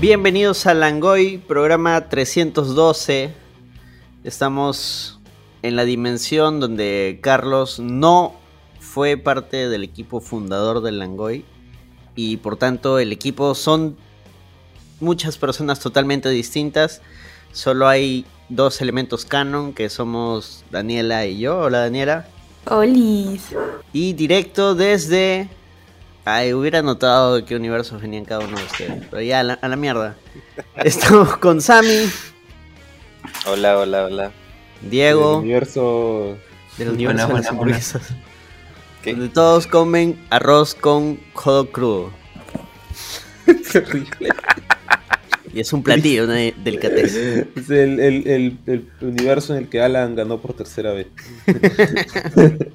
Bienvenidos a Langoy, programa 312. Estamos en la dimensión donde Carlos no fue parte del equipo fundador del Langoy y por tanto el equipo son muchas personas totalmente distintas. Solo hay dos elementos canon que somos Daniela y yo. Hola Daniela. Olis. Y directo desde Ay, hubiera notado de qué universo venían cada uno de ustedes. Pero ya, a la, a la mierda. Estamos con Sammy, Hola, hola, hola. Diego, Del universo. del universo de Buena, las hamburguesas. ¿Qué? Donde todos comen arroz con jodo crudo. Y es un platillo, una de- delicatez. Es el, el, el, el universo en el que Alan ganó por tercera vez.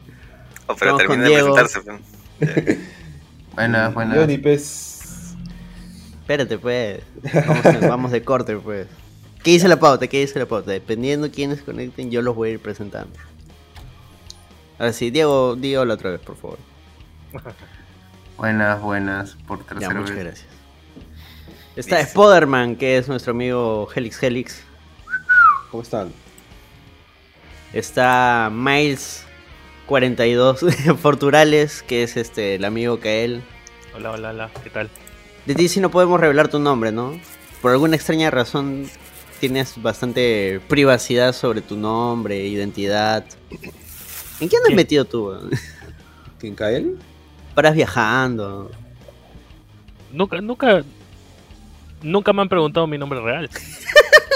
Oh, pero Vamos con termina de Diego. presentarse. Pues. Buenas, buenas. Johnny Pez. Espérate, pues. Vamos, vamos de corte, pues. ¿Qué dice la pauta? ¿Qué dice la pauta? Dependiendo quiénes conecten, yo los voy a ir presentando. Ahora sí, Diego, Diego la otra vez, por favor. Buenas, buenas. Por Ya, tercera muchas vez. gracias. Está Listo. Spoderman, que es nuestro amigo Helix Helix. ¿Cómo están? Está Miles 42 Forturales, que es este el amigo que él. Hola, hola, hola, ¿qué tal? De ti sí no podemos revelar tu nombre, ¿no? Por alguna extraña razón tienes bastante privacidad sobre tu nombre, identidad. ¿En qué andas metido tú? cae él? Paras viajando. Nunca, nunca, nunca me han preguntado mi nombre real.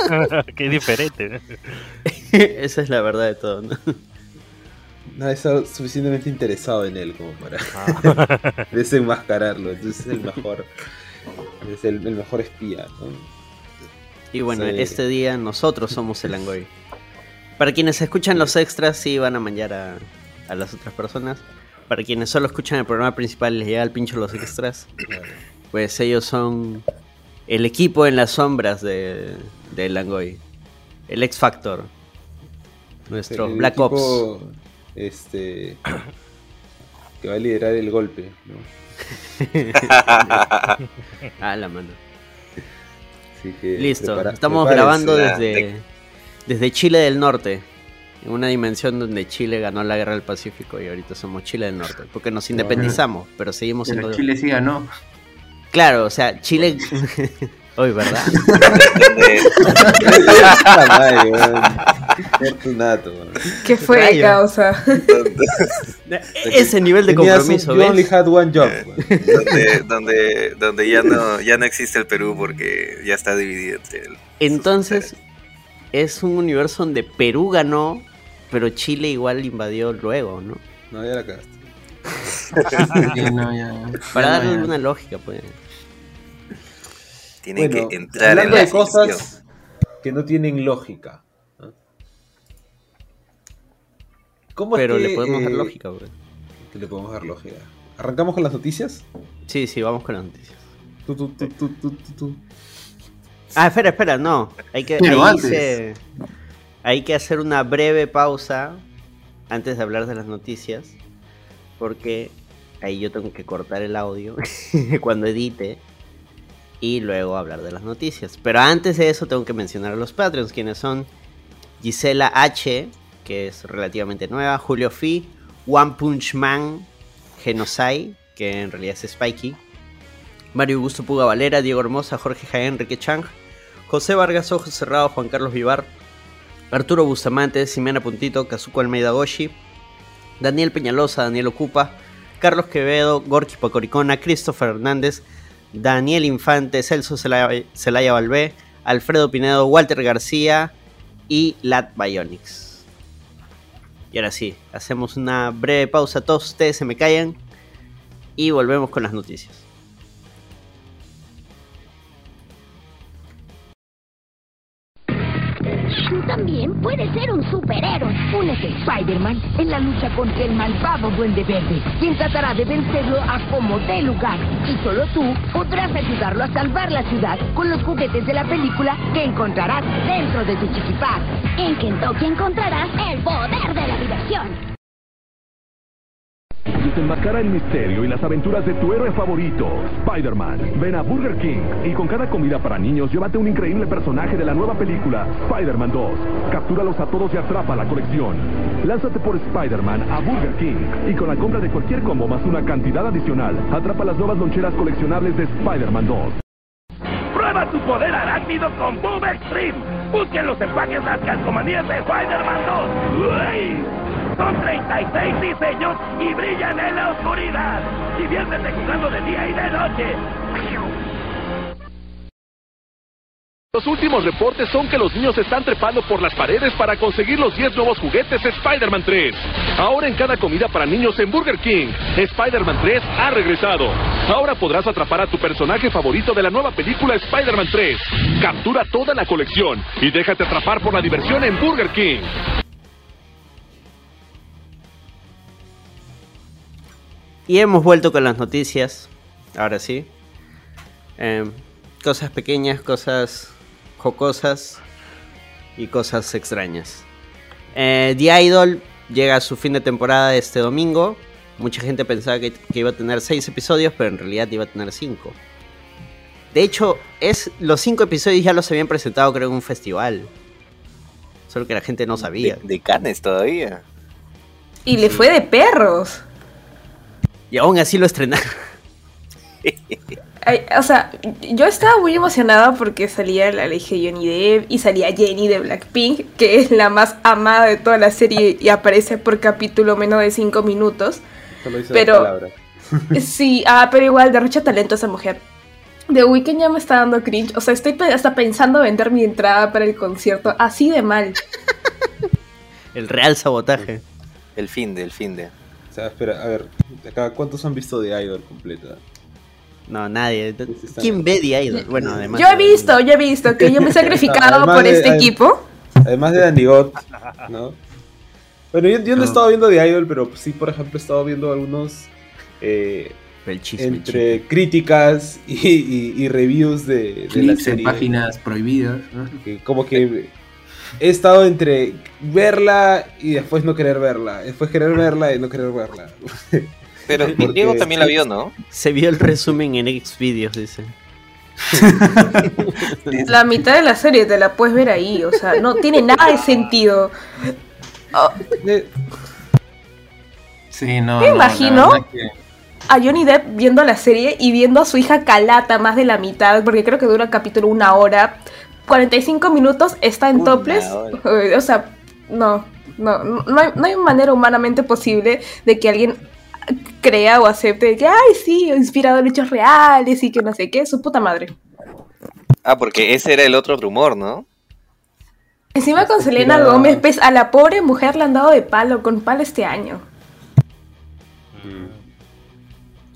Qué diferente. Esa es la verdad de todo, ¿no? Nadie está suficientemente interesado en él como para Ah, desenmascararlo. Entonces es el mejor. Es el, el mejor espía, ¿no? Y bueno, Sí. este día nosotros somos el Angoy. Para quienes escuchan los extras, sí van a manchar a, a las otras personas. Para quienes solo escuchan el programa principal y les llega el pincho los extras, pues ellos son el equipo en las sombras de, de Langoy. El X Factor. Nuestro El Black Ops. Este. Que va a liderar el golpe, ¿no? Ah, la mano. Así que Listo. prepara- Estamos grabando desde, desde Chile del Norte. En una dimensión donde Chile ganó la guerra del Pacífico y ahorita somos Chile del Norte. Porque nos independizamos, pero seguimos Pero siendo. Chile sí ganó. Claro, o sea, Chile. Hoy, ¿verdad? Donde- Puta madre, weón. Fortunato, weón. ¿Qué fue, Rayo. causa? Ese nivel de compromiso, you only had one job, weón. donde, donde, donde ya no, ya no existe el Perú porque ya está dividido entre el- Entonces, es un universo donde Perú ganó, pero Chile igual invadió luego, ¿no? No, ya la cagaste. Sí, no, ya. Para ya no, darle ya. una lógica, pues. Tienen Bueno, que entrar en hablando la de cosas ficción. que no tienen lógica. ¿no? ¿Cómo es Pero que, le podemos dar eh, lógica. Que le podemos dar lógica. ¿Arrancamos con las noticias? Sí, sí, vamos con las noticias. Tú, tú, tú, tú, tú, tú, tú. Ah, espera, espera, no. Hay que, Pero ahí antes. se- hay que hacer una breve pausa antes de hablar de las noticias. Porque ahí yo tengo que cortar el audio cuando edite y luego hablar de las noticias. Pero antes de eso tengo que mencionar a los Patreons, quienes son Gisela H, que es relativamente nueva, Julio Fi, One Punch Man, Genocide, que en realidad es Spikey, Mario Augusto Puga Valera, Diego Hermosa, Jorge Jaén, Enrique Chang, José Vargas Ojos Cerrados, Juan Carlos Vivar, Arturo Bustamante, Ximena Puntito, Kazuko Almeida Goshi, Daniel Peñalosa, Daniel Ocupa, Carlos Quevedo, Gorky Pacoricona, Christopher Hernández, Daniel Infante, Celso Celaya, Balbé, Alfredo Pinedo, Walter García y Lat Bionics. Y ahora sí, hacemos una breve pausa, todos ustedes se me callan y volvemos con las noticias. También puedes ser un superhéroe. Únete, Spider-Man, en la lucha contra el malvado Duende Verde, quien tratará de vencerlo a como dé lugar. Y solo tú podrás ayudarlo a salvar la ciudad con los juguetes de la película que encontrarás dentro de tu chiquipaz. En Kentucky encontrarás el poder de la diversión. Desenmascara el misterio y las aventuras de tu héroe favorito, Spider-Man. Ven a Burger King y con cada comida para niños llévate un increíble personaje de la nueva película Spider-Man 2. Captúralos a todos y atrapa la colección. Lánzate por Spider-Man a Burger King y con la compra de cualquier combo más una cantidad adicional, atrapa las nuevas loncheras coleccionables de Spider-Man 2. Prueba tu poder arácnido con Boom Extreme. Busquen los empaques las calcomanías de Spider-Man 2. ¡Uy! Son 36 diseños y brillan en la oscuridad. Diviértete jugando de día y de noche. Los últimos reportes son que los niños están trepando por las paredes para conseguir los 10 nuevos juguetes Spider-Man 3. Ahora en cada comida para niños en Burger King, Spider-Man 3 ha regresado. Ahora podrás atrapar a tu personaje favorito de la nueva película Spider-Man 3. Captura toda la colección y déjate atrapar por la diversión en Burger King. Y hemos vuelto con las noticias. Ahora sí. Em, cosas pequeñas, cosas jocosas y cosas extrañas. Eh, The Idol llega a su fin de temporada este domingo. Mucha gente pensaba que, que iba a tener 6 episodios, pero en realidad iba a tener 5. De hecho, es, los 5 episodios ya los habían presentado creo en un festival. Solo que la gente no sabía. De, de Cannes todavía. Y le fue de perros. Y aún así lo estrenaron. Ay, o sea, yo estaba muy emocionada porque salía la ley de Johnny Depp y salía Jenny de Blackpink, que es la más amada de toda la serie y aparece por capítulo menos de 5 minutos. Solo dice Pero- la palabra. Sí, ah, pero igual derrocha talento esa mujer. The Weeknd ya me está dando cringe. O sea, estoy hasta pensando vender mi entrada para el concierto. Así de mal. El real sabotaje. El fin de, el fin de. Sea, espera, a ver, acá, ¿cuántos han visto de Idol completa? No, nadie. ¿Quién ve The Idol? Bueno, además. Yo he visto, yo he visto que yo me he sacrificado por de- este adem- equipo. Además de Danny God, ¿no? Bueno, yo, yo no he estado viendo The Idol, pero sí, por ejemplo, he estado viendo algunos eh, El chisme, entre críticas y, y- y reviews de, de la en páginas prohibidas. ¿no? Que como que he estado entre verla y después no querer verla, después querer verla y no querer verla. Pero Porque- Diego también la vio, ¿no? Se vio el resumen en Xvideos, dice. La mitad de la serie te la puedes ver ahí. O sea, no tiene nada de sentido. Oh, Sí, no. Me no, imagino. que- a Johnny Depp viendo la serie y viendo a su hija Calata más de la mitad, porque creo que dura el capítulo una hora. 45 minutos está en Una toples. hora. O sea, no, no, no hay, no hay manera humanamente posible de que alguien crea o acepte de que, ay, sí, inspirado en hechos reales y que no sé qué, su puta madre. Ah, porque ese era el otro rumor, ¿no? Encima con Selena. Gómez, pues a la pobre mujer le han dado de palo, con palo este año.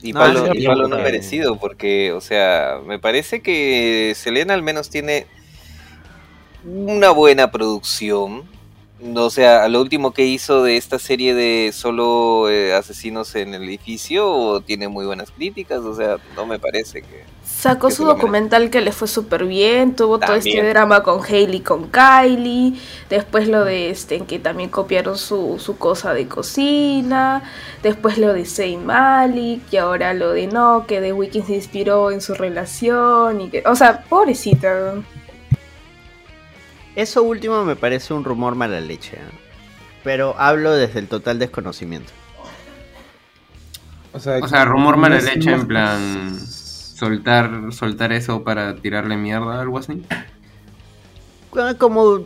Y No, palo, sí, y palo no porque- merecido, porque, o sea, me parece que Selena al menos tiene una buena producción. O sea, lo último que hizo de esta serie de solo eh, asesinos en el edificio tiene muy buenas críticas, o sea, no me parece que... Sacó Que su documental que le fue súper bien, tuvo todo este drama con Hailey con Kylie, después lo de este en que también copiaron su, su cosa de cocina, después lo de Zayn Malik y ahora lo de no, que The Weeknd se inspiró en su relación y que, o sea, pobrecita. Eso último me parece un rumor mala leche. ¿eh? Pero hablo desde el total desconocimiento. O sea, O sea, rumor mala leche en plan. Soltar, soltar eso para tirarle mierda algo así. Como-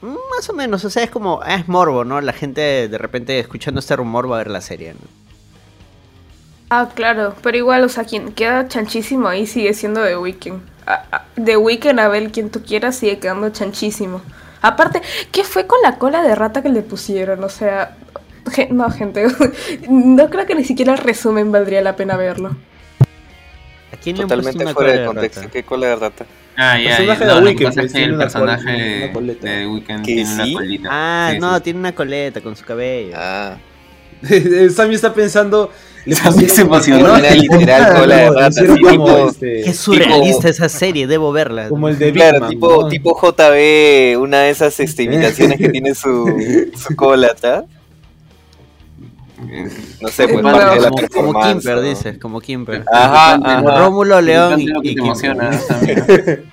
mm, Más o menos, o sea, es como. Es morbo, ¿no? La gente de repente escuchando este rumor va a ver la serie, ¿no? Ah, claro, pero igual, o sea, quien queda chanchísimo ahí sigue siendo The Weeknd. Ah, ah, The Weeknd, a ver, quien tú quieras, sigue quedando chanchísimo. Aparte, ¿qué fue con la cola de rata que le pusieron? O sea, no, gente, no creo que ni siquiera el resumen valdría la pena verlo. ¿A quién Totalmente una fuera de de contexto. rata? ¿Qué cola de rata? Ah, ya, personaje ya. de No, lo que Weeknd, pasa pues, el una col- personaje una de Weekend ¿Que tiene sí? una colita. Ah, Sí, no, sí. tiene una coleta con su cabello. Ah, Sammy está pensando. Pusieron se emocionó. literal cola de rata, tipo- este, Qué surrealista esa serie, debo verla. como el de claro, Man, tipo, ¿no? tipo JB, una de esas este, imitaciones que tiene su, su cola, ¿tá? No sé, pues parte de la Como, como Kimper, ¿no? dices, como Kimper. Ajá. Rómulo, León y, y te Kimper. emociona también.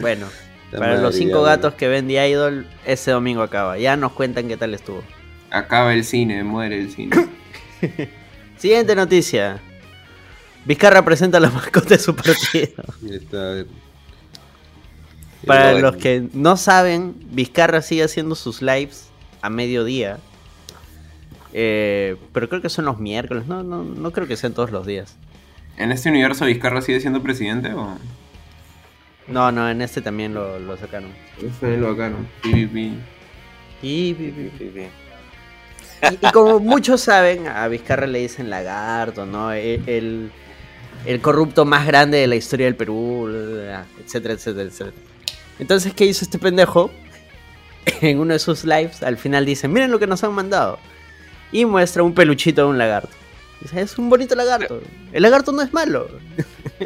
Bueno, La para los cinco gatos que ven The Idol, ese domingo acaba. Ya nos cuentan qué tal estuvo. Acaba el cine, muere el cine. Siguiente noticia. Vizcarra presenta la mascota de su partido. Está. Para Bueno. los que no saben, Vizcarra sigue haciendo sus lives a mediodía. Eh, pero creo que son los miércoles. No, no, no creo que sean todos los días. ¿En este universo Vizcarra sigue siendo presidente o...? No, no, en este también lo, lo sacaron. Eso es lo. Y, y- y- y como muchos saben, a Vizcarra le dicen lagarto, ¿no? E- El, el corrupto más grande de la historia del Perú, etcétera, etcétera, etcétera. Entonces, ¿qué hizo este pendejo? En uno de sus lives, al final dice, miren lo que nos han mandado. Y muestra un peluchito de un lagarto. Dice, es un bonito lagarto. El lagarto no es malo.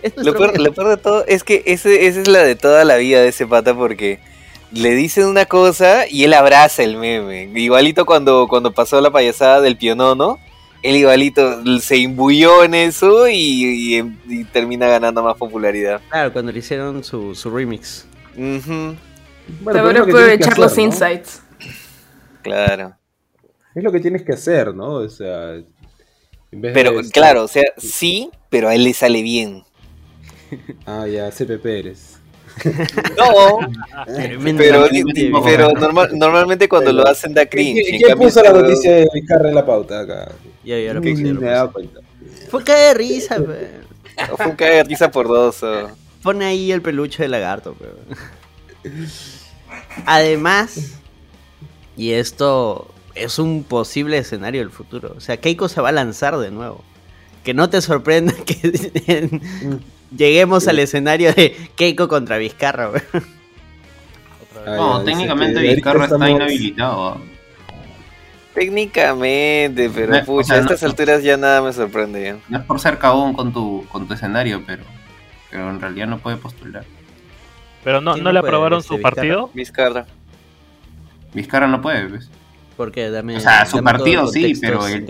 Es Lo nuestro peor, amigo". lo peor de todo es que ese, esa es la de toda la vida de ese pata porque le dicen una cosa y él abraza el meme. Igualito cuando, cuando pasó la payasada del pionono, él igualito se imbuyó en eso y, y- y termina ganando más popularidad. Claro, cuando le hicieron su, su remix. Bueno, pero es los insights. claro. Es lo que tienes que hacer, ¿no? O sea. en vez de Pero claro, o sea, sí, pero a él le sale bien. Ah, ya, CPP eres. No, pero, lagarto. pero normal- normalmente cuando lo hacen da cringe. ¿Quién, quién puso la noticia de Vizcarra en la pauta acá? Ya, ya lo puse. Fue caer de risa, Fue un cague de risa por dos. oh. Pone ahí el peluche de lagarto, pero. Además, y esto es un posible escenario del futuro. O sea, Keiko se va a lanzar de nuevo. Que no te sorprenda que lleguemos al escenario de Keiko contra Vizcarra. No, dice técnicamente Vizcarra está estamos- inhabilitado. Técnicamente, pero o pucha, sea, a no- estas alturas ya nada me sorprende. No es por ser cagón con tu, con tu escenario, pero, pero en realidad no puede postular. Pero no, ¿Quién no le aprobaron este, su Vizcarra? partido. Vizcarra. Vizcarra no puede, pues. Porque dame. O sea, su dame partido sí, pero él,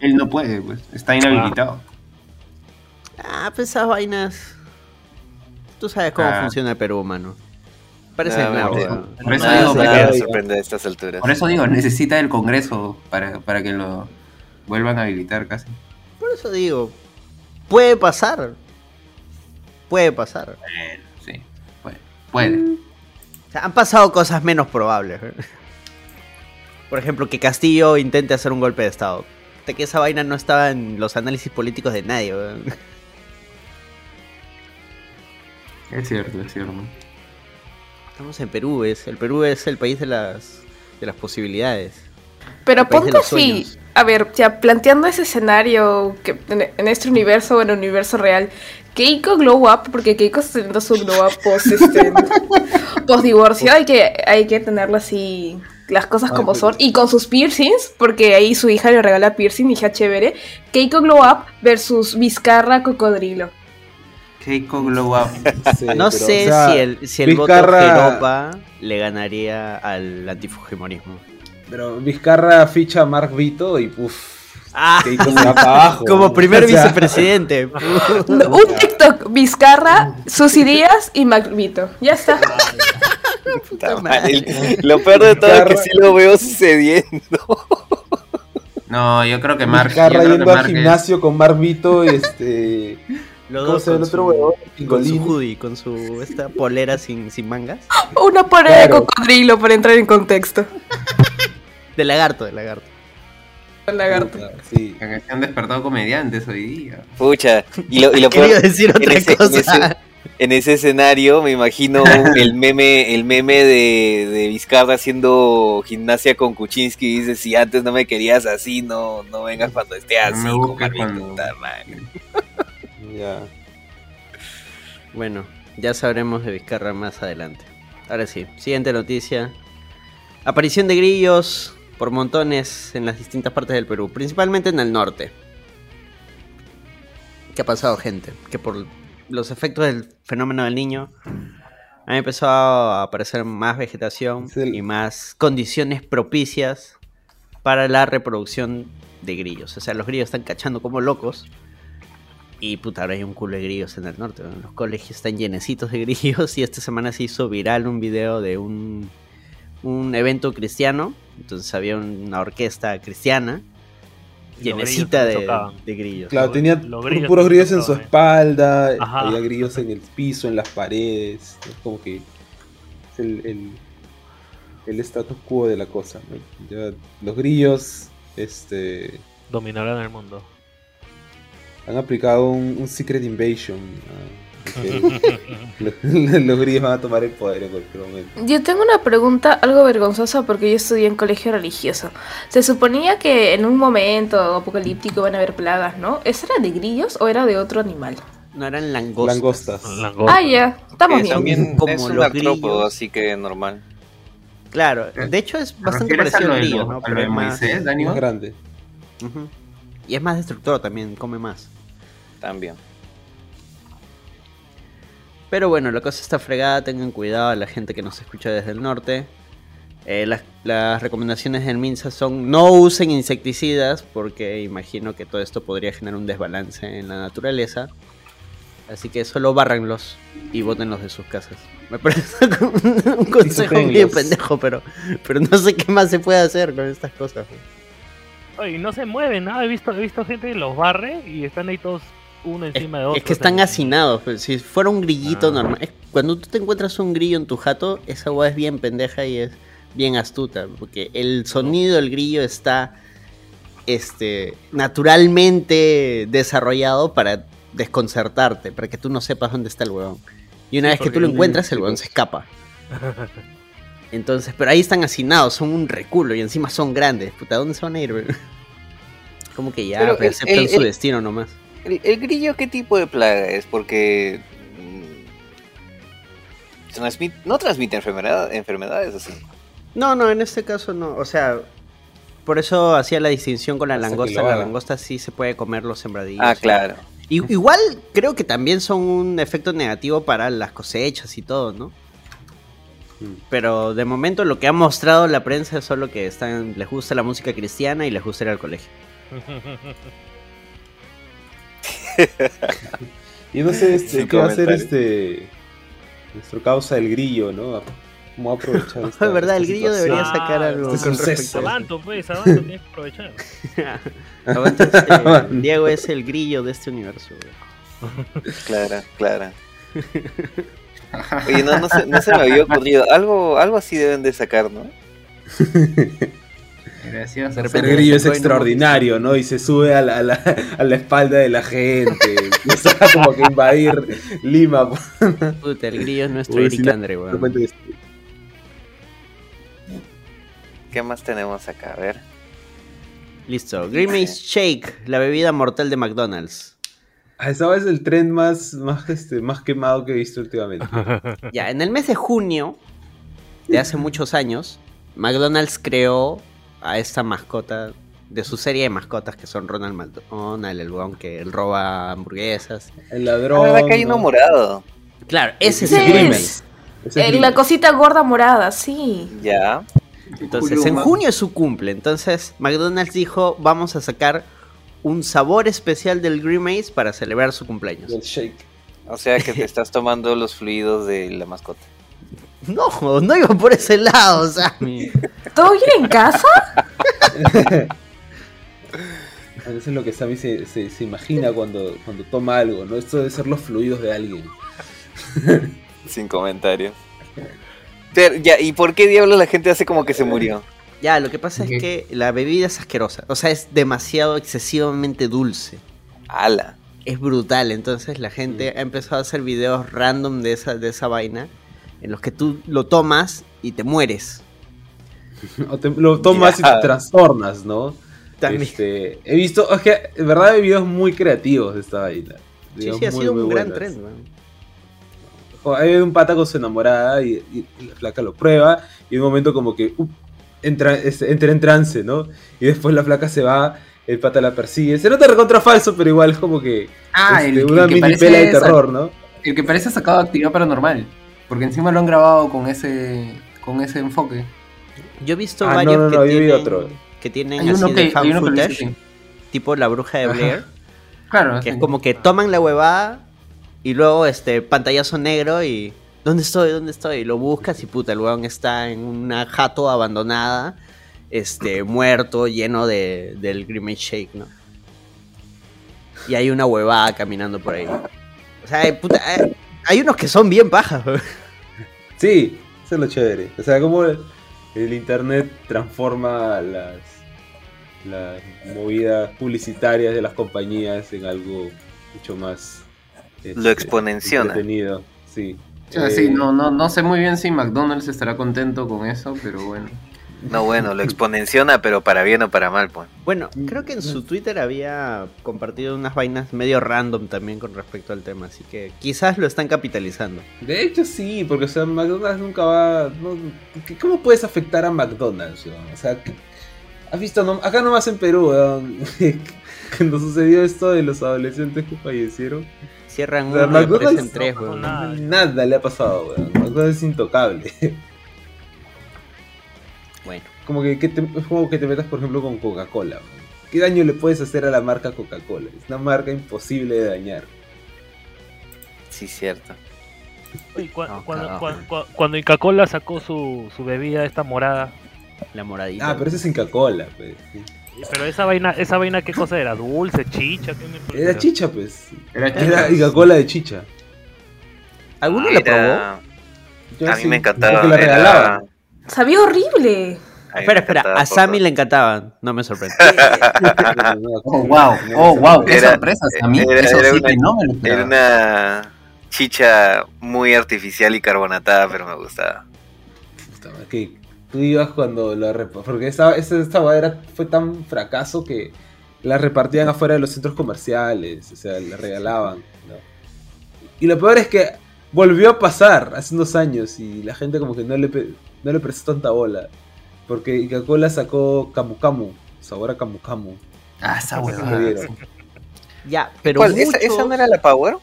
él, no puede, pues. Está inhabilitado. Ah, pues esas vainas. Tú sabes cómo Ah. funciona el Perú, mano. Parece No, nada, por eso- por digo, sorprende a estas alturas. Por eso digo, necesita el Congreso para, para que lo vuelvan a habilitar casi. Por eso digo, puede pasar. Puede pasar. Bueno, sí, puede. puede. O sea, han pasado cosas menos probables. ¿eh? Por ejemplo, que Castillo intente hacer un golpe de Estado. De que esa vaina no estaba en los análisis políticos de nadie. weón. Es cierto, es cierto. Estamos en Perú, es, el Perú es el país de las, de las posibilidades. Pero ponte así, sueños. a ver, ya planteando ese escenario que en, en este universo o en el universo real, Keiko Glow Up, porque Keiko está teniendo su Glow Up post, este, post divorcio, hay que, hay que tenerlo así, las cosas como son, y con sus piercings, porque ahí su hija le regala piercing, hija chévere, Keiko Glow Up versus Vizcarra Cocodrilo. Keiko Glow Up. Sí, No pero, sé o sea, si el, si el voto Vizcarra- Jeropa le ganaría al antifujimorismo. Pero Vizcarra ficha a Mark Vito y puff. Ah, Keiko se va para abajo. como primer O sea, vicepresidente. No, Un TikTok, Vizcarra, Susy Díaz y Magvito. Ya está. Puta madre, Lo peor de todo es que Vizcarra- sí lo veo sucediendo. No, yo creo que Mark. Vizcarra yo creo que yendo al Mark es- gimnasio con Mark Vito, este. Los ¿Cómo dos se ve el con otro huevón? Con su hoodie, con su esta polera sin, sin mangas. Una pared de cocodrilo para entrar en contexto. De lagarto, de lagarto. El lagarto. Sí. que se han despertado comediantes hoy día. Pucha, y lo, y lo Quería peor, decir en otra ese- en cosa. ese- en ese escenario me imagino el meme, el meme de, de Vizcarra haciendo gimnasia con Kuczynski y dice si antes no me querías así, no, no vengas cuando esté así. me con cuando-. Ya. Bueno, ya sabremos de Vizcarra más adelante. Ahora sí, siguiente noticia. Aparición de grillos por montones en las distintas partes del Perú, principalmente en el norte. ¿Qué ha pasado, gente? Que por los efectos del fenómeno del niño ha empezado a aparecer más vegetación el- y más condiciones propicias para la reproducción de grillos. O sea, los grillos están cachando como locos. Y puta, ahora hay un culo de grillos en el norte. ¿no? Los colegios están llenecitos de grillos. Y esta semana se hizo viral un video de un, un evento cristiano. Entonces había una orquesta cristiana llenecita de, grillos. Claro, tenía grillos puros grillos en su tocaban. espalda, Ajá. había grillos en el piso, en las paredes. Es como que es el, el, el status quo de la cosa. ¿no? Ya los grillos este, Dominarán el mundo. Han aplicado un, un Secret Invasion. a- los, los grillos van a tomar el poder en cualquier momento. Yo tengo una pregunta algo vergonzosa porque yo estudié en colegio religioso. Se suponía que en un momento apocalíptico van a haber plagas, ¿no? ¿Eso era de grillos o era de otro animal? No eran langostas. Langostas. Ah, ya, estamos Que bien. también Como es un los así que normal. Claro, de hecho es ¿Te bastante parecido al grillo, lo- ¿no? a Pero es más, Moisés, Dani? Más grande. Y es más destructor también, come más. También. Pero bueno, la cosa está fregada, tengan cuidado a la gente que nos escucha desde el norte. Eh, las, las recomendaciones del MINSA son no usen insecticidas porque imagino que todo esto podría generar un desbalance en la naturaleza. Así que solo bárranlos y bótenlos de sus casas. Me parece un consejo bien pendejo, pero, pero no sé qué más se puede hacer con estas cosas. Oye, no se mueven, ¿no? He visto, he visto gente que los barre y están ahí todos uno encima de otro. Es que están hacinados. pues, si fuera un grillito Ah. normal. es- cuando tú te encuentras un grillo en tu jato, esa hueá es bien pendeja y es bien astuta. Porque el sonido del grillo está este, naturalmente desarrollado para desconcertarte, para que tú no sepas dónde está el huevón. Y una Sí, vez que tú lo encuentras, el huevón se escapa. Entonces, pero ahí están hacinados, son un reculo y encima son grandes. Puta, ¿dónde se van a ir? Como que ya Pero pues, el- aceptan el- su el- destino nomás. ¿El, el grillo qué tipo de plaga es? Porque mm, transmit- no transmite enfermedad- enfermedades así. No, no, en este caso no. O sea, por eso hacía la distinción con la Hasta langosta. La langosta sí se puede comer los sembradillos. Ah, claro. I- igual creo que también son un efecto negativo para las cosechas y todo, ¿no? Mm. Pero de momento lo que ha mostrado la prensa es solo que están, les gusta la música cristiana y les gusta ir al colegio. Y no sé este, qué va a hacer este nuestro causa el grillo, ¿no? ¿Cómo va a aprovechar esta, Es verdad, el grillo situación? debería sacar algo este con suceso. respecto. Sabanto, pues, Sabanto, tienes que aprovechar. Aguanta, este, Diego es el grillo de este universo. güey. Clara, clara. Oye, no, no, se, no se me había ocurrido. Algo, algo así deben de sacar, ¿no? Gracias. De El repente grillo es extraordinario, ¿no? Y se sube a la, a la, a la espalda de la gente. Empieza como que invadir Lima. Puta, el grillo es nuestro Eric Andre, weón. ¿Qué más tenemos acá? A ver. Listo. Grimace Shake, la bebida mortal de McDonald's. Ah, esa es el tren más, más, este, más quemado que he visto últimamente. Ya, en el mes de junio de hace muchos años, McDonald's creó a esta mascota de su serie de mascotas que son Ronald McDonald, el weón que roba hamburguesas. El La ladrón. verdad que hay ¿no? uno morado. Claro, ese es el es. Es Eh, la cosita gorda morada, sí. Ya. Entonces, en junio es su cumple. Entonces, McDonald's dijo, vamos a sacar un sabor especial del Grimace para celebrar su cumpleaños. El shake. O sea que te estás tomando los fluidos de la mascota. No, no iba por ese lado, Sammy. ¿Todo bien en casa? Eso es lo que Sammy se, se, se imagina cuando, cuando toma algo, ¿no? Esto debe ser los fluidos de alguien. Sin. Pero, ya, ¿y por qué diablos la gente hace como que se murió? Ya, lo que pasa es que la bebida es asquerosa. O sea, es demasiado excesivamente dulce. Ala. Es brutal. Entonces la gente ha empezado a hacer videos random de esa, de esa vaina. En los que tú lo tomas y te mueres. O te- lo tomas y te trastornas, ¿no? También. Este, he visto, es que en verdad hay videos muy creativos de esta vaina. sí, sí, ha muy, sido muy un gran trend, man. O Hay un pata con su enamorada y, y la flaca lo prueba y en un momento como que uh, entra, es- entra en trance, ¿no? Y después la flaca se va, el pata la persigue. Se nota recontra falso, pero igual es como que Ah, este, el, una el que mini parece pela de terror, ¿no? El que parece sacado de actividad paranormal. Porque encima lo han grabado con ese con ese enfoque. Yo he visto Ah, varios no, no, que no, tienen- otro. que tienen Hay así uno de que- fan que footage, tipo la bruja de Ajá. Blair, Claro, que sí. es como que toman la huevada y luego este pantallazo negro y ¿dónde estoy? ¿Dónde estoy? Y lo buscas y puta, el huevón está en una jato abandonada, este, muerto, lleno de, del Grimage Shake, ¿no? Y hay una huevada caminando por ahí. O sea, hay, puta, hay, hay unos que son bien pajas, weón. Sí, eso es lo chévere. O sea, como el, el internet transforma las, las movidas publicitarias de las compañías en algo mucho más este, Lo exponenciona. entretenido. Sí. O sea, Eh, sí, no, no, no sé muy bien si McDonald's estará contento con eso, pero bueno. No, bueno, lo exponenciona, pero para bien o para mal, pues. Bueno, creo que en su Twitter había compartido unas vainas medio random también con respecto al tema, así que quizás lo están capitalizando. De hecho, sí, porque o sea, McDonald's nunca va. no- ¿qué- ¿Cómo puedes afectar a McDonald's? weón? O sea, ¿qué- ¿has visto? No- acá nomás en Perú, weón, cuando sucedió esto de los adolescentes que fallecieron. Cierran O sea, uno y McDonald's aparecen tres, no, weón. nada. Nada le ha pasado, weón. McDonald's es intocable. Como que, que te, es como que te metas, por ejemplo, con Coca-Cola. ¿Qué daño le puedes hacer a la marca Coca-Cola? Es una marca imposible de dañar. Sí, cierto. No, cuando, carajo. cua- cua- cuando Inca Cola sacó su, su bebida esta morada, la moradita. Ah, pero eso es Inca-Cola, pues. sí. pero esa vaina, esa vaina qué cosa era, dulce, chicha, ¿Qué me- Era chicha, pues. Era Era Inca-Cola de chicha. ¿Alguno la probó? Era- Yo A mí sí, me encantaba. La era-. Sabía horrible. Espera, espera, a Sammy le encantaban, no me sorprende. Oh, wow, oh, wow, qué Era- sorpresa. A mí, era- eso era sí una- que no me lo Era una chicha muy artificial y carbonatada, pero me gustaba. Puta madre, que tú ibas cuando la repa- porque esa, esa, esta fue tan fracaso que la repartían afuera de los centros comerciales, o sea, la regalaban. ¿no? Y lo peor es que volvió a pasar hace unos años y la gente como que no le, no le prestó tanta bola. Porque Coca-Cola sacó Camu Camu, sabor a Camu Camu. Ah, esa huevada. Ya, pero ¿Cuál? muchos, ¿Esa, esa no era la Power?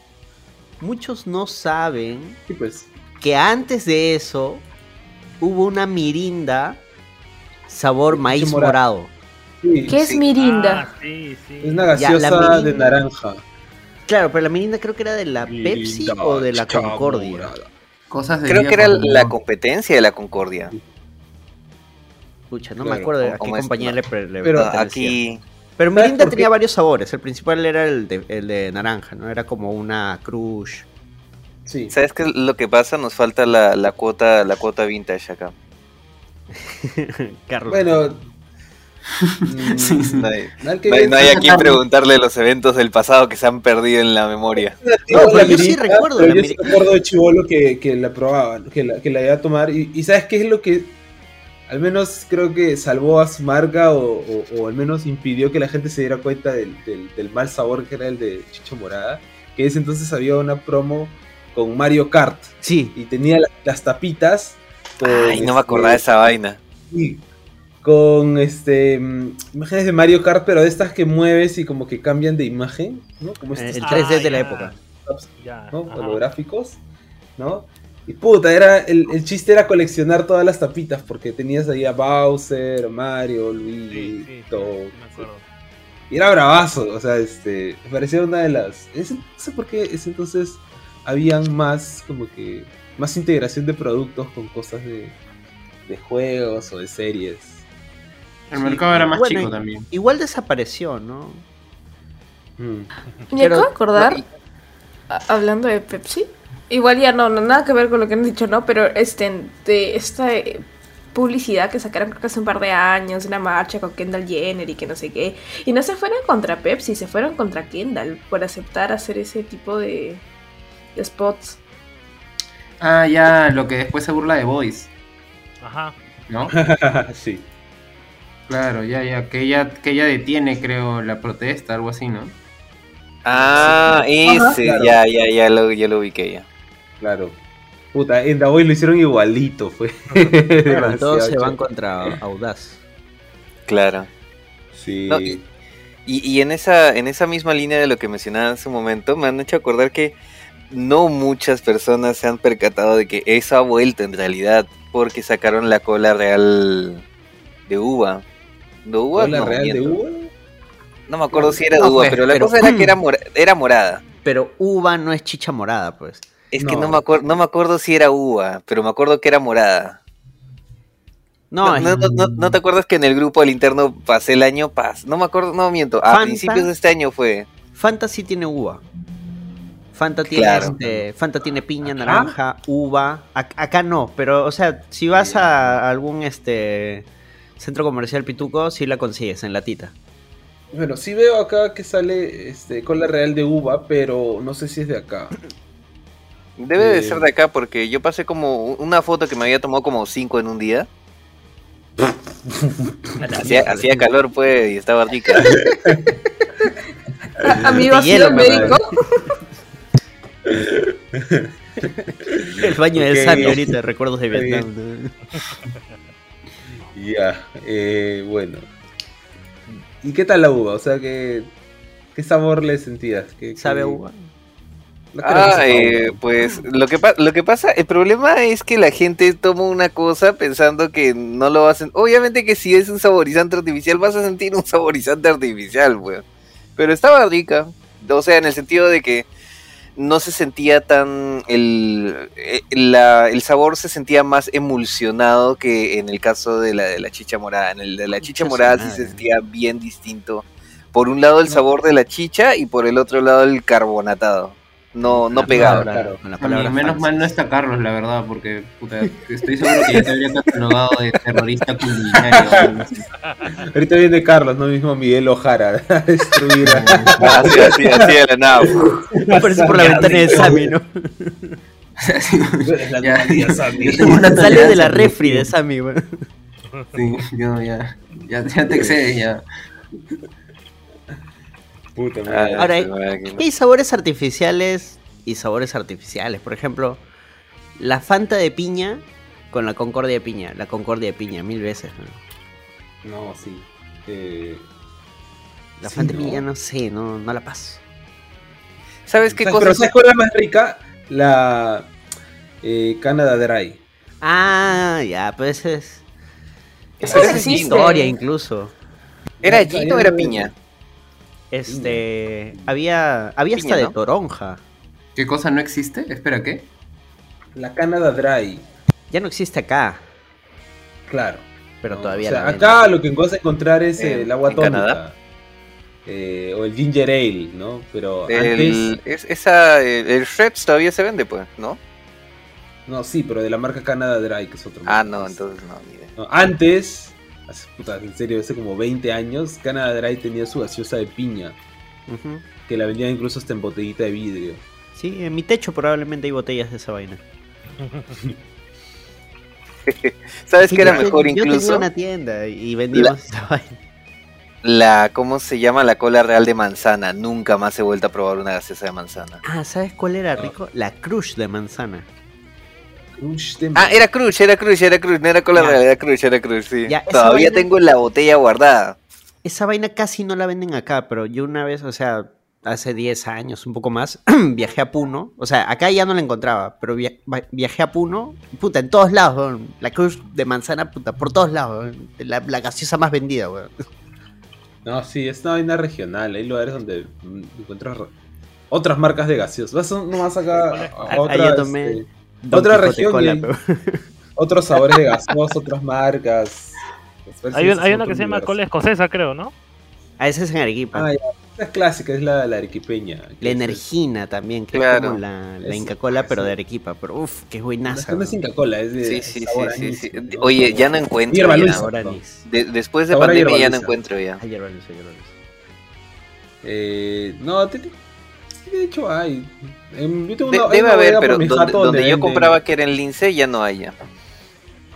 muchos no saben Sí, pues. que antes de eso hubo una mirinda sabor maíz morado. morado. Sí, ¿Qué es. Mirinda? Ah, sí, sí. es una Ya, gaseosa de naranja. Claro, pero la mirinda creo que era de la Pepsi Mirinda, o de la Concordia. morada. Cosas de Creo que era la competencia de la Concordia. Pucha, no Claro, me acuerdo a qué como es- compañía le, le Pero aquí Pero ¿Sabes Mirinda qué? tenía varios sabores. El principal era el de, el de naranja, ¿no? Era como una crush. Sí. ¿Sabes qué es lo que pasa? Nos falta la, la cuota la cuota vintage acá. Carlos. Bueno. mm, Sí, sí. No hay, no hay- bien, no hay a sí, quien preguntarle los eventos del pasado que se han perdido en la memoria. No, pero la yo sí recuerdo pero la yo sí recuerdo de chivolo que, que la probaban, que la, que la iba a tomar. Y, y ¿sabes qué es lo que al menos creo que salvó a su marca o, o- o al menos impidió que la gente se diera cuenta del, del- del mal sabor que era el de Chicha Morada? Que ese entonces había una promo con Mario Kart Sí, y tenía la- las tapitas. con, Ay, no me este, acordaba de esa vaina. Sí, con este mm, imágenes de Mario Kart, pero de estas que mueves y como que cambian de imagen, ¿no? Como eh, el Ah, 3D de la ya. época. Ya, ¿no? holográficos, ¿no? Y puta, era, el, el chiste era coleccionar todas las tapitas, porque tenías ahí a Bowser, Mario, Luigi, Sí, sí, sí, todo. me acuerdo. Y era bravazo, o sea, este, me parecía una de las... ese- no sé por qué ese entonces habían más, como que, más integración de productos con cosas de, de juegos o de series. El mercado era más Bueno, chico también. Igual desapareció, ¿no? Mm. Me Pero- acabo de acordar, hablando de Pepsi, igual ya no, no, nada que ver con lo que han dicho, ¿no? Pero este, de esta publicidad que sacaron creo que hace un par de años, una marcha con Kendall Jenner y que no sé qué, y no se fueron contra Pepsi, se fueron contra Kendall por aceptar hacer ese tipo de, de spots. Ah, ya, lo que después se burla de Boys, Ajá. ¿no? sí. Claro, ya, ya, que ella, que ella detiene, creo, la protesta, algo así, ¿no? Ah, ese, claro. ya, ya, ya lo, ya lo ubiqué ya. Claro. Puta, en Daboy lo hicieron igualito, fue. Claro, todos se van contra Audaz. Claro. Sí. No, y, y- en esa, en esa misma línea de lo que mencionaba hace un momento, me han hecho acordar que no muchas personas se han percatado de que eso ha vuelto en realidad, porque sacaron la cola real de uva. De uva, ¿Cola no, real de uva? No me acuerdo si era de No, uva, pues, pero la pero- cosa era que era, mora- era morada. Pero uva no es chicha morada, pues. Es que No. me, acuerdo, no me acuerdo si era uva, pero me acuerdo que era morada. No, No, es- no, no- no- ¿no te acuerdas que en el grupo al interno pasé el año pas? No me acuerdo, no miento. A Fanta. principios de este año fue. Fanta sí tiene uva. Fanta tiene, Claro. este, Fanta tiene piña, naranja, uva. Ac- acá no, pero, o sea, si vas a algún este centro comercial pituco, sí la consigues en latita. Bueno, sí veo acá que sale este, cola real de uva, pero no sé si es de acá. Debe de Eh. ser de acá porque yo pasé como una foto que me había tomado como cinco en un día. hacía, hacía calor pues y estaba rica. A- Amigo, De ha sido el hielo, médico. El baño de. Sammy ahorita, recuerdos de Vietnam. Ya, eh, bueno. ¿Y qué tal la uva? O sea, ¿qué, qué sabor le sentías? ¿Qué, ¿Sabe a uva? Ah, eh, pues lo que, lo que pasa, el problema es que la gente toma una cosa pensando que no lo hacen. Obviamente que si es un saborizante artificial vas a sentir un saborizante artificial, weón. Pero estaba rica. O sea, en el sentido de que no se sentía tan... El, eh, la- el sabor se sentía más emulsionado que en el caso de la, de la chicha morada. En el de la chicha morada sí se sentía bien distinto. Por un lado el sabor de la chicha y por el otro lado el carbonatado. No, no La pegaba. palabra- claro. la menos fans. mal no está Carlos, la verdad, porque puta, estoy seguro que ya te habría catalogado de terrorista culinario. Ahorita viene Carlos, no mismo Miguel Ojara, a destruir a- Así, así, así de la nada. Aparece por la ventana de Sammy, ¿no? Ya, una Sale de la refri de Sammy, weón. Sí, yo ya, ya, ya te excedes ya. Puta Ah, madre. Ahora, sí, máquina. Hay sabores artificiales y sabores artificiales. Por ejemplo, la Fanta de piña con la Concordia de piña. La Concordia de piña, mil veces. ¿no? No, sí. Eh, La Sí, Fanta de piña no sé, no, no la paso. ¿Sabes qué ¿sabes- cosa? Pero ¿sabes cuál es la más rica? La eh, Canada Dry. Ah, ya, pues es. Esa es historia incluso. ¿Era ya o era piña? Este. Había. Había hasta de toronja. ¿Qué cosa no existe? Espera, ¿qué? La Canada Dry. Ya no existe acá, Claro. pero ¿no? todavía O sea, la venden. acá lo que vas a encontrar es eh, el agua tónica. Canadá. Eh, o el ginger ale, ¿no? Pero El, antes... es, esa, el, el Shreps todavía se vende, pues, ¿no? No, sí, pero de la marca Canada Dry, que es otro. Ah, no, entonces no, ni idea. No, antes, hace, puta, en serio, hace como 20 años, Canada Dry tenía su gaseosa de piña, que la vendían incluso hasta en botellita de vidrio. Sí, en mi techo probablemente hay botellas de esa vaina. ¿Sabes Sí, qué era yo- mejor yo tenía incluso? una tienda y vendíamos esa vaina. La, ¿cómo se llama? La cola real de manzana. Nunca más he vuelto a probar una gaseosa de manzana. Ah, ¿sabes cuál era rico? La crush de manzana. Crush de Ah, era Crush, era Crush, era Crush, no era cola real, era Crush, era Crush, sí. Ya, Todavía vaina- tengo la botella guardada. Esa vaina casi no la venden acá, pero yo una vez, o sea, hace 10 años, un poco más, viajé a Puno. O sea, acá ya no la encontraba, pero via- viajé a Puno, puta, en todos lados, weón. La crush de manzana, puta, por todos lados, weón. La, la gaseosa más vendida, weón. No, sí, es una vaina regional. Hay lugares donde encuentras ra- otras marcas de gaseosas. Vas nomás acá a, a Ah, otra, yo tomé este, Don Otra Quijote región Cola, y- pero- otros sabores de gaseosas, otras marcas. Hay, un- una que se llama cola escocesa, creo, ¿no? Ah, esa es en Arequipa. Ah, ya. Esa es clásica, es la, la arequipeña. La es- Energina también, que Claro. es como la, la Es- Inca Cola, pero de Arequipa. Pero uff, qué buenaza. no es. Inca Cola, es de Sí, sí, sabor sí, sí, sí. anís, ¿no? Oye, ya no encuentro. Hierba después de Sabor pandemia ya no encuentro ya. Ah, hierba luisa, hierba. Eh, no, te- de hecho hay. Em, yo tengo De- una- debe una haber, pero donde, yo compraba que era en Lince ya no hay ya.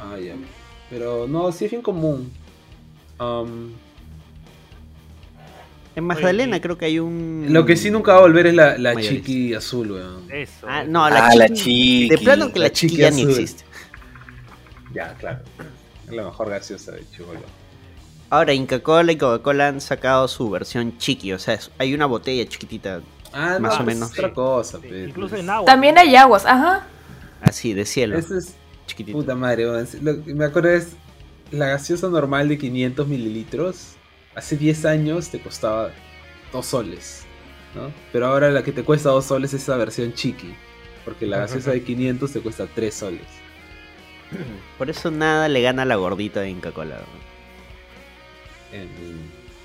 Ah, ya. Pero no, sí es bien común. En Magdalena creo que hay un... lo que sí nunca va a volver es la, la chiqui azul, weón. Eso. Ah, no, la Ah, la chiqui-. De plano que la, La chiqui chiqui ya ni azul. existe. Ya, claro. Es la mejor gaseosa de chivolo. Ahora, Inca Cola y Coca-Cola han sacado su versión chiqui. O sea, es- hay una botella chiquitita, Ah, más no, o pues, menos. Otra cosa, pero, pues, Incluso pues. en agua. También hay aguas, ajá. Así, de cielo. Eso es. Puta madre, lo que me acuerdo es la gaseosa normal de 500 mililitros. Hace 10 años te costaba 2 soles, ¿no? Pero ahora la que te cuesta 2 soles es esa versión chiqui. Porque la gaseosa de 500 te cuesta 3 soles. Por eso nada le gana a la gordita de Inca Cola. ¿no?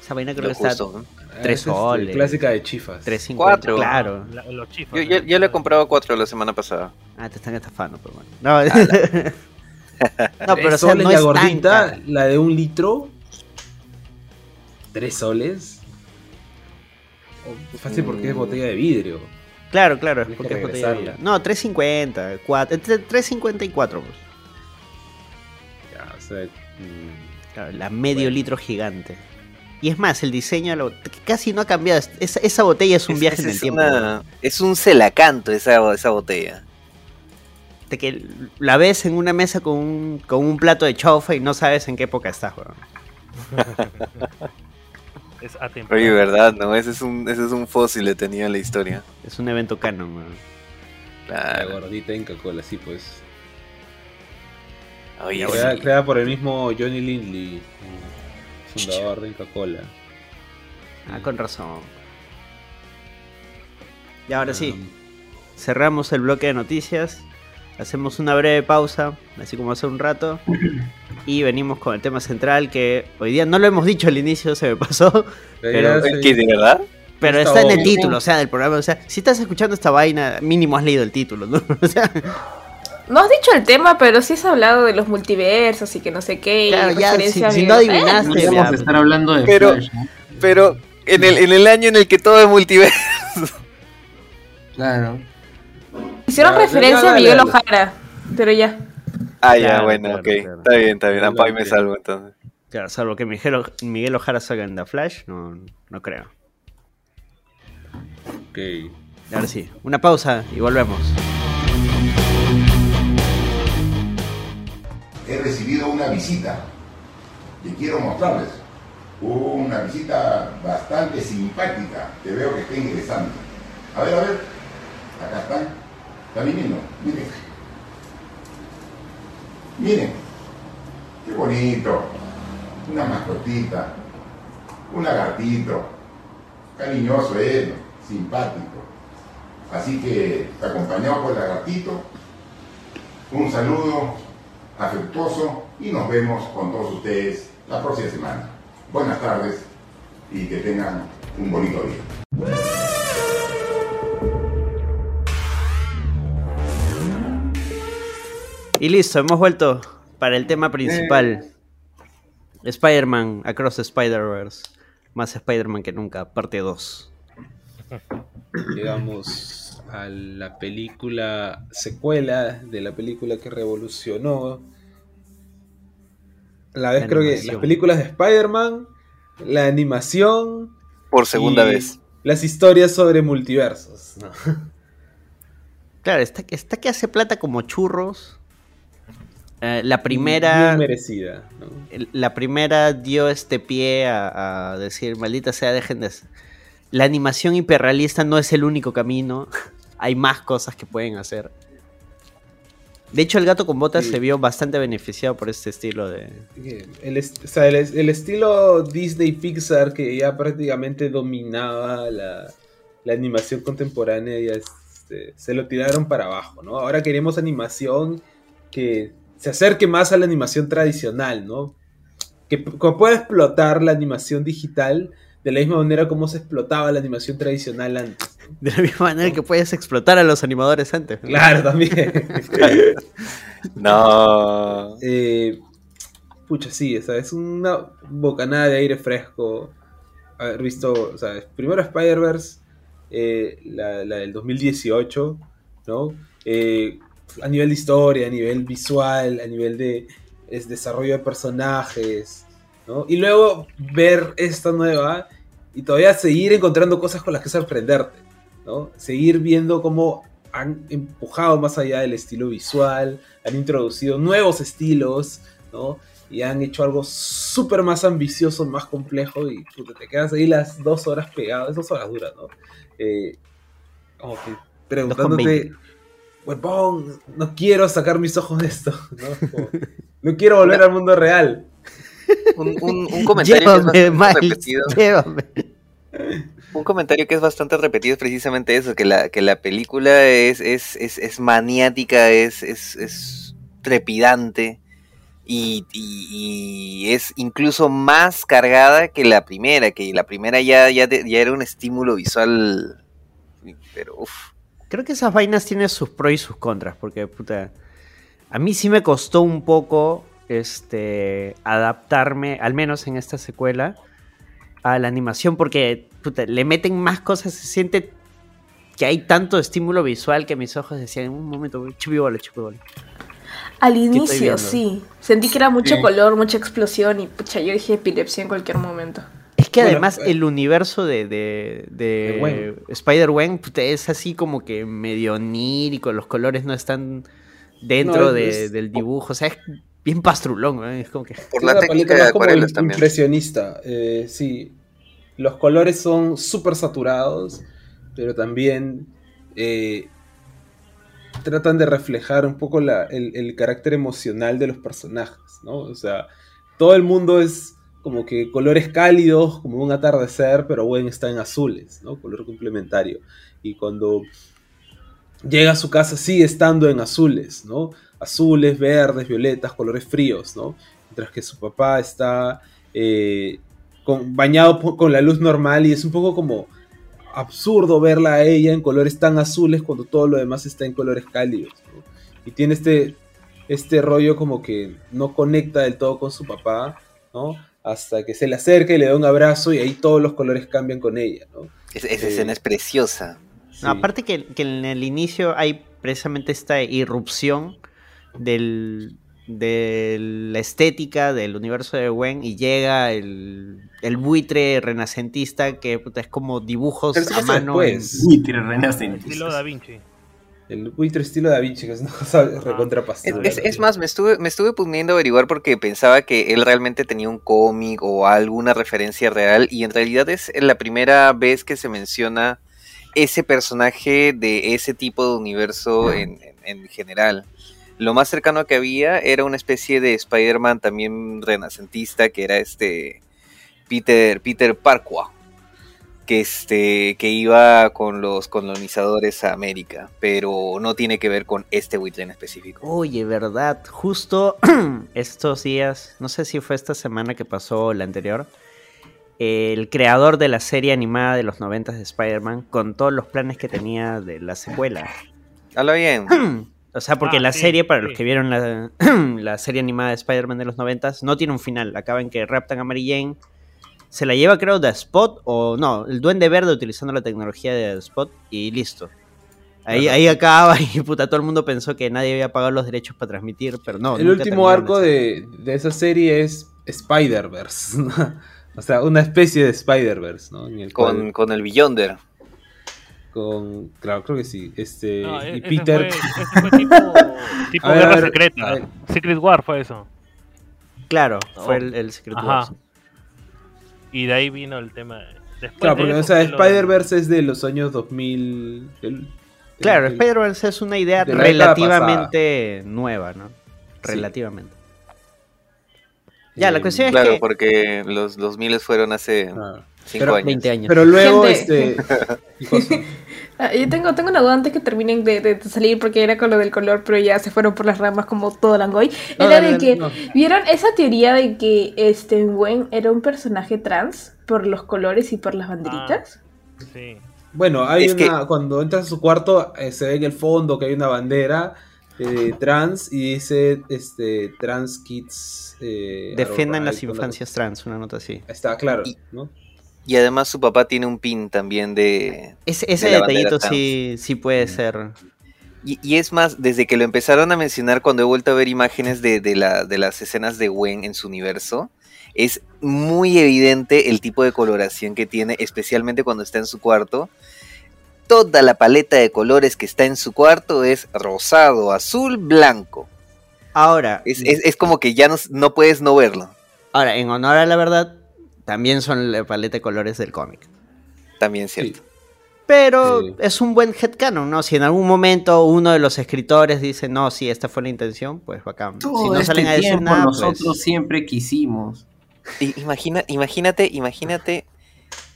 Esa vaina creo que justo. está Ah, 3 soles. Este, clásica de chifas. 3.50, claro. Los chifas, yo, yo, le he comprado 4 la semana pasada. Ah, te están estafando, pero bueno. No, ah, pero o sea, no la gordita, la de un litro. 3 soles. Oh, pues fácil porque es mm. botella de vidrio. Claro, claro, es porque es botella de vidrio. No, 3.50, 3.54 pues. Ya, o sea, mm. claro, la medio bueno. litro gigante. Y es más, el diseño de la casi no ha cambiado. Esa, esa botella es un Es- viaje en el es tiempo. una- es un celacanto esa, esa botella. De que la ves en una mesa con un, con un plato de chaufa y no sabes en qué época estás, weón. Es atemporal. Oye, verdad, ¿no? Ese es un, ese es un fósil le tenía en la historia. Es un evento canon, weón. la gordita Inca Cola, sí, pues. Oye, Creada, sí. creada por el mismo Johnny Lindley, fundador de Inca Cola. Ah, con razón. Y ahora sí, cerramos el bloque de noticias. Hacemos una breve pausa, así como hace un rato. Y venimos con el tema central que hoy día no lo hemos dicho al inicio, se me pasó. Pero- ya se- ¿Qué, de verdad? Pero Está está en el título, o sea, del programa. O sea, si estás escuchando esta vaina, mínimo has leído el título, ¿no? O sea, No has dicho el tema, pero sí has hablado de los multiversos y que no sé qué. y Claro, ya, si- no adivinaste, No ya. íbamos a estar hablando de Pero- Flash, ¿no? Pero en el, en el año en el que todo es multiverso. Claro. Hicieron referencia a Miguel. Ojara, pero ya. Ah, ya, Claro, bueno, claro, ok. claro. Está bien, está bien. Ampay me salvo entonces. claro, salvo que Miguel, O- Miguel Ojara salga en The Flash, no, no creo. ok. Ahora sí, una pausa y volvemos. He recibido una visita que quiero mostrarles. Una visita bastante simpática que veo que está ingresando. A ver, a ver. Acá están. Está viniendo. Miren. Miren. Qué bonito. Una mascotita. Un lagartito. Cariñoso él. Simpático. Así que, acompañado por el lagartito, un saludo afectuoso y nos vemos con todos ustedes la próxima semana. Buenas tardes y que tengan un bonito día. Y listo, hemos vuelto para el tema principal. Spider-Man Across Spider-Verse. Más Spider-Man que nunca, parte 2. Llegamos a la película secuela de la película que revolucionó. La vez La creo que las películas de Spider-Man, la animación Por segunda y vez. las historias sobre multiversos. ¿no? Claro, está, está que hace plata como churros. Eh, la primera. Bien merecida. La primera dio este pie a, a decir, maldita sea, dejen de... hacer". La animación hiperrealista no es el único camino. Hay más cosas que pueden hacer. De hecho, el gato con botas Sí. se vio bastante beneficiado por este estilo de... El, est- o sea, el, es- el estilo Disney Pixar que ya prácticamente dominaba la, la animación contemporánea ya este, se lo tiraron para abajo, ¿no? Ahora queremos animación que se acerque más a la animación tradicional, ¿no? Que, que pueda explotar la animación digital de la misma manera como se explotaba la animación tradicional antes. De la misma manera que puedes explotar a los animadores antes. ¿no? Claro, también. No. Eh, pucha, sí, o sea, es una bocanada de aire fresco haber visto, o sea, primero Spider-Verse, eh, la, la del 2018, ¿no? Eh, a nivel de historia, a nivel visual, a nivel de es, desarrollo de personajes, ¿no? Y luego ver esta nueva y todavía seguir encontrando cosas con las que sorprenderte, ¿no? Seguir viendo cómo han empujado más allá del estilo visual, han introducido nuevos estilos, ¿no? Y han hecho algo súper más ambicioso, más complejo y puta, te quedas ahí las dos horas pegado, es dos horas duras, ¿no? Eh, como que preguntándote, 2,20. huevón, no quiero sacar mis ojos de esto, ¿no? Como, no quiero volver al mundo real. Un, un- un comentario que es bastante Miles, repetido. llévame. Un comentario que es bastante repetido es precisamente eso, que la, que la película es, es, es, es maniática, es, es, es trepidante y, y- y es incluso más cargada que la primera, que la primera ya, ya, ya era un estímulo visual, pero uff. Creo que esas vainas tienen sus pros y sus contras, porque puta, a mí sí me costó un poco este adaptarme, al menos en esta secuela, a la animación, porque puta, le meten más cosas, se siente que hay tanto estímulo visual que mis ojos decían, en un momento, chupibola, chupibola. Al inicio, sí. Sentí que era mucho Sí. color, mucha explosión y pucha, yo dije epilepsia en cualquier momento. Es que Bueno, además eh, el universo de, de, de puta, es así como que medio onírico, los colores no están dentro No, de- es- del dibujo, o sea, es bien pastrulón, ¿no? es como que... Por la técnica paleta de más como acuarelas también. Impresionista, eh, sí. Los colores son súper saturados, pero también eh, tratan de reflejar un poco la- el, el carácter emocional de los personajes, ¿no? O sea, todo el mundo es como que colores cálidos, como un atardecer, pero Gwen está en azules, ¿no? Color complementario. Y cuando llega a su casa sigue estando en azules, ¿no? Azules, verdes, violetas, colores fríos, ¿no? Mientras que su papá está eh, con- bañado con la luz normal y es un poco como absurdo verla a ella en colores tan azules cuando todo lo demás está en colores cálidos, ¿no? Y tiene este, este rollo como que no conecta del todo con su papá, ¿no? Hasta que se le acerca y le da un abrazo y ahí todos los colores cambian con ella, ¿no? Es- esa Eh, escena es preciosa. No, aparte que, que en el inicio hay precisamente esta irrupción del, de la estética del universo de Gwen y llega el, el buitre renacentista que puta, es como dibujos Pero a mano. en- después. Buitre renacentista. Estilo Da Vinci. El buitre estilo Da Vinci, que es una cosa Es, recontrapasada. es- es más, me estuve, me estuve poniendo a averiguar porque pensaba que él realmente tenía un cómic o alguna referencia real y en realidad es la primera vez que se menciona ese personaje de ese tipo de universo en, en- en general. Lo más cercano que había era una especie de Spider-Man también renacentista que era este Peter, Peter Parqua que este que iba con los colonizadores a América, pero no tiene que ver con este buitre en específico. Oye, verdad, justo estos días, no sé si fue esta semana que pasó o la anterior, el creador de la serie animada de los 90 de Spider-Man contó los planes que tenía de la secuela. Habla bien. O sea, porque Ah, la sí, serie, para los que vieron la, la serie animada de Spider-Man de los 90, no tiene un final. Acaba en que raptan a Mary Jane. Se la lleva, creo, de Spot o no, el Duende Verde utilizando la tecnología de Spot y listo. Ahí, ahí acaba y puta, todo el mundo pensó que nadie había pagado los derechos para transmitir, pero no. el nunca último arco de, de esa serie es Spider-Verse. o sea, una especie de Spider-Verse, ¿no? En el Con, cual- con el Beyonder. Con. Claro, creo que sí. Este. No, e- y ese Peter. fue, ese fue tipo, tipo ver, Guerra ver, Secreta. Secret War fue eso. Claro, Oh. fue el, el Secret Ajá. Wars. Y de ahí vino el tema. Después Claro, de porque, eso o sea, fue lo Spider-Verse es de los años 2000. del- Claro, Spider-Verse es una idea relativamente nueva, ¿no? Relativamente. Ya, la Eh, cuestión es Claro, que... porque los, los miles fueron hace Ah. 5 Pero- años. 20 años. Pero luego, Gente. este. Ah, yo tengo, tengo una duda antes que terminen de, de- de salir porque era con lo del color, pero ya se fueron por las ramas como todo Langoy. No, Era de que, no. ¿vieron esa teoría de que este Gwen era un personaje trans por los colores y por las banderitas? Sí. Bueno, hay Es que- una. Cuando entras a su cuarto, eh, se ve en el fondo que hay una bandera eh, trans y dice este Trans Kids. eh, Defiendan las infancias trans, una nota así. Está claro, Y- ¿no? Y además su papá tiene un pin también de... Ese, ese de detallito sí, sí puede ser. Y, y es más, desde que lo empezaron a mencionar cuando he vuelto a ver imágenes de, de, la, de las escenas de Gwen en su universo, es muy evidente el tipo de coloración que tiene, especialmente cuando está en su cuarto. Toda la paleta de colores que está en su cuarto es rosado, azul, blanco. Ahora, Es, es- es como que ya no, no puedes no verlo. ahora, en honor a la verdad, también son la paleta de colores del cómic. También cierto. Pero Sí. es un buen headcanon, ¿no? Si en algún momento uno de los escritores dice, no, sí, esta fue la intención, pues bacán. Todo si no este salen a decir tiempo nada, nosotros pues... siempre quisimos. Imagina, imagínate, imagínate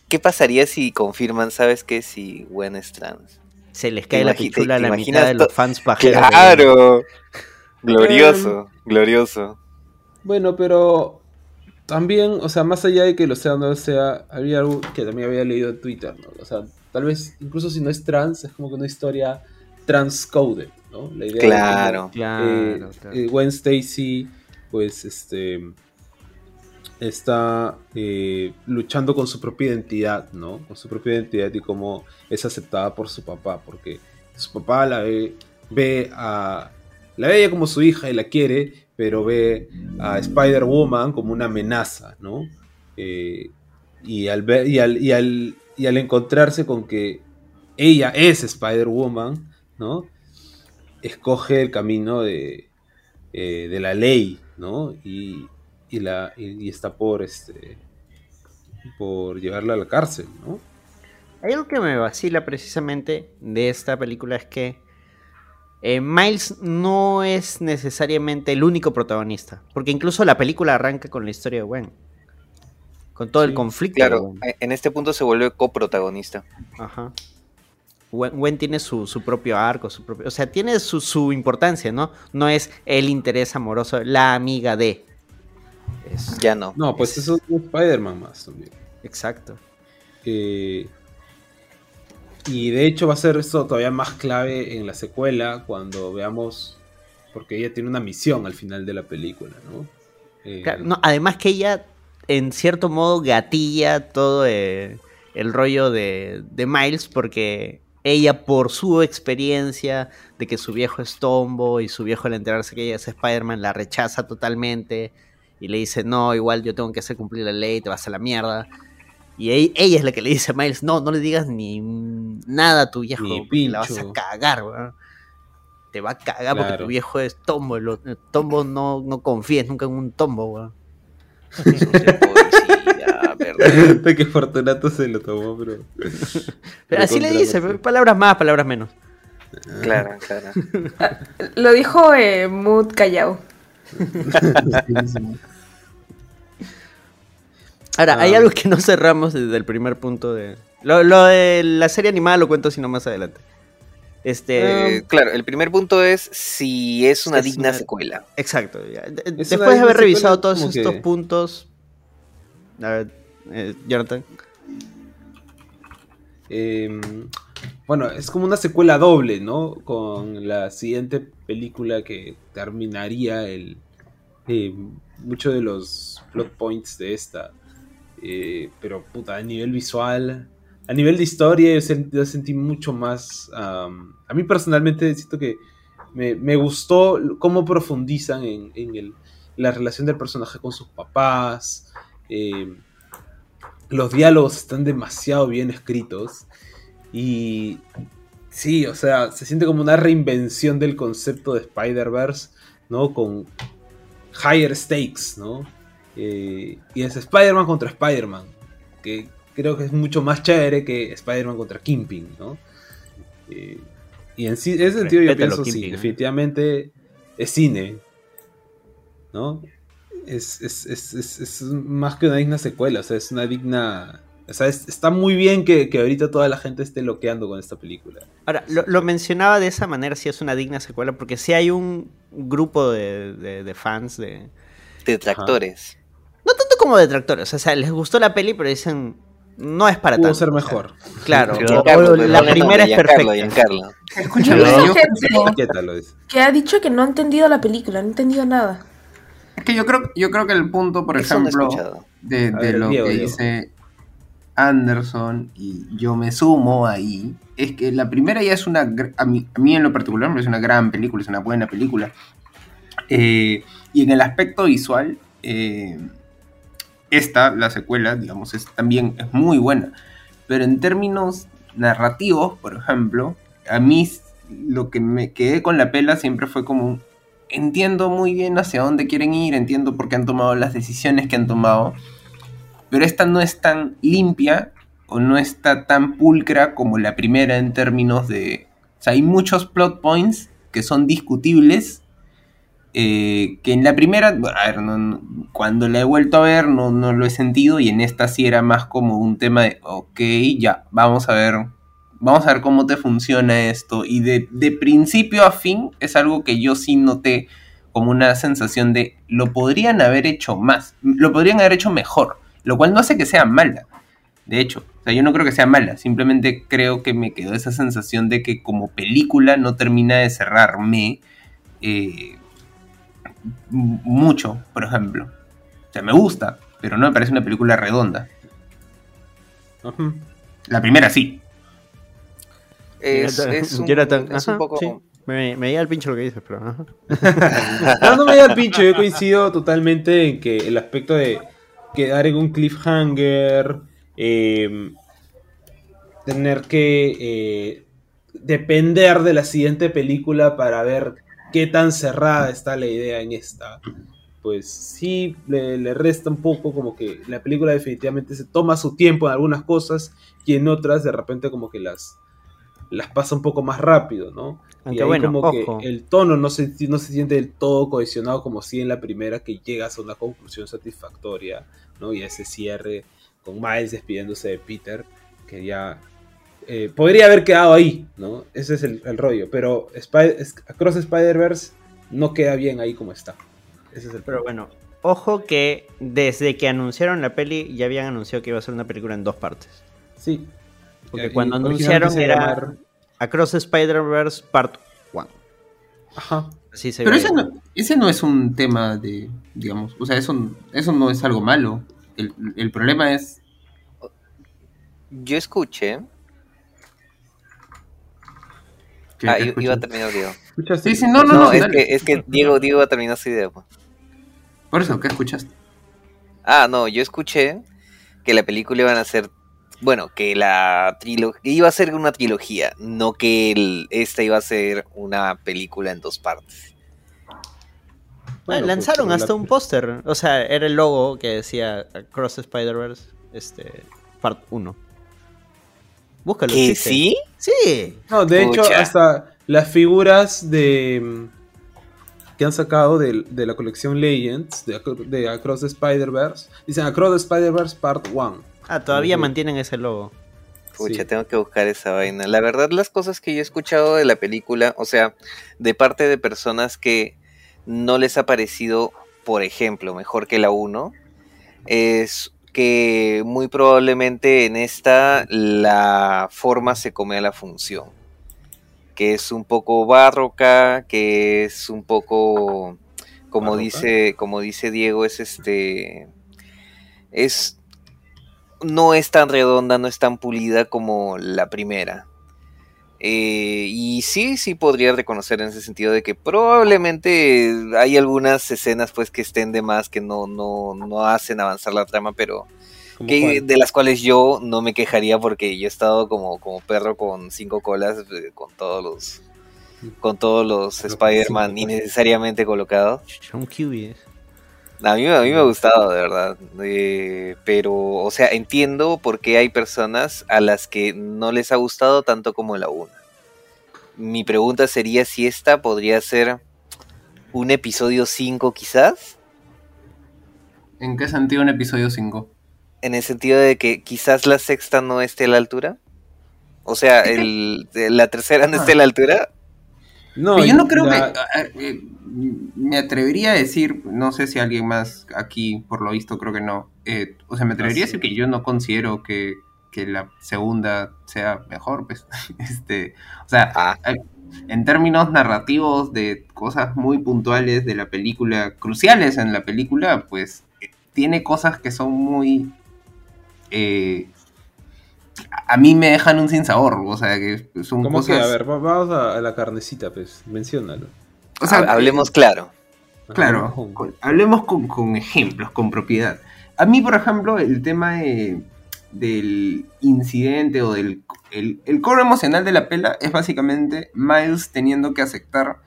qué pasaría si confirman, ¿sabes qué? Si Gwen es trans. Se les cae la pichula a la mitad de los fans pajeros. de- Claro. Glorioso, glorioso. Bueno, pero también, o sea, más allá de que lo sea o no lo sea, había algo que también había leído en Twitter, ¿no? O sea, tal vez, incluso si no es trans, es como que una historia transcoded, ¿no? La idea de Claro. cómo, Claro, eh, claro. eh, Gwen Stacy, pues, este, está eh, luchando con su propia identidad, ¿no? Con su propia identidad y cómo es aceptada por su papá, porque su papá la ve, ve a, la ve a ella como su hija y la quiere, pero ve a Spider-Woman como una amenaza, ¿no? Eh, y, al ver, y, al, y, al, y al encontrarse con que ella es Spider-Woman, ¿no? Escoge el camino de, eh, de la ley, ¿no? Y, la, y está por, este, por llevarla a la cárcel, ¿no? Hay algo que me vacila precisamente de esta película es que eh, Miles no es necesariamente el único protagonista. Porque incluso la película arranca con la historia de Gwen. Con todo el conflicto. de Claro, Gwen. en este punto se vuelve coprotagonista. Ajá. Gwen, Gwen tiene su, su propio arco, su propio. O sea, tiene su, su importancia, ¿no? No es el interés amoroso, la amiga de. Es- Ya no. No, pues eso es un Spider-Man más también. Exacto. Eh, y de hecho va a ser esto todavía más clave en la secuela cuando veamos, porque ella tiene una misión al final de la película, ¿no? Eh, Claro, no, además que ella, en cierto modo, gatilla todo eh, el rollo de, de Miles, porque ella, por su experiencia de que su viejo es Tombo y su viejo al enterarse que ella es Spider-Man, la rechaza totalmente y le dice: No, igual yo tengo que hacer cumplir la ley, te vas a la mierda. Y ella es la que le dice a Miles: No, no le digas ni nada a tu viejo, la vas a cagar, weón. Te va a cagar porque tu viejo es Tombo. lo- Tombo no, no confíes nunca en un Tombo, weón. De que Fortunato se lo tomó, pero... Pero así le dice, palabras más, palabras menos. Claro, claro. Lo dijo eh, Mood Callao. Ahora, hay Ah. algo que no cerramos desde el primer punto de. Lo, lo de la serie animada lo cuento sino más adelante. Este. Eh, claro, el primer punto es si es una Es digna una- secuela. Exacto. ya. De- una Después de haber revisado secuela todos estos que- puntos. A ver, eh, Jonathan. Eh, bueno, es como una secuela doble, ¿no? Con la siguiente película que terminaría el eh, muchos de los plot points de esta. Eh, pero puta, a nivel visual, a nivel de historia, yo, sen- yo sentí mucho más. a mí personalmente siento que me, me gustó cómo profundizan en, el- la relación del personaje con sus papás. eh, los diálogos están demasiado bien escritos. Y sí, o sea, se siente como una reinvención del concepto de Spider-Verse, ¿no? Con higher stakes, ¿no? Eh, y es Spider-Man contra Spider-Man, que creo que es mucho más chévere que Spider-Man contra Kingpin, ¿no? Eh, y en sí, en ese sentido yo pienso, sí, Kingpin, ¿eh? definitivamente es cine, ¿no? Es, es, es, es, es más que una digna secuela, o sea, es una digna... O sea, es- está muy bien que, que ahorita toda la gente esté loqueando con esta película. Ahora, lo, lo mencionaba de esa manera, si es una digna secuela, porque si hay un grupo de, de- de fans de. Detractores. No tanto como detractores, o sea, les gustó la peli, pero dicen. No es para Pudo tanto. ser mejor. claro, Giancarlo, la primera es perfecta. Giancarlo. Escúchame, yo, que ha dicho que no ha entendido la película, no ha entendido nada. es que yo creo, yo creo que el punto, por Eso no ejemplo, escuchado. de, de ver, lo Diego, que Diego. dice Anderson, y yo me sumo ahí, es que la primera ya es una, gr- a mí, a mí en lo particular me parece una gran película, es una buena película. Eh, y en el aspecto visual, eh, esta, la secuela, digamos, es, también es muy buena. Pero en términos narrativos, por ejemplo, a mí lo que me quedé con la pela siempre fue como, entiendo muy bien hacia dónde quieren ir, entiendo por qué han tomado las decisiones que han tomado, pero esta no es tan limpia o no está tan pulcra como la primera en términos de... O sea, hay muchos plot points que son discutibles eh, que en la primera, cuando la he vuelto a ver no, no lo he sentido y en esta sí era más como un tema de, ok, ya, vamos a ver, vamos a ver cómo te funciona esto. Y de, de principio a fin es algo que yo sí noté como una sensación de, lo podrían haber hecho más, lo podrían haber hecho mejor, lo cual no hace que sea mala. De hecho, o sea, yo no creo que sea mala, simplemente creo que me quedó esa sensación de que como película no termina de cerrarme eh, mucho, por ejemplo. O sea, me gusta, pero no me parece una película redonda. La primera sí. Es, un, es poco... sí. Me, me llega el pincho lo que dices, pero. ajá. No, no me da el pincho, yo coincido totalmente en que el aspecto de quedar en un cliffhanger, eh, tener que eh, depender de la siguiente película para ver qué tan cerrada está la idea en esta, pues sí le, le resta un poco como que la película definitivamente se toma su tiempo en algunas cosas y en otras de repente como que las las pasa un poco más rápido, ¿no? Aunque y ahí bueno, como ojo. que el tono no se, no se siente del todo cohesionado como si en la primera que llegas a una conclusión satisfactoria, ¿no? Y a ese cierre con Miles despidiéndose de Peter, que ya eh, podría haber quedado ahí, ¿no? Ese es el, el rollo, pero Spy- Across Spider-Verse no queda bien ahí como está. Ese es el Pero bueno, ojo que desde que anunciaron la peli ya habían anunciado que iba a ser una película en dos partes. Sí. Porque Y cuando anunciaron era llamar- Across Spider-Verse Part 1. Ajá. Así se Pero ve. ese no, ese no es un tema de, digamos, o sea, eso, eso no es algo malo. El, el problema es, Yo escuché... ¿Qué- ah, iba a terminar Diego. ¿Escuchaste? Sí, sí, no, no, No, no, es, que, es que Diego, Diego va a terminar su idea. pues. por eso, ¿qué escuchaste? Ah, no, yo escuché que la película iban a ser, bueno, que la trilogía iba a ser una trilogía, no que el- esta iba a ser una película en dos partes. Ah, Bueno, lanzaron pues, hasta la- un póster. O sea, era el logo que decía Across Spider-Verse este, Part 1. Búscalo. ¿Que existe. sí? Sí. No, de hecho, hasta las figuras de mm, que han sacado de, de la colección Legends de, Acro- de Across the Spider-Verse dicen Across the Spider-Verse Part 1. Ah, todavía mantienen ese logo. Pucha, Sí. tengo que buscar esa vaina. La verdad, las cosas que yo he escuchado de la película, o sea, de parte de personas que no les ha parecido, por ejemplo, mejor que la 1, es que muy probablemente en esta la forma se come a la función. Que es un poco barroca, que es un poco, como ¿Barroca? dice, como dice Diego, es este, es no es tan redonda, no es tan pulida como la primera. Eh, y sí, sí podría reconocer en ese sentido de que probablemente hay algunas escenas pues que estén de más que no, no, no hacen avanzar la trama, pero ¿Cómo que, de las cuales yo no me quejaría porque yo he estado como, como perro con cinco colas eh, con todos los con todos los Spider-Man innecesariamente colocados. Son cubies. A mí, a mí me ha gustado, de verdad. Eh, pero, o sea, entiendo por qué hay personas a las que no les ha gustado tanto como la una. Mi pregunta sería si esta podría ser un episodio 5 quizás. ¿En qué sentido un episodio 5? En el sentido de que quizás la sexta no esté a la altura. O sea, el, la tercera no esté a la altura. No, Pero yo no creo la- que. eh, me atrevería a decir, no sé si alguien más aquí, por lo visto, creo que no. eh, o sea, me atrevería a decir que yo no considero que, que la segunda sea mejor, pues. este, o sea, Ah, en términos narrativos de cosas muy puntuales de la película, cruciales en la película, pues eh, tiene cosas que son muy. eh, a mí me dejan un sinsabor, o sea, que son ¿Cómo cosas. que? A ver, va- vamos a, la carnecita, pues, menciónalo. o sea, ha- hablemos claro. Claro, con- hablemos con, con ejemplos, con propiedad. A mí, por ejemplo, el tema de- del incidente o del el, el core emocional de la pela es básicamente Miles teniendo que aceptar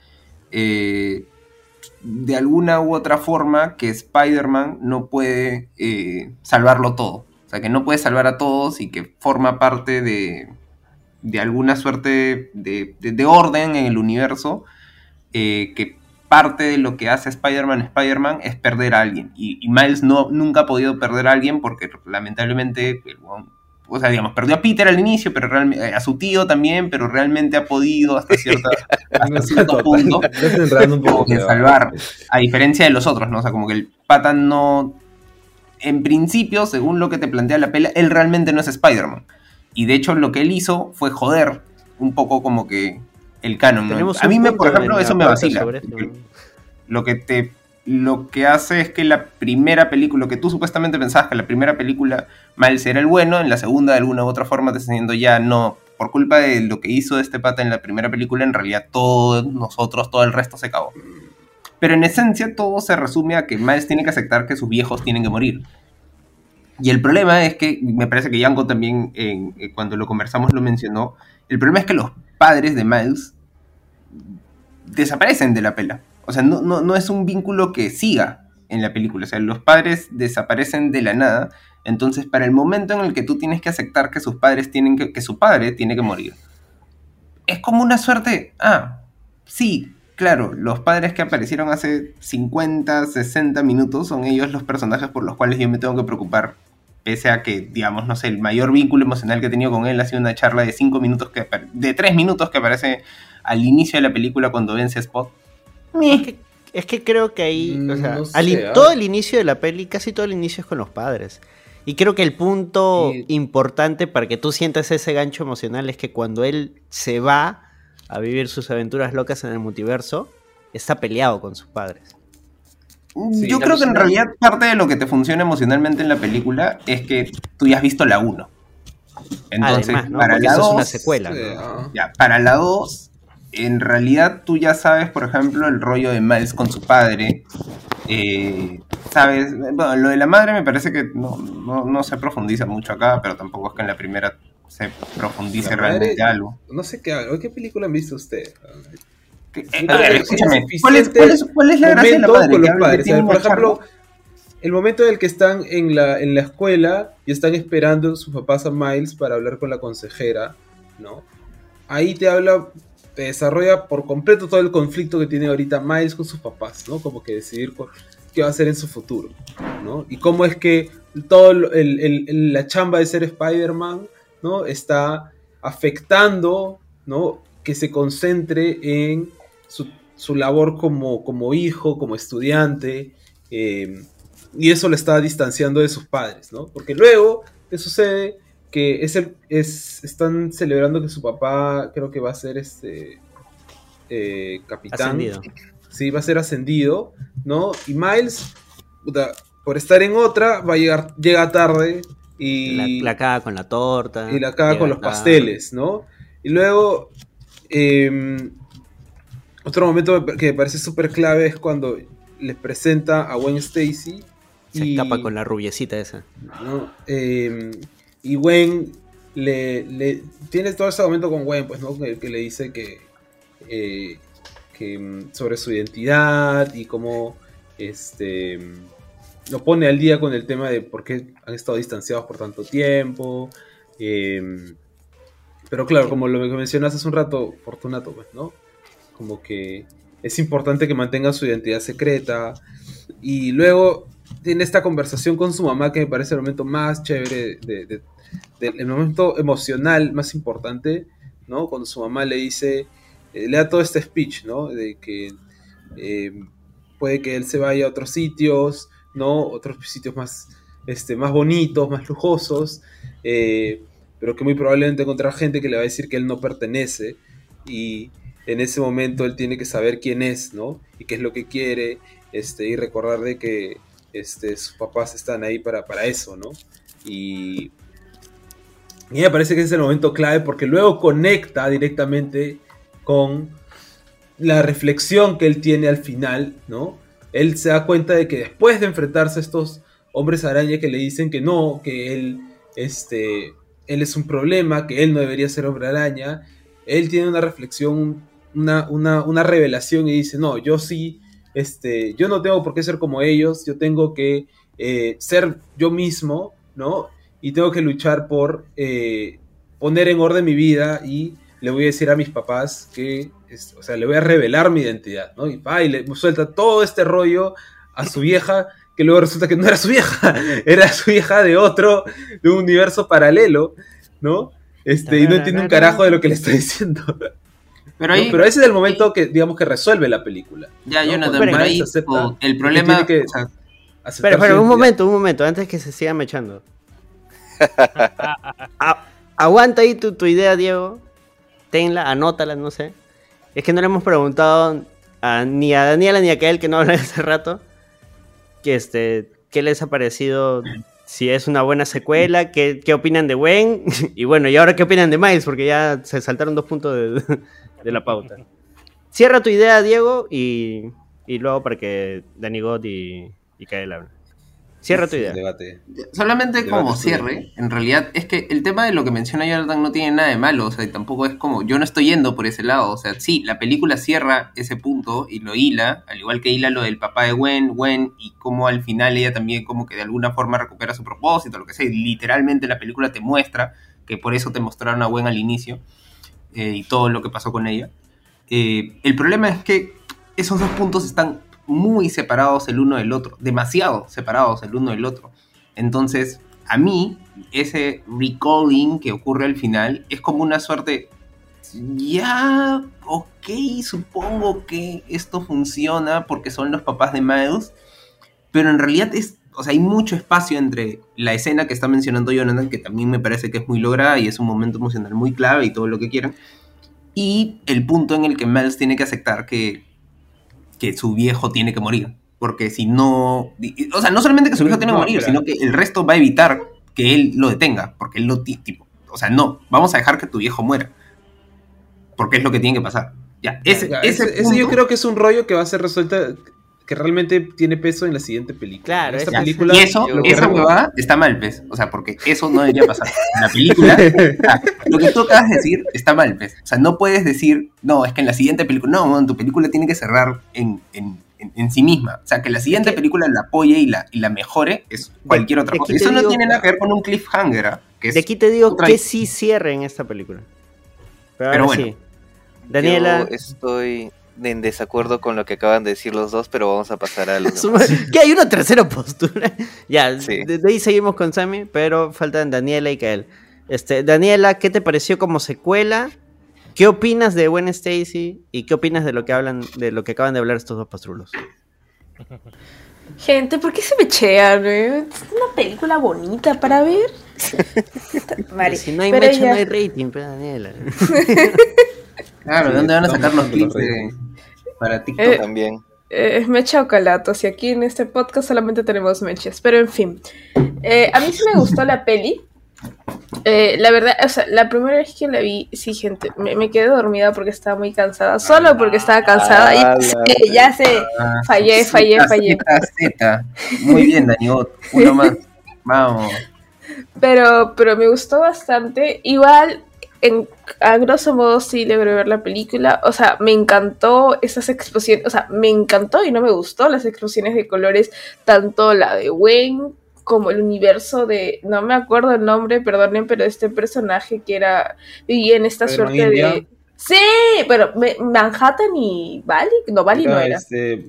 eh, de alguna u otra forma que Spider-Man no puede eh, salvarlo todo. Sea, que no puede salvar a todos y que forma parte de, de alguna suerte de, de- de orden en el universo eh, que parte de lo que hace Spider-Man Spider-Man es perder a alguien. Y, y Miles no, nunca ha podido perder a alguien porque lamentablemente, o sea, digamos, perdió a Peter al inicio, pero realmente, a su tío también, pero realmente ha podido hasta, cierta, hasta cierto punto un poco. salvar, a diferencia de los otros, ¿no? O sea, como que el pata no... En principio, según lo que te plantea la pela, él realmente no es Spider-Man. Y de hecho lo que él hizo fue joder un poco como que el canon. A mí, me, por ejemplo, eso me vacila. Lo que te lo que hace es que la primera película, lo que tú supuestamente pensabas que la primera película Miles era el bueno, en la segunda de alguna u otra forma te diciendo ya no, por culpa de lo que hizo este pata en la primera película, en realidad todos nosotros, todo el resto se acabó. Pero en esencia todo se resume a que Miles tiene que aceptar que sus viejos tienen que morir. Y el problema es que, me parece que Yanko también, eh, cuando lo conversamos, lo mencionó, el problema es que los padres de Miles desaparecen de la pela. O sea, no, no, no es un vínculo que siga en la película. O sea, los padres desaparecen de la nada. Entonces, para el momento en el que tú tienes que aceptar que sus padres tienen que, que su padre tiene que morir, es como una suerte. Ah, sí, claro, los padres que aparecieron hace 50, 60 minutos son ellos los personajes por los cuales yo me tengo que preocupar. Pese a que, digamos, no sé, el mayor vínculo emocional que he tenido con él ha sido una charla de 5 minutos, que de 3 minutos que aparece al inicio de la película cuando vence a Spot. Es que, es que creo que ahí, o sea, no al sé, todo el inicio de la peli, casi todo el inicio es con los padres. Y creo que el punto Y- importante para que tú sientas ese gancho emocional es que cuando él se va a vivir sus aventuras locas en el multiverso, está peleado con sus padres. Sí, Yo creo que en realidad parte de lo que te funciona emocionalmente en la película es que tú ya has visto la 1. Entonces, Además, ¿no? para Porque la eso es una 2, secuela. Sí, ¿no? ah. ya, para la 2, en realidad tú ya sabes, por ejemplo, el rollo de Miles con su padre. Eh, sabes, bueno, lo de la madre me parece que no, no, no se profundiza mucho acá, pero tampoco es que en la primera se profundice La madre- realmente algo. No sé qué, ¿qué película han visto ustedes? Yo eh, a ver, escúchame, es ¿cuál es, cuál es- cuál es la gracia de la. Por ejemplo, charla. el momento en el que están en la, en la escuela y están esperando sus papás a Miles para hablar con la consejera, ¿no? Ahí te habla, te desarrolla por completo todo el conflicto que tiene ahorita Miles con sus papás, ¿no? Como que decidir qué va a hacer en su futuro, ¿no? Y cómo es que todo el- el- el- la chamba de ser Spider-Man, ¿no? Está afectando, ¿no? Que se concentre en su, su labor como, como hijo, como estudiante, eh, y eso lo está distanciando de sus padres, ¿no? Porque luego, ¿qué sucede? Que es el, es, están celebrando que su papá creo que va a ser este eh, capitán. Ascendido. Sí, va a ser ascendido, ¿no? Y Miles, por estar en otra, va a llegar, llega tarde y La, la caga con la torta. y la caga con los pasteles, ¿no? Y luego, eh, otro momento que me parece súper clave es cuando les presenta a Gwen Stacy. Se y, escapa con la rubiecita esa. ¿no? Eh, y Gwen le, le- tiene todo ese momento con Gwen, pues, ¿no? Que, que le dice que, eh, que mm, sobre su identidad y cómo este lo pone al día con el tema de por qué han estado distanciados por tanto tiempo. eh, pero claro, como lo que mencionaste hace un rato, Fortunato, pues, ¿no? Como que es importante que mantenga su identidad secreta. Y luego tiene esta conversación con su mamá que me parece el momento más chévere, de, el momento emocional más importante, ¿no? Cuando su mamá le dice, eh, le da todo este speech, ¿no? De que eh, puede que él se vaya a otros sitios, ¿no? Otros sitios más, este, más bonitos, más lujosos, eh, pero que muy probablemente encontrar gente que le va a decir que él no pertenece y en ese momento él tiene que saber quién es, ¿no? Y qué es lo que quiere, este, y recordar de que este, sus papás están ahí para, para eso, ¿no? Y, y me parece que ese es el momento clave porque luego conecta directamente con la reflexión que él tiene al final, ¿no? Él se da cuenta de que después de enfrentarse a estos hombres araña que le dicen que no, que él, este, él es un problema, que él no debería ser hombre araña, él tiene una reflexión, una, una, una revelación y dice, no, yo sí, este, yo no tengo por qué ser como ellos, yo tengo que eh, ser yo mismo, ¿no? Y tengo que luchar por eh, poner en orden mi vida y le voy a decir a mis papás que, es- o sea, le voy a revelar mi identidad, ¿no? Y va y le suelta todo este rollo a su vieja, que luego resulta que no era su vieja, era su vieja de otro, de un universo paralelo, ¿no? Este, y no entiende un carajo de lo que le está diciendo. Pero ¿no? ahí, Pero ese es el momento que, digamos, que resuelve la película. ya, ¿no? Jonathan, pero ahí acepta el problema. tiene que o sea, aceptar Espera, su espera, un identidad. momento, un momento, antes que se siga mechando. A- aguanta ahí tu, tu idea, Diego. Tenla, anótala, no sé. Es que no le hemos preguntado a- ni a Daniela ni a Kael, que no hablan hace rato, que este, qué les ha parecido, si es una buena secuela, qué, qué opinan de Gwen, y bueno, y ahora qué opinan de Miles, porque ya se saltaron dos puntos de, de la pauta. Cierra tu idea, Diego, y, y luego para que God y, y Kael hablen. Cierra tu Sí, idea. debate. Solamente Debate como cierre, en realidad es que el tema de lo que menciona Jonathan no tiene nada de malo, o sea, y tampoco es como, yo no estoy yendo por ese lado, o sea, sí, la película cierra ese punto y lo hila, al igual que hila lo del papá de Gwen, Gwen, y cómo al final ella también como que de alguna forma recupera su propósito, lo que sea, y literalmente la película te muestra que por eso te mostraron a Gwen al inicio eh, y todo lo que pasó con ella. Eh, el problema es que esos dos puntos están muy separados el uno del otro, demasiado separados el uno del otro. Entonces, a mí, ese recalling que ocurre al final es como una suerte. Ya, ok, supongo que esto funciona porque son los papás de Miles, pero en realidad es. O sea, hay mucho espacio entre la escena que está mencionando Jonathan, que también me parece que es muy lograda y es un momento emocional muy clave y todo lo que quieran, y el punto en el que Miles tiene que aceptar que, que su viejo tiene que morir. Porque si no. O sea, no solamente que su viejo tiene que morir, sino que el resto va a evitar que él lo detenga. Porque él lo ti- tipo. O sea, no, vamos a dejar que tu viejo muera. Porque es lo que tiene que pasar. Ya, ese, ese, ese- ese yo creo que es un rollo que va a ser resuelta, que realmente tiene peso en la siguiente película. Claro, En esta es- película. Y eso, esa huevada está mal, pues. O sea, porque eso no debería pasar. En la película, o sea, lo que tú acabas de decir está mal, pues. O sea, no puedes decir, no, es que en la siguiente película, no, tu película tiene que cerrar en, en, en, en sí misma. O sea, que la siguiente película la apoye y la, y la mejore es cualquier otra cosa. Eso no digo- tiene nada que ver con un cliffhanger, ¿ah? que es De aquí te digo otra- que sí cierre en esta película. Pero, bueno. sí. Daniela. Yo estoy en desacuerdo con lo que acaban de decir los dos, pero vamos a pasar a los Su demás. madre, ¿Qué hay una tercera postura? ya, Sí. de, de ahí seguimos con Sammy, pero faltan Daniela y Kael. Este, Daniela, ¿qué te pareció como secuela? ¿Qué opinas de Gwen Stacy? ¿Y qué opinas de lo que hablan, de lo que acaban de hablar estos dos pastrulos? Gente, ¿por qué se me chean? eh? Es una película bonita para ver. Vale, si no hay mecha, ya. no hay rating, pero Daniela. Claro, ¿de dónde van a sacar los clips de- para TikTok? Eh, También. Eh, es mecha o calatos y aquí en este podcast solamente tenemos mechas, pero en fin. Eh, a mí sí me gustó la peli. Eh, la verdad, o sea, la primera vez que la vi, sí, gente, me, me quedé dormida porque estaba muy cansada, solo porque estaba cansada. Ah, y la- sí, ya sé, Ah, fallé, fallé, fallé. Z, Z. Muy bien, Daniot. Uno más. Vamos. Pero, pero me gustó bastante. Igual, en, a grosso modo, sí logré ver la película. O sea, me encantó esas explosiones. O sea, me encantó y no me gustó las explosiones de colores. Tanto la de Wayne como el universo de. No me acuerdo el nombre, perdonen, pero este personaje que era. Vivía en esta suerte India. de. Sí, pero me- Manhattan y Bali. No, Bali no era. Este,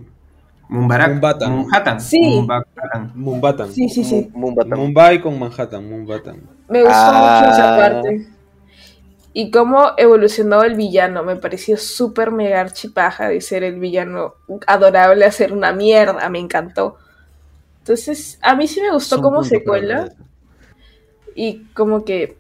Mumbarak. Mumbatan. Manhattan. Sí. Mumbatan. Mumbatan. Sí, sí, sí. Mumbatama. Mumbai con Manhattan, Mumbatan. Me gustó Ah. mucho esa parte. Y cómo evolucionó el villano. Me pareció súper mega archipaja de ser el villano adorable a ser una mierda. Me encantó. Entonces, a mí sí me gustó hablar de eso. Y como que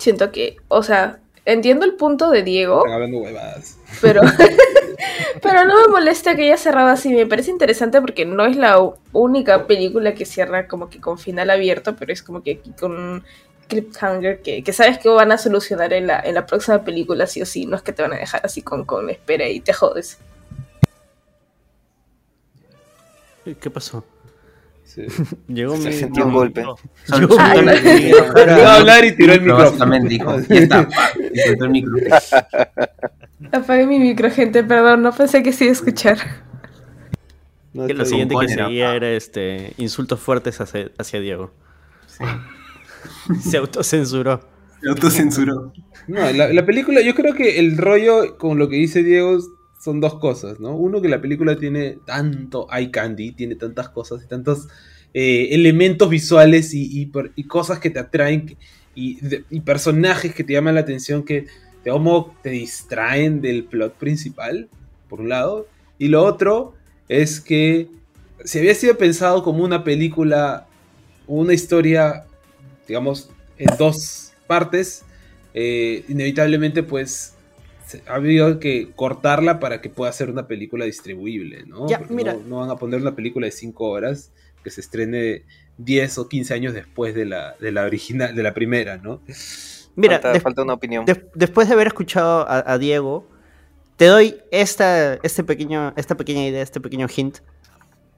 siento que, o sea, entiendo el punto de Diego, Están hablando huevadas. pero, pero no me molesta que haya cerrado así. Me parece interesante porque no es la única película que cierra como que con final abierto, pero es como que aquí con cliffhanger que, que sabes que van a solucionar en la, en la próxima película, sí o sí. No es que te van a dejar así con, con espera y te jodes. ¿Qué pasó? Sí. Llegó mi... Sentí un golpe. Ay, micrófono. Iba a hablar y tiró el micrófono. Dijo, ya está. El micrófono. Apagué mi micro, gente, perdón, no pensé que sí iba a escuchar. No, Que lo siguiente que seguía era este insultos fuertes hacia, hacia Diego. Se autocensuró. Se autocensuró. No, la, la película, yo creo que el rollo con lo que dice Diego son dos cosas, ¿no? Uno, que la película tiene tanto eye candy, tiene tantas cosas y tantos eh, elementos visuales y, y per- y cosas que te atraen que- y, de- y personajes que te llaman la atención que de cómo te distraen del plot principal, por un lado. Y lo otro es que si había sido pensado como una película, una historia, digamos, en dos partes, eh, inevitablemente pues se- ha habido que cortarla para que pueda ser una película distribuible, ¿no? Ya, Porque mira. No, no van a poner una película de 5 horas que se estrene 10 o 15 años después de la, de la original, de la primera, ¿no? Mira, falta, una opinión. de- después de haber escuchado a, a Diego, te doy esta, este pequeño, esta pequeña idea, este pequeño hint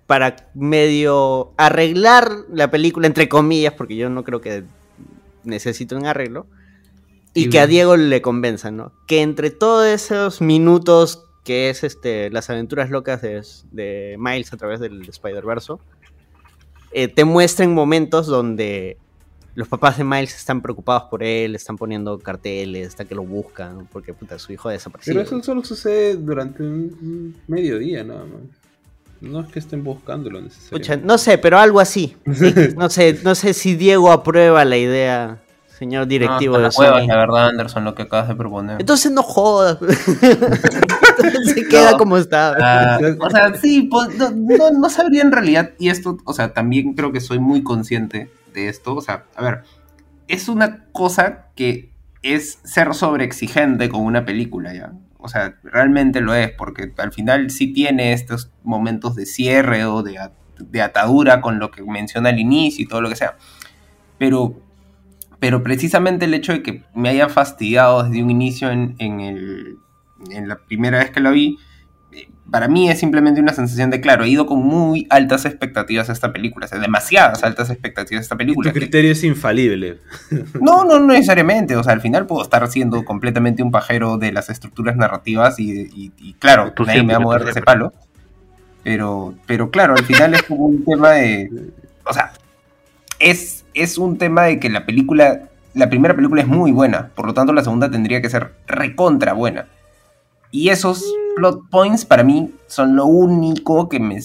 para medio arreglar la película, entre comillas, porque yo no creo que necesite un arreglo, y que a. Diego le convenzan, ¿no? Que entre todos esos minutos que es este las aventuras locas de, de Miles a través del Spider-Verse, eh, te muestren momentos donde los papás de Miles están preocupados por él, están poniendo carteles, hasta que lo buscan, porque puta, su hijo ha desaparecido. Pero eso solo sucede durante un, un mediodía nada más. No es que estén buscándolo Pucha, necesariamente. no sé, pero algo así. No sé, no sé si Diego aprueba la idea, señor directivo No, de las huevas, Sony. la verdad, Anderson, lo que acabas de proponer. Entonces no jodas. Entonces se queda No. como está. Ah, o sea, sí, pues, no, no, no sabría en realidad, y esto, o sea, también creo que soy muy consciente de esto, o sea, a ver, es una cosa que es ser sobreexigente con una película, ¿ya? O sea, realmente lo es, porque al final sí tiene estos momentos de cierre o de, de atadura con lo que menciona al inicio y todo lo que sea. Pero, pero precisamente el hecho de que me haya fastidiado desde un inicio en, en el, en la primera vez que lo vi, para mí es simplemente una sensación de, claro, he ido con muy altas expectativas a esta película, o sea, demasiadas altas expectativas a esta película. tu que- criterio es infalible. no, no necesariamente. O sea, al final puedo estar siendo completamente un pajero de las estructuras narrativas y, y- y claro, Tú nadie me va a mover de ese palo. Pero, pero claro, al final es como un tema de. O sea, es, es un tema de que la película. La primera película es muy buena, por lo tanto la segunda tendría que ser recontra buena. Y esos plot points para mí son lo único que me,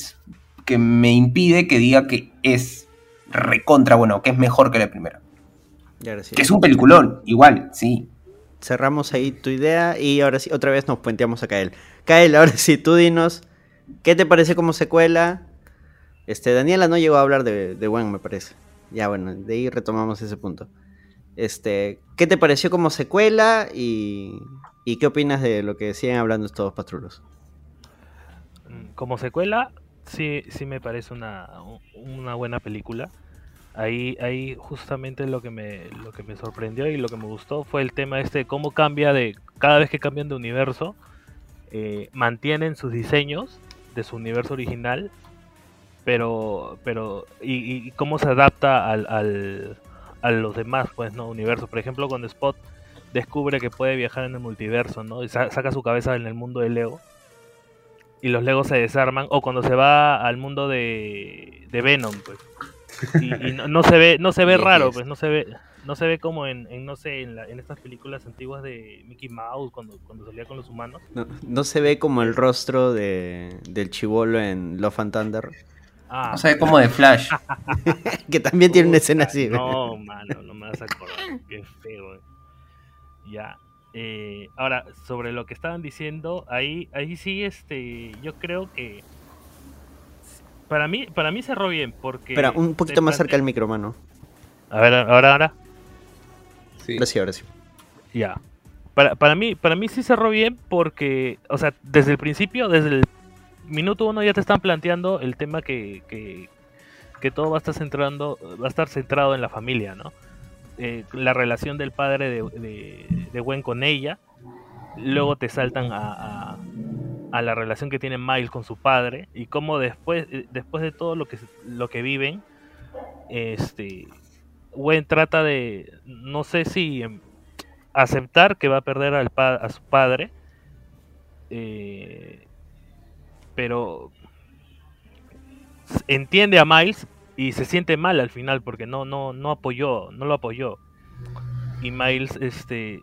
que me impide que diga que es recontra bueno, que es mejor que la primera. Que es un peliculón, igual, sí. Cerramos ahí tu idea y ahora sí, otra vez nos puenteamos a Kael. Kael, ahora sí, tú dinos, ¿qué te parece como secuela? Este, Daniela no llegó a hablar de, de Gwen, me parece. Ya bueno, de ahí retomamos ese punto. Este, ¿qué te pareció como secuela y, y qué opinas de lo que siguen hablando estos patrulos? Como secuela, sí, sí me parece una, una buena película. Ahí, ahí justamente lo que me, lo que me sorprendió y lo que me gustó fue el tema este de cómo cambia de, cada vez que cambian de universo, eh, mantienen sus diseños de su universo original, pero, pero, y, cómo se adapta al, al- a los demás, pues, ¿no? Universos. Por ejemplo, cuando Spot descubre que puede viajar en el multiverso, ¿no? Y sa- saca su cabeza en el mundo de Lego y los Legos se desarman o cuando se va al mundo de, de Venom pues y, y no, no se ve no se ve raro pues no se ve no se ve como en, en, no sé en, la- en estas películas antiguas de Mickey Mouse cuando, cuando salía con los humanos No, no se ve como el rostro de, del chivolo en Love and Thunder, ah O sea, como de Flash. que también tiene una escena así. no mano no me vas a acordar qué feo eh. Ya eh, ahora sobre lo que estaban diciendo ahí ahí sí este yo creo que para mí para mí cerró bien porque Espera, un poquito más cerca del micro, mano. a ver ahora ahora Sí. Ahora sí, ahora sí. Ya. Para, para mí, para mí sí cerró bien porque, o sea, desde el principio, desde el minuto uno ya te están planteando el tema que, que, que todo va a estar centrando, va a estar centrado en la familia, ¿no? Eh, la relación del padre de, de, Gwen con ella. Luego te saltan a, a, la relación que tiene Miles con su padre. Y cómo después, eh, después de todo lo que, lo que viven, este Gwen trata de, no sé si em, aceptar que va a perder a su padre, eh, pero entiende a Miles y se siente mal al final porque no, no, no apoyó, no lo apoyó. y Miles este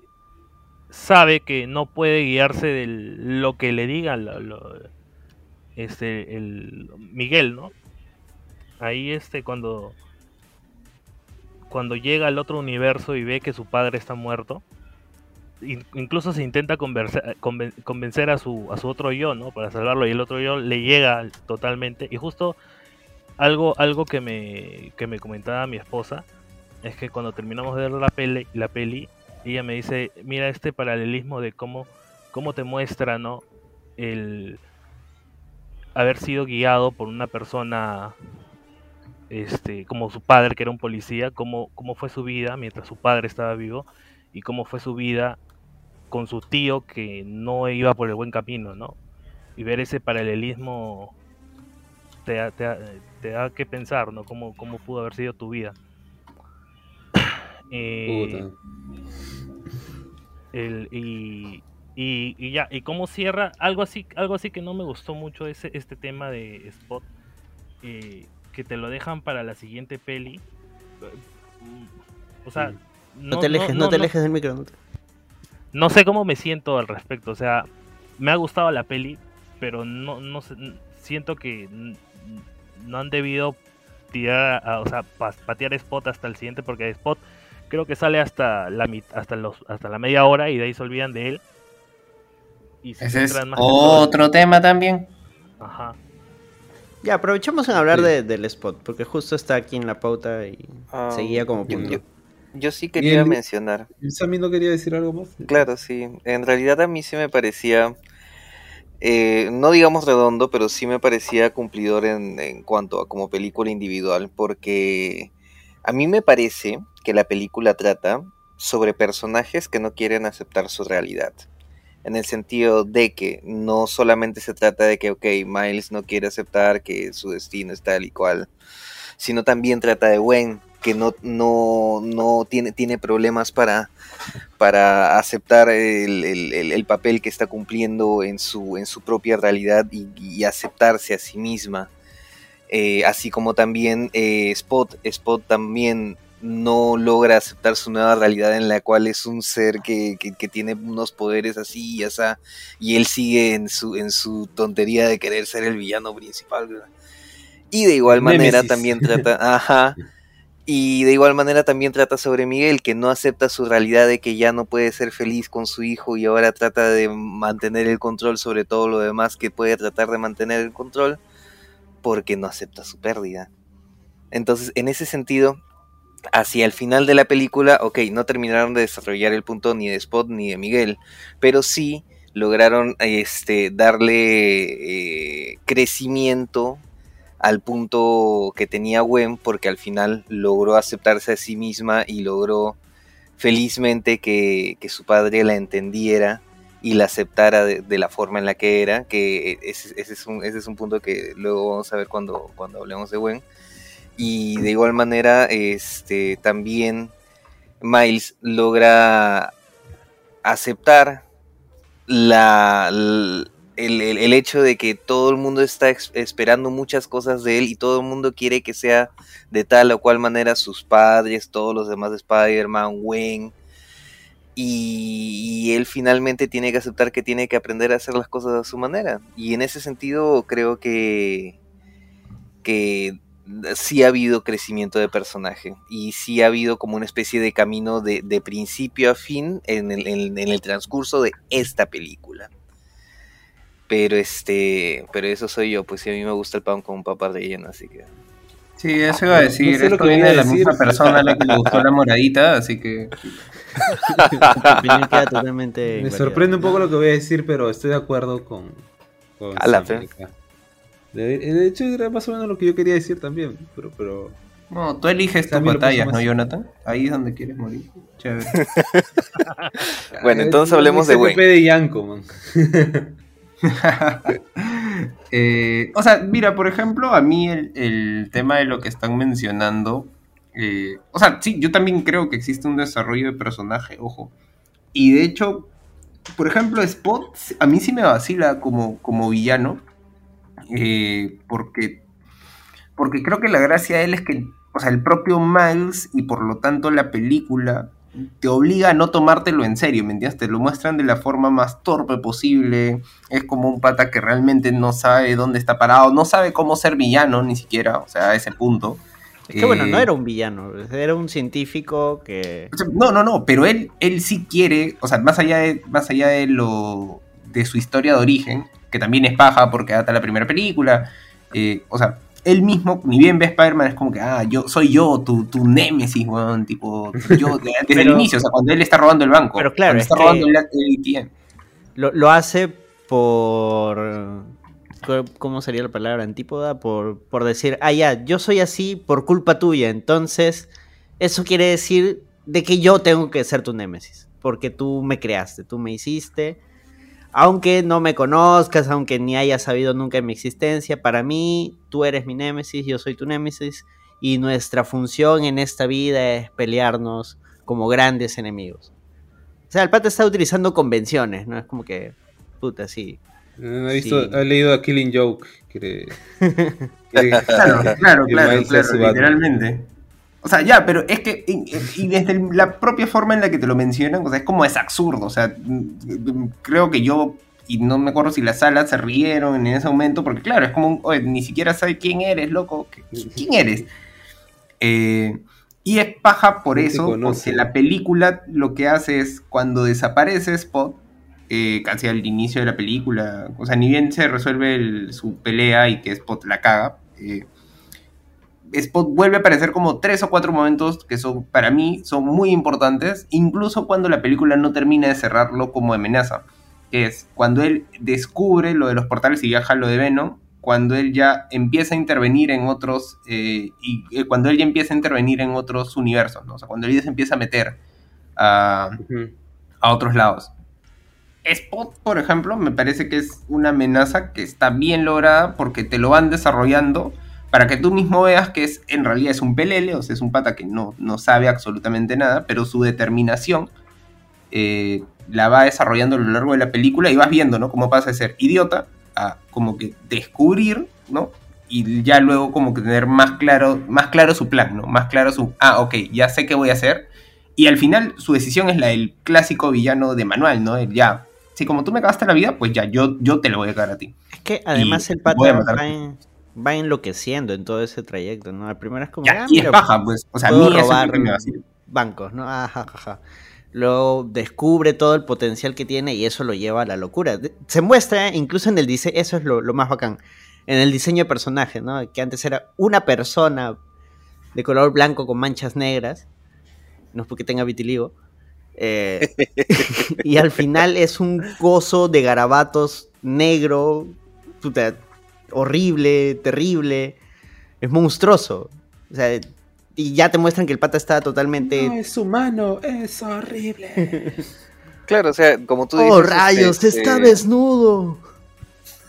sabe que no puede guiarse de lo que le diga este el Miguel, ¿no? Ahí este cuando cuando llega al otro universo y ve que su padre está muerto, in- incluso se intenta convencer a su a su otro yo, ¿no? Para salvarlo y el otro yo le llega totalmente y justo algo algo que me que me comentaba mi esposa es que cuando terminamos de ver la peli, la peli ella me dice, mira este paralelismo de cómo, cómo te muestra, ¿no? El haber sido guiado por una persona, este, como su padre, que era un policía, cómo, cómo fue su vida mientras su padre estaba vivo y cómo fue su vida con su tío que no iba por el buen camino, ¿no? Y ver ese paralelismo te, te, te da que pensar, ¿no? Cómo, cómo pudo haber sido tu vida. Eh, el, y, y, y ya, y cómo cierra, algo así, algo así que no me gustó mucho ese, este tema de Spot, eh, que te lo dejan para la siguiente peli. O sea, No, te alejes, no, te alejes del micro. no te- no sé cómo me siento al respecto. O sea, me ha gustado la peli, pero no, no sé, siento que no han debido tirar, a- o sea, pa- patear Spot hasta el siguiente, porque Spot creo que sale hasta la hasta los hasta la media hora y de ahí se olvidan de él. Y se Ese es otro tema también. Ajá. Ya, aprovechamos en hablar de- del spot, porque justo está aquí en la pauta y Ah, seguía como punto. yo- Yo sí quería el- mencionar. Sammy no quería decir algo más. Claro, sí. En realidad a mí sí me parecía, eh, no digamos redondo, pero sí me parecía cumplidor en, cuanto a como película individual, porque a mí me parece que la película trata sobre personajes que no quieren aceptar su realidad. En el sentido de que no solamente se trata de que, ok, Miles no quiere aceptar que su destino es tal y cual, sino también trata de Gwen, que no, no, no tiene, tiene problemas para, para aceptar el, el- el- el papel que está cumpliendo en su, en su propia realidad y, y aceptarse a sí misma. Eh, así como también eh, Spot, Spot también no logra aceptar su nueva realidad en la cual es un ser que, que- que tiene unos poderes así y así, y él sigue en su, en su tontería de querer ser el villano principal. ¿verdad? Y de igual manera también trata, ajá, y de igual manera también trata sobre Miguel, que no acepta su realidad de que ya no puede ser feliz con su hijo y ahora trata de mantener el control sobre todo lo demás que puede tratar de mantener el control porque no acepta su pérdida. Entonces, en ese sentido, hacia el final de la película, ok, no terminaron de desarrollar el punto ni de Spot ni de Miguel, pero sí lograron este, darle eh, crecimiento al punto que tenía Gwen, porque al final logró aceptarse a sí misma y logró felizmente que, que su padre la entendiera y la aceptara de, la forma en la que era, que ese, es, un, ese es un punto que luego vamos a ver cuando, cuando hablemos de Gwen. Y de igual manera, este, también Miles logra aceptar la, el, hecho de que todo el mundo está esperando muchas cosas de él y todo el mundo quiere que sea de tal o cual manera sus padres, todos los demás de Spider-Man, Gwen, y, él finalmente tiene que aceptar que tiene que aprender a hacer las cosas a su manera. Y en ese sentido creo que, que sí ha habido crecimiento de personaje y sí ha habido como una especie de camino de, principio a fin en el, en el transcurso de esta película. Pero este, pero eso soy yo, pues sí, a mí me gusta el pan con papas rellenas, así que. Sí, eso iba a decir. No sé lo Esto que viene de la decir. misma persona a la que le gustó la moradita, así que. Queda totalmente Me sorprende un poco lo que voy a decir, pero estoy de acuerdo con. con A la fe. De, de hecho, era más o menos lo que yo quería decir también. Pero, pero No, tú eliges tus batallas, ¿no, Jonathan? Ahí es donde quieres morir. Chévere. Bueno, entonces hablemos de. Pepe de Yanko, man. Eh, o sea, mira, por ejemplo, a mí el, el tema de lo que están mencionando. eh, o sea, sí, yo también creo que existe un desarrollo de personaje, ojo. Y de hecho, por ejemplo, Spot, a mí sí me vacila como, como villano. eh, porque, porque creo que la gracia de él es que, o sea, el propio Miles y por lo tanto la película te obliga a no tomártelo en serio, ¿me entiendes? Te lo muestran de la forma más torpe posible. Es como un pata que realmente no sabe dónde está parado, no sabe cómo ser villano ni siquiera, o sea, a ese punto. Es que bueno, no Eh, era un villano, era un científico que... No, no, no, pero él, él sí quiere, o sea, más allá de, más allá de lo de su historia de origen, que también es paja porque data la primera película, eh, o sea, él mismo, ni bien ve a Spider-Man, es como que, ah, yo soy yo, tu, tu némesis, weón, tipo, yo, desde el Pero- inicio, o sea, cuando él está robando el banco, Pero claro, es está robando el, el ATM. Lo, lo hace por... ¿Cómo sería la palabra? Antípoda. Por, por decir, ah, ya, yo soy así por culpa tuya. Entonces, eso quiere decir de que yo tengo que ser tu némesis. Porque tú me creaste, tú me hiciste. Aunque no me conozcas, aunque ni hayas sabido nunca de mi existencia, para mí tú eres mi némesis, yo soy tu némesis. Y nuestra función en esta vida es pelearnos como grandes enemigos. O sea, el pata está utilizando convenciones, ¿no? Es como que, puta, sí. No he, visto, Sí. he leído a Killing Joke. que- que- Claro, claro, que claro, claro, literalmente. O sea, ya, pero es que, y, y desde la propia forma en la que te lo mencionan, o sea, es como es absurdo, o sea, creo que yo, y no me acuerdo si las salas se rieron en ese momento, porque claro, es como, un, oye, ni siquiera sabe quién eres, loco, ¿Qui- ¿quién eres? Eh, y es paja por No eso, porque la película lo que hace es, cuando desaparece Spot, eh, casi al inicio de la película, o sea, ni bien se resuelve el- su pelea y que Spot la caga, eh, Spot vuelve a aparecer como tres o cuatro momentos que son, para mí, son muy importantes, incluso cuando la película no termina de cerrarlo como amenaza. Que es cuando él descubre lo de los portales y viaja a lo de Venom, cuando él ya empieza a intervenir en otros, eh, y eh, cuando él ya empieza a intervenir en otros universos, ¿no? O sea, cuando él ya se empieza a meter a, a otros lados. Spot, por ejemplo, me parece que es una amenaza que está bien lograda porque te lo van desarrollando para que tú mismo veas que es en realidad es un pelele, o sea, es un pata que no, no sabe absolutamente nada, pero su determinación eh, la va desarrollando a lo largo de la película y vas viendo, ¿no? Cómo pasa de ser idiota a como que descubrir, ¿no? Y ya luego como que tener más claro, más claro su plan, ¿no? Más claro su, ah, ok, ya sé qué voy a hacer. Y al final su decisión es la del clásico villano de manual, ¿no? El ya, si como tú me cagaste la vida, pues ya, yo, yo te lo voy a cagar a ti. Es que además Y el pata. Va, en- va enloqueciendo en todo ese trayecto, ¿no? Al primero es como, Ya, ah, y es mira, baja, pues. O sea, es robar me bancos, ¿no? Ajá, ajá. Luego descubre todo el potencial que tiene y eso lo lleva a la locura. Se muestra incluso en el diseño, eso es lo, lo más bacán, en el diseño de personaje, ¿no? Que antes era una persona de color blanco con manchas negras, no es porque tenga vitiligo, eh, y al final es un gozo de garabatos negro, puta, horrible, terrible, es monstruoso. O sea, y ya te muestran que el pata está totalmente... No es humano, es horrible. Claro, o sea, como tú dices. ¡Oh, rayos! este, ¡Está eh, desnudo!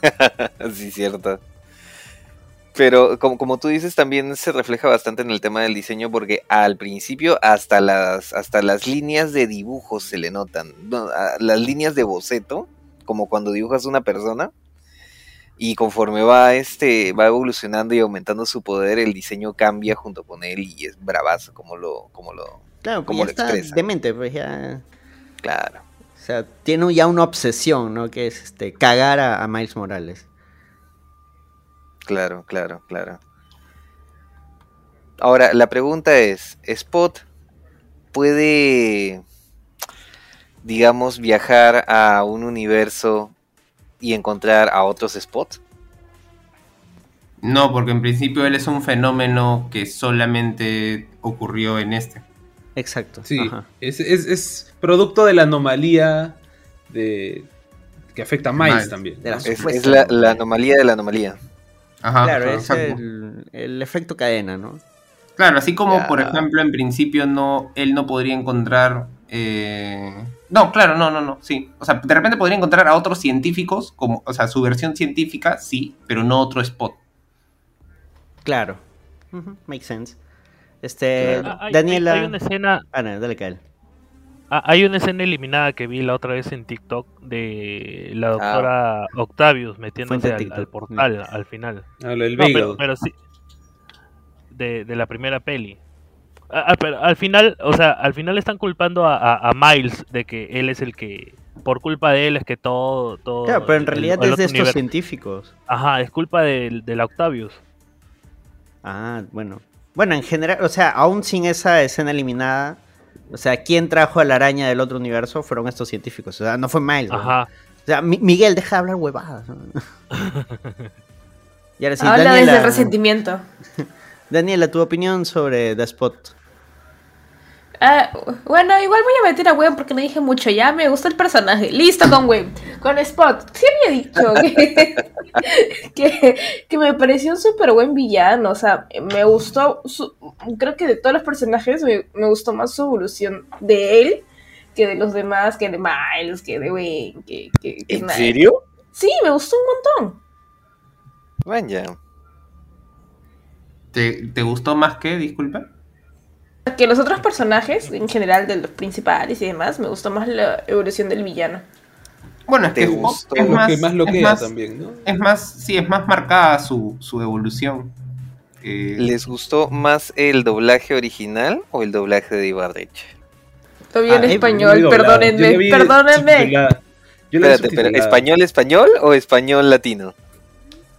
sí, cierto. Pero como, como tú dices, también se refleja bastante en el tema del diseño porque al principio hasta las, hasta las líneas de dibujos se le notan. No, a- las líneas de boceto, como cuando dibujas una persona. Y conforme va este va evolucionando y aumentando su poder, el diseño cambia junto con él y es bravazo como lo, como lo, Claro, como lo está expresa. demente, pues ya... Claro. O sea, tiene ya una obsesión, ¿no? Que es este, cagar a, a Miles Morales. Claro, claro, claro. Ahora, la pregunta es, ¿Spot puede, digamos, viajar a un universo y encontrar a otros Spot? No, porque en principio él es un fenómeno que solamente ocurrió en este. Exacto. Sí, es, es- es producto de la anomalía de que afecta a Miles Miles. también. De la ¿no? Es, la, ¿no? la anomalía de la anomalía. Ajá, claro, ajá, es exacto. el, el efecto cadena, ¿no? Claro, así como, Ya. por ejemplo, en principio no, él no podría encontrar. eh, No, claro, no, no, no, sí. O sea, de repente podría encontrar a otros científicos, como, o sea, su versión científica, sí, pero no otro spot. Claro. Makes sense. Este, Ah, hay- Daniela... Hay, hay una escena, Ah, no, dale, Kael. ah, hay una escena eliminada que vi la otra vez en TikTok de la doctora Octavius metiéndose al, portal al final. Ah, lo del No, bagel. pero, pero sí. De, de la primera peli. Ah, ah, pero al final, o sea, al final están culpando a, a- a Miles de que él es el que, por culpa de él es que todo, todo. Claro, pero en realidad el es de estos universo- científicos. Ajá, es culpa del, del Octavius. Ah, bueno. Bueno, en general, o sea, aún sin esa escena eliminada, o sea, ¿quién trajo a la araña del otro universo? Fueron estos científicos. O sea, no fue Miles. ¿no? Ajá. O sea, Mi- Miguel, deja de hablar huevadas. ahora sí, Habla desde el resentimiento. Daniela, tu opinión sobre The Spot. Ah, bueno, igual voy a meter a Web porque no dije mucho. Ya me gustó el personaje. Listo con Web. Con Spot. Sí había dicho que, que, que me pareció un súper buen villano. O sea, me gustó. su- creo que de todos los personajes me, me gustó más su evolución de él que de los demás, que de Miles, que de Wayne. Que, que, que ¿En nada. serio? Sí, me gustó un montón. Vaya. ¿Te, te gustó más que, disculpa? Que los otros personajes, en general, de los principales y demás, me gustó más la evolución del villano. Bueno, es ¿Te que gustó? es Lo más, que más lo es queda más- también, ¿no? Es más, sí, es más marcada su, su evolución. Eh, ¿Les gustó más el doblaje original o el doblaje de Ibarreche? Lo vi en Ah, eh, español, perdónenme, vi perdónenme. Yo Espérate, pero. ¿español español o español latino?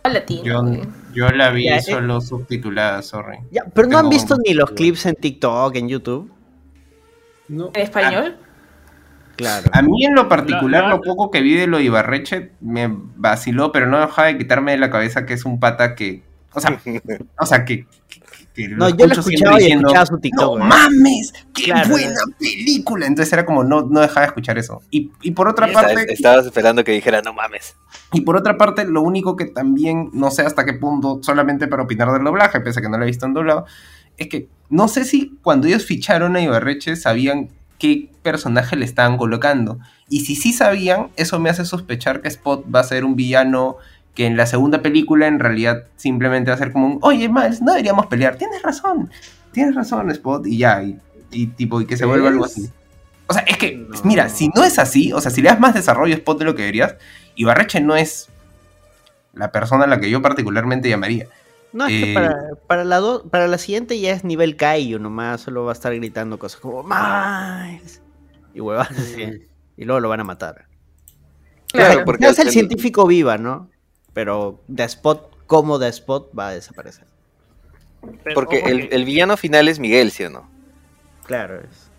Latino. yo. Yo la vi Ya, eh. solo subtitulada, sorry. Ya, pero no han visto ni los clips en TikTok, en YouTube. No. ¿En español? Claro. A mí en lo particular, La- la- lo poco que vi de lo de Ibarreche me vaciló, pero no dejaba de quitarme de la cabeza que es un pata que. O sea, o sea que. Que- No, yo lo escuchaba y diciendo, escuchaba su TikTok, ¡No güey". mames! ¡Qué Claro. buena película! Entonces era como, no, no dejaba de escuchar eso. Y, y por otra parte. Estabas esperando que dijera, no mames. Y por otra parte, lo único que también, no sé hasta qué punto, solamente para opinar del doblaje, pese a que no lo he visto en doblado, es que no sé si cuando ellos ficharon a Ibarreche sabían qué personaje le estaban colocando. Y si sí sabían, eso me hace sospechar que Spot va a ser un villano que en la segunda película en realidad simplemente va a ser como un, oye, Miles, no deberíamos pelear. Tienes razón, tienes razón, Spot, y ya, y, y tipo, y que se vuelva algo así. O sea, es que, No. mira, si no es así, o sea, si le das más desarrollo a Spot de lo que deberías, Ibarreche no es la persona a la que yo particularmente llamaría. No, es que Eh, para, para, la do- para la siguiente ya es nivel Kaiju nomás, solo va a estar gritando cosas como Miles y huevas. Y luego lo van a matar. Claro, porque es el el- científico viva, ¿no? Pero The Spot, como The Spot, va a desaparecer. Pero Porque el, el villano final es Miguel, ¿sí o no? Claro, es.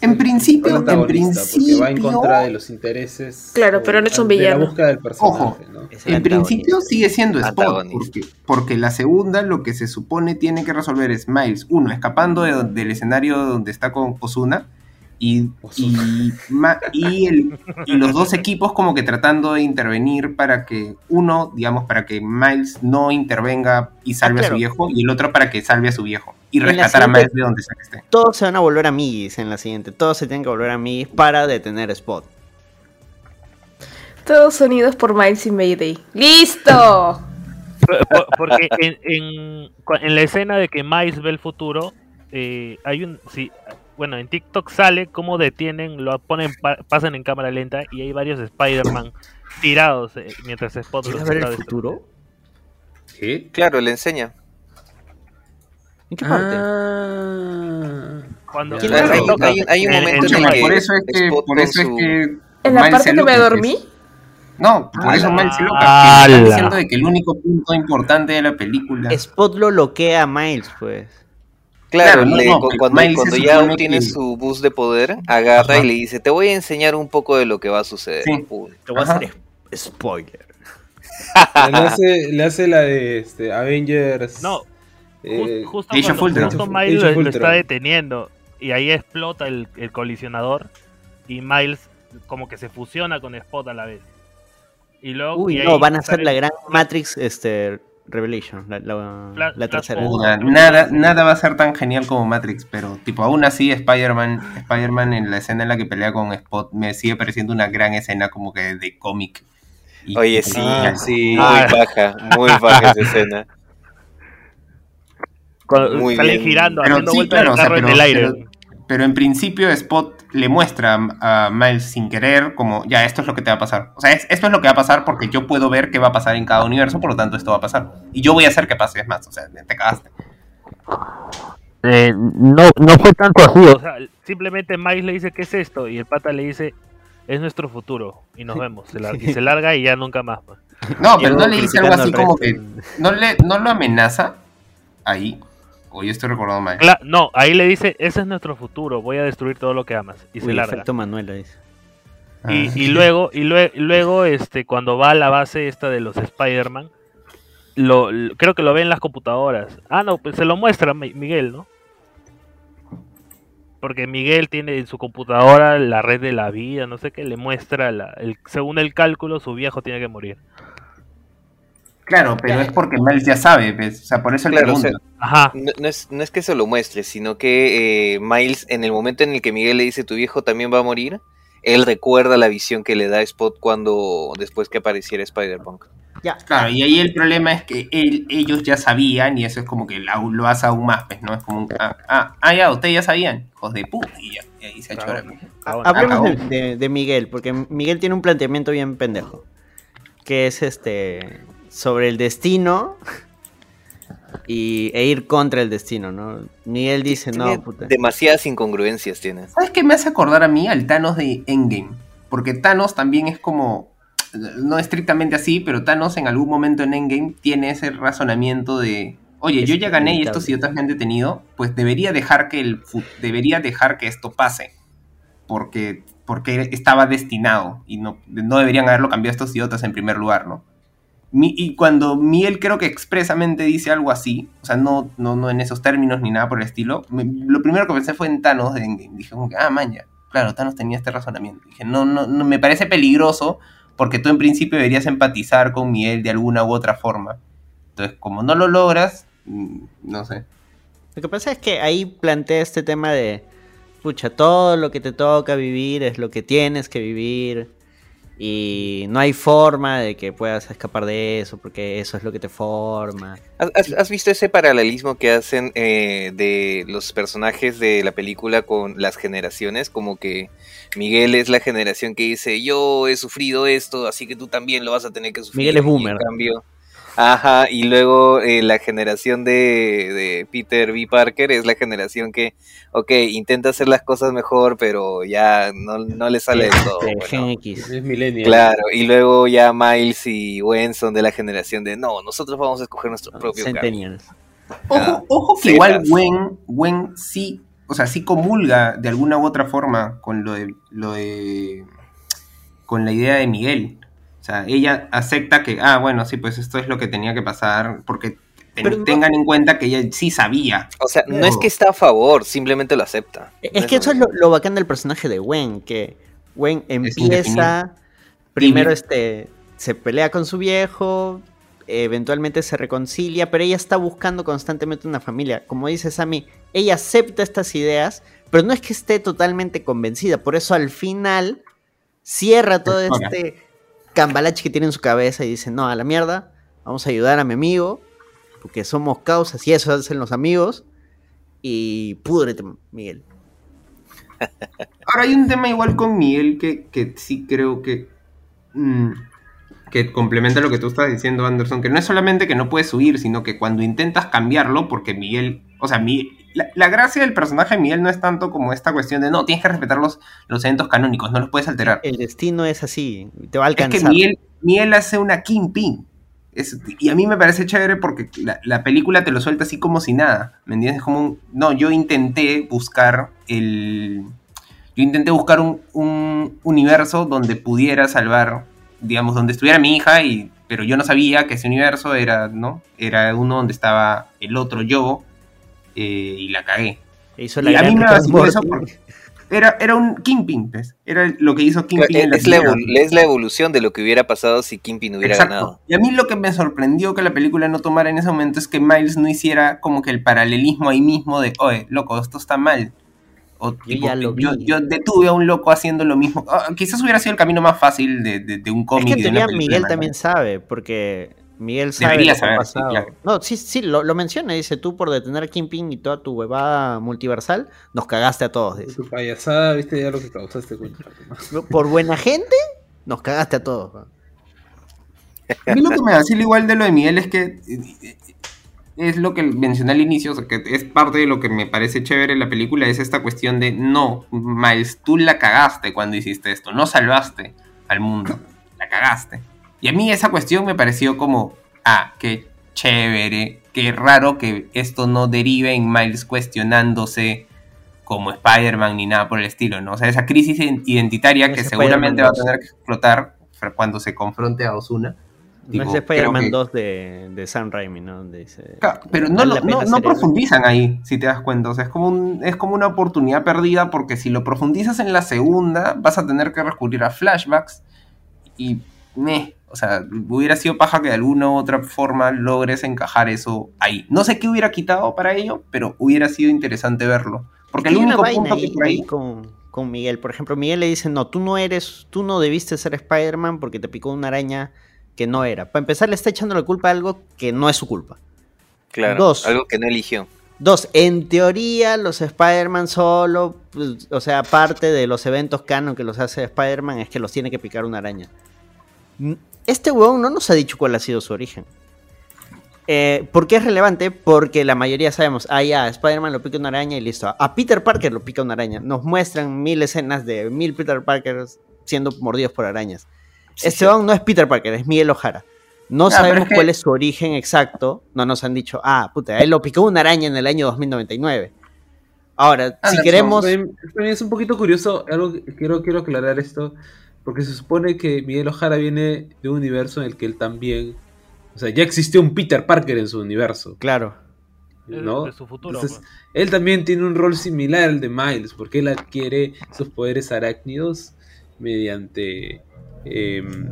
En principio, en principio, porque va en contra de los intereses. Claro, o pero no es un de villano. la búsqueda del personaje, Ojo. en principio sigue siendo Spot, porque, porque la segunda lo que se supone tiene que resolver es Miles, uno, escapando de del escenario donde está con Ozuna, y, y, ma- y, el- y los dos equipos como que tratando de intervenir para que uno, digamos, para que Miles no intervenga y salve a claro. su viejo, y el otro para que salve a su viejo, y rescatar a Miles de donde sea que esté. Todos se van a volver amiguis en la siguiente. Todos se tienen que volver amiguis para detener a Spot. Todos unidos por Miles y Mayday. ¡Listo! Por- por- Porque en, en, cua- en la escena de que Miles ve el futuro, eh, hay un. Sí, bueno, en TikTok sale cómo detienen, lo ponen, pa- pasan en cámara lenta y hay varios Spider-Man tirados eh, mientras Spot los ¿Quieres ver el futuro? ¿Qué? Claro, le enseña. ¿En qué parte? Ah. Cuando Ya. ¿Quién Claro, hay, hay- hay un En- momento en, en- el que por eso es que, por eso es que En la parte que me dormí. No, por eso Miles se loca. Está diciendo de que el único punto importante de la película. Spot lo bloquea a Miles, pues. Claro, Claro, no, le- cuando, cuando ya que- su boost de poder, agarra Ajá. y le dice, te voy a enseñar un poco de lo que va a suceder. Sí. Te voy Ajá. a hacer es- spoiler. Le hace, le hace la de este, Avengers. No, eh, Ju- justo Age cuando, Miles Age lo, está deteniendo y ahí explota el, el colisionador y Miles como que se fusiona con Spot a la vez. Y luego Uy, y no, van a hacer la gran Matrix este, Revelation, la, la- tercera. Nada, nada va a ser tan genial como Matrix, pero tipo aún así Spider-Man Spider-Man en la escena en la que pelea con Spot me sigue pareciendo una gran escena como que de cómic. Oye, sí, Ah, sí, Ah. muy baja, muy baja esa escena. cuando muy salen bien. girando, Pero haciendo sí, vueltas claro, o sea, carro pero- en el aire. pero- Pero en principio Spot le muestra a Miles sin querer como, ya, esto es lo que te va a pasar. O sea, es- esto es lo que va a pasar porque yo puedo ver qué va a pasar en cada universo, por lo tanto esto va a pasar. Y yo voy a hacer que pase, es más, o sea, te cagaste. Eh, no, no fue tanto así, o sea, simplemente Miles le dice, ¿qué es esto? Y el pata le dice, es nuestro futuro, y nos vemos. Se larga, y se larga y ya nunca más. pues. No, pero no le dice algo así como que. No, le, no lo amenaza ahí. O yo estoy recordando mal. Cla- no, ahí le dice, ese es nuestro futuro, voy a destruir todo lo que amas. Y se larga. efecto Manuela dice. Y, Ah. y luego, y lue- y luego, este, cuando va a la base esta de los Spider-Man, lo, lo- creo que lo ve en las computadoras. Ah, no, pues se lo muestra Mi- Miguel, ¿no? Porque Miguel tiene en su computadora la red de la vida, no sé qué, le muestra, la, el, según el cálculo, su viejo tiene que morir. Claro, pero es porque Miles ya sabe, ¿ves? O sea, por eso le Claro, o pregunta. sea, Ajá. No, no es, no es que se lo muestre, sino que eh, Miles, en el momento en el que Miguel le dice tu viejo también va a morir, él recuerda la visión que le da Spot cuando después que apareciera Spider-Punk. Claro, y ahí el problema es que él- ellos ya sabían y eso es como que la- lo hace aún más, pues, ¿no? Es como un, ah, ah, ah, ya, ustedes ya sabían, hijos de puta, y, ya, y ahí se echó la Ah, Hablemos de, acabó. de- de Miguel, porque Miguel tiene un planteamiento bien pendejo. Que es este. Sobre el destino. Y, e ir contra el destino, ¿no? Miguel dice, Tiene no, puta. demasiadas incongruencias tiene. ¿Sabes qué me hace acordar a mí al Thanos de Endgame? Porque Thanos también es como, no estrictamente así, pero Thanos en algún momento en Endgame tiene ese razonamiento de, oye, yo ya gané y estos idiotas me han detenido, pues debería dejar que el debería dejar que esto pase, porque porque estaba destinado y no, no deberían haberlo cambiado estos idiotas en primer lugar, ¿no? Y cuando Miel creo que expresamente dice algo así, o sea, no, no, no en esos términos ni nada por el estilo, lo primero que pensé fue en Thanos de Endgame. Dije como que, ah, man, ya. Claro, Thanos tenía este razonamiento. Dije, no, no, no, me parece peligroso porque tú en principio deberías empatizar con Miel de alguna u otra forma. Entonces, como no lo logras, mm, no sé. Lo que pasa es que ahí plantea este tema de, pucha, todo lo que te toca vivir es lo que tienes que vivir y no hay forma de que puedas escapar de eso porque eso es lo que te forma. ¿Has, visto ese paralelismo que hacen eh, de los personajes de la película con las generaciones? Como que Miguel es la generación que dice, yo he sufrido esto, así que tú también lo vas a tener que sufrir. Miguel es en boomer. cambio, ajá, y luego eh, la generación de, de Peter B. Parker es la generación que, ok, intenta hacer las cosas mejor, pero ya no, no le sale del todo. Este, bueno. Gen X. Es millennial. Claro, y luego ya Miles y Gwen son de la generación de no, nosotros vamos a escoger nuestro propio camino. Centennials. Ojo, ojo que sí, igual. Gwen, Gwen sí, o sea, sí comulga de alguna u otra forma con lo de, lo de, con la idea de Miguel. O sea, ella acepta que, ah, bueno, sí, pues esto es lo que tenía que pasar, porque ten- Pero no- tengan en cuenta que ella sí sabía. O sea, no es que está a favor, simplemente lo acepta. Es que eso es lo, lo bacán del personaje de Gwen, que Gwen empieza, indefinido. primero este, se pelea con su viejo, eventualmente se reconcilia, pero ella está buscando constantemente una familia. Como dice Sammy, ella acepta estas ideas, pero no es que esté totalmente convencida, por eso al final cierra todo Ahora. este cambalache que tiene en su cabeza y dice, no, a la mierda, vamos a ayudar a mi amigo, porque somos causas y eso hacen los amigos, y púdrete, Miguel. Ahora hay un tema igual con Miguel que, que sí creo que. mm, que complementa lo que tú estás diciendo, Anderson, que no es solamente que no puedes huir, sino que cuando intentas cambiarlo, porque Miguel. O sea, Mi- la, la gracia del personaje de Miguel no es tanto como esta cuestión de no, tienes que respetar los, los eventos canónicos, no los puedes alterar. El destino es así, te va a Es que alcanzar. Miguel, Miguel hace una Kingpin. Es- y a mí me parece chévere porque la, la película te lo suelta así como si nada. ¿Me entiendes? Como un- no, yo intenté buscar el. Yo intenté buscar un, un universo donde pudiera salvar, digamos, donde estuviera mi hija, y, pero yo no sabía que ese universo era, ¿no? Era uno donde estaba el otro yo, eh, y la cagué. E Y a mí me vaciló eso porque era, era un Kingpin, pues. Era lo que hizo Kingpin en la Es la, es evolución de lo que hubiera pasado si Kingpin hubiera Exacto. ganado. Y a mí lo que me sorprendió que la película no tomara en ese momento es que Miles no hiciera como que el paralelismo ahí mismo de, oye, loco, esto está mal. O, tipo, ya lo yo, vi. yo detuve a un loco haciendo lo mismo. Ah, quizás hubiera sido el camino más fácil de, de- de un Es cómic. que y en teoría Miguel también sabe, porque Miguel sabe Debería lo que ha saber, sí, claro. No, sí, sí, lo, lo menciona, dice, tú por detener a Kingpin y toda tu huevada multiversal, nos cagaste a todos, dice. Tu payasada, viste ya lo que causaste, güey. Por buena gente, nos cagaste a todos. A mí lo que me vacila igual de lo de Miguel es que eh, es lo que mencioné al inicio, o sea, que es parte de lo que me parece chévere en la película, es esta cuestión de, no, Miles, tú la cagaste cuando hiciste esto, no salvaste al mundo, la cagaste. Y a mí esa cuestión me pareció como, ah, qué chévere, qué raro que esto no derive en Miles cuestionándose como Spider-Man ni nada por el estilo, ¿no? O sea, esa crisis identitaria que seguramente va a 2. tener que explotar cuando se confronte a Osuna. No es Spider-Man 2 de, de Sam Raimi, ¿no? Pero no, profundizan ahí, si te das cuenta. O sea, es como, un- es como una oportunidad perdida porque si lo profundizas en la segunda, vas a tener que recurrir a flashbacks y meh, o sea, hubiera sido paja que de alguna u otra forma logres encajar eso ahí. No sé qué hubiera quitado para ello, pero hubiera sido interesante verlo. Porque el único punto ahí, que por ahí... ahí con, con Miguel. Por ejemplo, Miguel le dice, no, tú no eres, tú no debiste ser Spider-Man porque te picó una araña que no era. Para empezar, le está echando la culpa a algo que no es su culpa. Claro, Dos. algo que no eligió. Dos, en teoría los Spider-Man solo, pues, o sea, parte de los eventos canon que los hace Spider-Man es que los tiene que picar una araña. Este huevón no nos ha dicho cuál ha sido su origen. Eh, ¿Por qué es relevante? Porque la mayoría sabemos, ah, ya, a Spider-Man lo pica una araña y listo. A Peter Parker lo pica una araña. Nos muestran mil escenas de mil Peter Parkers siendo mordidos por arañas. este huevón no es Peter Parker, es Miguel Ojara. No Ah, sabemos que- cuál es su origen exacto. No nos han dicho, ah, puta, él lo picó una araña en el año 2099. Ahora, si Anderson, queremos... también- también es un poquito curioso, algo quiero, quiero aclarar esto, porque se supone que Miguel Ojara viene de un universo en el que él también, o sea, ya existió un Peter Parker en su universo. Claro. ¿no? De su futuro, Entonces, pues. él también tiene un rol similar al de Miles, porque él adquiere sus poderes arácnidos mediante... em,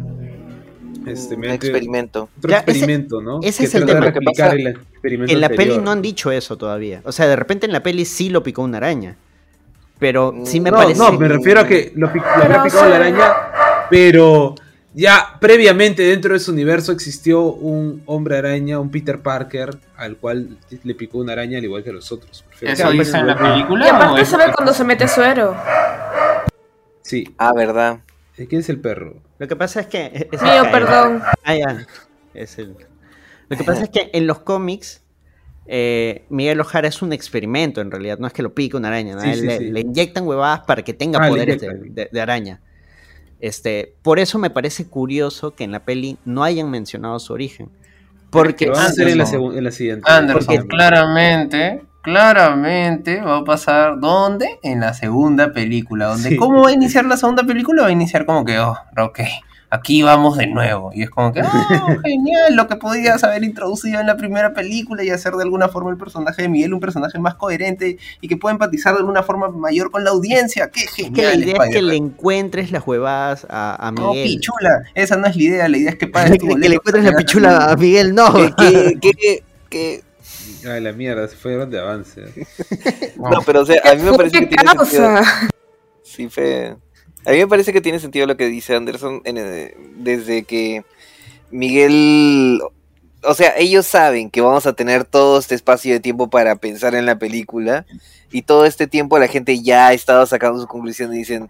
este, Un experimento. Otro Ya, ese- experimento, ¿no? ese que es el tema. que el experimento En la peli no han dicho eso todavía. O sea, de repente en la peli sí lo picó una araña. Pero sí me no, parece... no, me refiero a que lo, pic- lo habrá Pero, picado o la araña, pero ya previamente dentro de su universo existió un hombre araña, un Peter Parker, al cual le picó una araña al igual que a los otros. Prefiero- ¿Eso dice en la película? Y aparte se ve cuando se mete suero. Sí. Ah, verdad. ¿Quién es el perro? Lo que pasa es que... es Mío, perdón. Ah, ya. Es el... Lo que pasa es que en los cómics, eh, Miguel Ojara es un experimento en realidad, no es que lo pique una araña, ¿no? Sí, Él sí, le, sí. le inyectan huevadas para que tenga Ah, poderes de, inyectan. de- de araña. Este, por eso me parece curioso que en la peli no hayan mencionado su origen. Porque van a hacer en la, en la siguiente. Anderson, Porque- claramente, claramente va a pasar, ¿dónde? En la segunda película, donde Sí. ¿cómo va a iniciar la segunda película? Va a iniciar como que, oh, ok, aquí vamos de nuevo. Y es como que, oh, genial, lo que podías haber introducido en la primera película y hacer de alguna forma el personaje de Miguel un personaje más coherente y que pueda empatizar de alguna forma mayor con la audiencia. ¡Qué es que la genial! idea es que le encuentres las huevadas a, a No, Miguel. pichula, esa no es la idea, la idea es que pagues tu que, le boleto. encuentres la pichula a Miguel, no. ¿Qué, qué, qué, qué? Ay, la mierda, se fue de avance. No, pero o sea, a mí me parece que ¿Qué tiene sentido. causa? Sí, fe. A mí me parece que tiene sentido lo que dice Anderson en, desde que Miguel. O sea, ellos saben que vamos a tener todo este espacio de tiempo para pensar en la película. Y todo este tiempo la gente ya ha estado sacando su conclusión y dicen: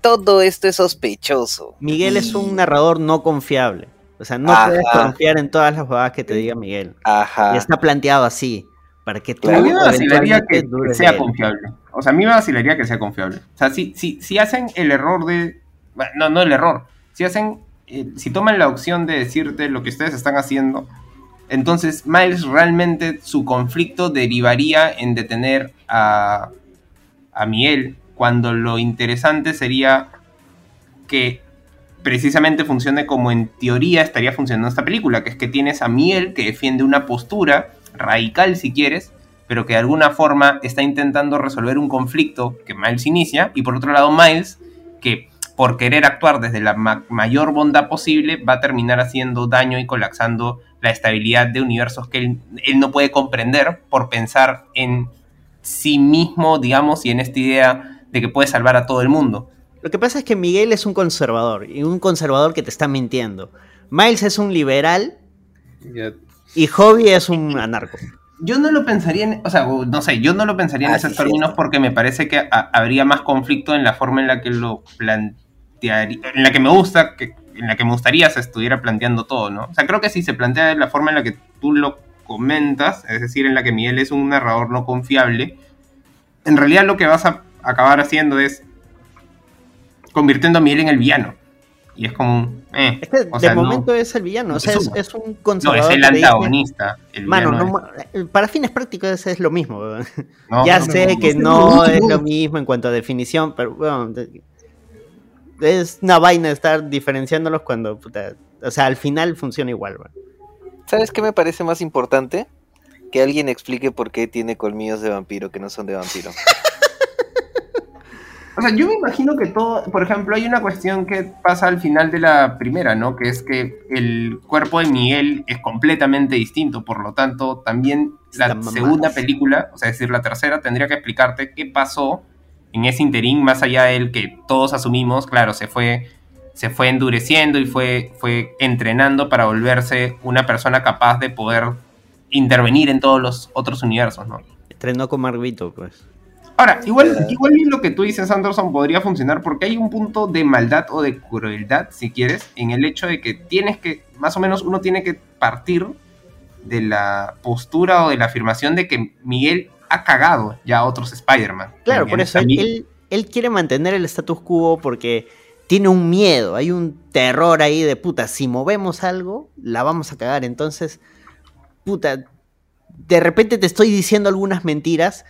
Todo esto es sospechoso. Miguel es un narrador no confiable. O sea, no Ajá. puedes confiar en todas las huevadas que te diga Miguel. Ajá. Y está planteado así. Para que tú A mí me vacilaría que, sea confiable. O sea, a mí me vacilaría que sea confiable. O sea, si, si, si hacen el error de... No, no el error. Si hacen... eh, si toman la opción de decirte lo que ustedes están haciendo, entonces Miles realmente su conflicto derivaría en detener a, a Miguel, cuando lo interesante sería que precisamente funcione como en teoría estaría funcionando esta película, que es que tienes a Miel que defiende una postura radical si quieres, pero que de alguna forma está intentando resolver un conflicto que Miles inicia, y por otro lado Miles, que por querer actuar desde la ma- mayor bondad posible, va a terminar haciendo daño y colapsando la estabilidad de universos que él, él no puede comprender por pensar en sí mismo, digamos, y en esta idea de que puede salvar a todo el mundo. Lo que pasa es que Miguel es un conservador. Y un conservador que te está mintiendo. Miles es un liberal. Y Hobby es un anarco. Yo no lo pensaría en, o sea, no sé, yo no lo pensaría en Ah, esos términos porque me parece que ha- habría más conflicto en la forma en la que lo plantearía, en la que me gusta, que, en la que me gustaría se estuviera planteando todo, ¿no? O sea, creo que si se plantea de la forma en la que tú lo comentas, es decir, en la que Miguel es un narrador no confiable, en realidad lo que vas a acabar haciendo es convirtiendo a Miguel en el villano. Y es como un... Eh, Es que o de sea, no- momento es el villano, o sea, es, un no, conservador. es el antagonista. El Mano, villano no es- ma- para fines prácticos es, lo mismo. No, ya no, sé no, que no, no no, es no. lo mismo en cuanto a definición, pero bueno, es una vaina estar diferenciándolos cuando, puta, o sea, al final funciona igual. ¿Sabes qué me parece más importante? Que alguien explique por qué tiene colmillos de vampiro que no son de vampiro. O sea, yo me imagino que todo, por ejemplo, hay una cuestión que pasa al final de la primera, ¿no? Que es que el cuerpo de Miguel es completamente distinto, por lo tanto, también la segunda película, o sea, es decir, la tercera, tendría que explicarte qué pasó en ese interín, más allá del que todos asumimos, claro, se fue, se fue endureciendo y fue, fue entrenando para volverse una persona capaz de poder intervenir en todos los otros universos, ¿no? Estrenó con Marvito, pues. Ahora, igual, igual lo que tú dices, Anderson, podría funcionar porque hay un punto de maldad o de crueldad, si quieres, en el hecho de que tienes que, más o menos uno tiene que partir de la postura o de la afirmación de que Miguel ha cagado ya a otros Spider-Man. Claro, por eso él- él quiere mantener el status quo porque tiene un miedo, hay un terror ahí de puta, si movemos algo, la vamos a cagar. Entonces, puta, de repente te estoy diciendo algunas mentiras,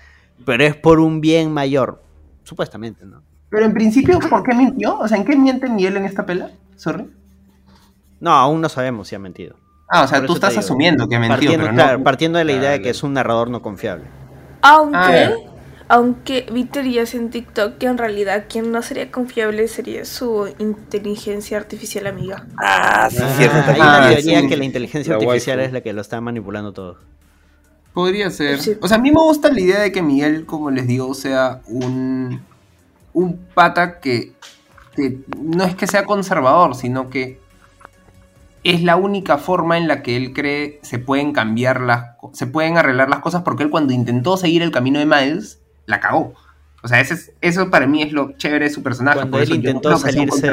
pero es por un bien mayor. Supuestamente, ¿no? Pero en principio, ¿por qué mintió? O sea, ¿en qué miente Miguel en esta pela? Sorry. No, aún no sabemos si ha mentido. Ah, o sea, Por tú estás digo, asumiendo que mintió, partiendo, pero claro, no. partiendo de la idea de Claro. que es un narrador no confiable. Aunque, Ah. aunque vi teorías en TikTok que en realidad quien no sería confiable sería su inteligencia artificial amiga. Ah, sí, Ah, cierto. hay una Ah, teoría sí. que la inteligencia La artificial es la que lo está manipulando todo. Podría ser. Sí. O sea, a mí me gusta la idea de que Miguel, como les digo, sea un, un pata que, que no es que sea conservador, sino que es la única forma en la que él cree se pueden cambiar las se pueden arreglar las cosas porque él cuando intentó seguir el camino de Miles la cagó. O sea, ese es- eso para mí es lo chévere de su personaje. Cuando por él intentó salirse,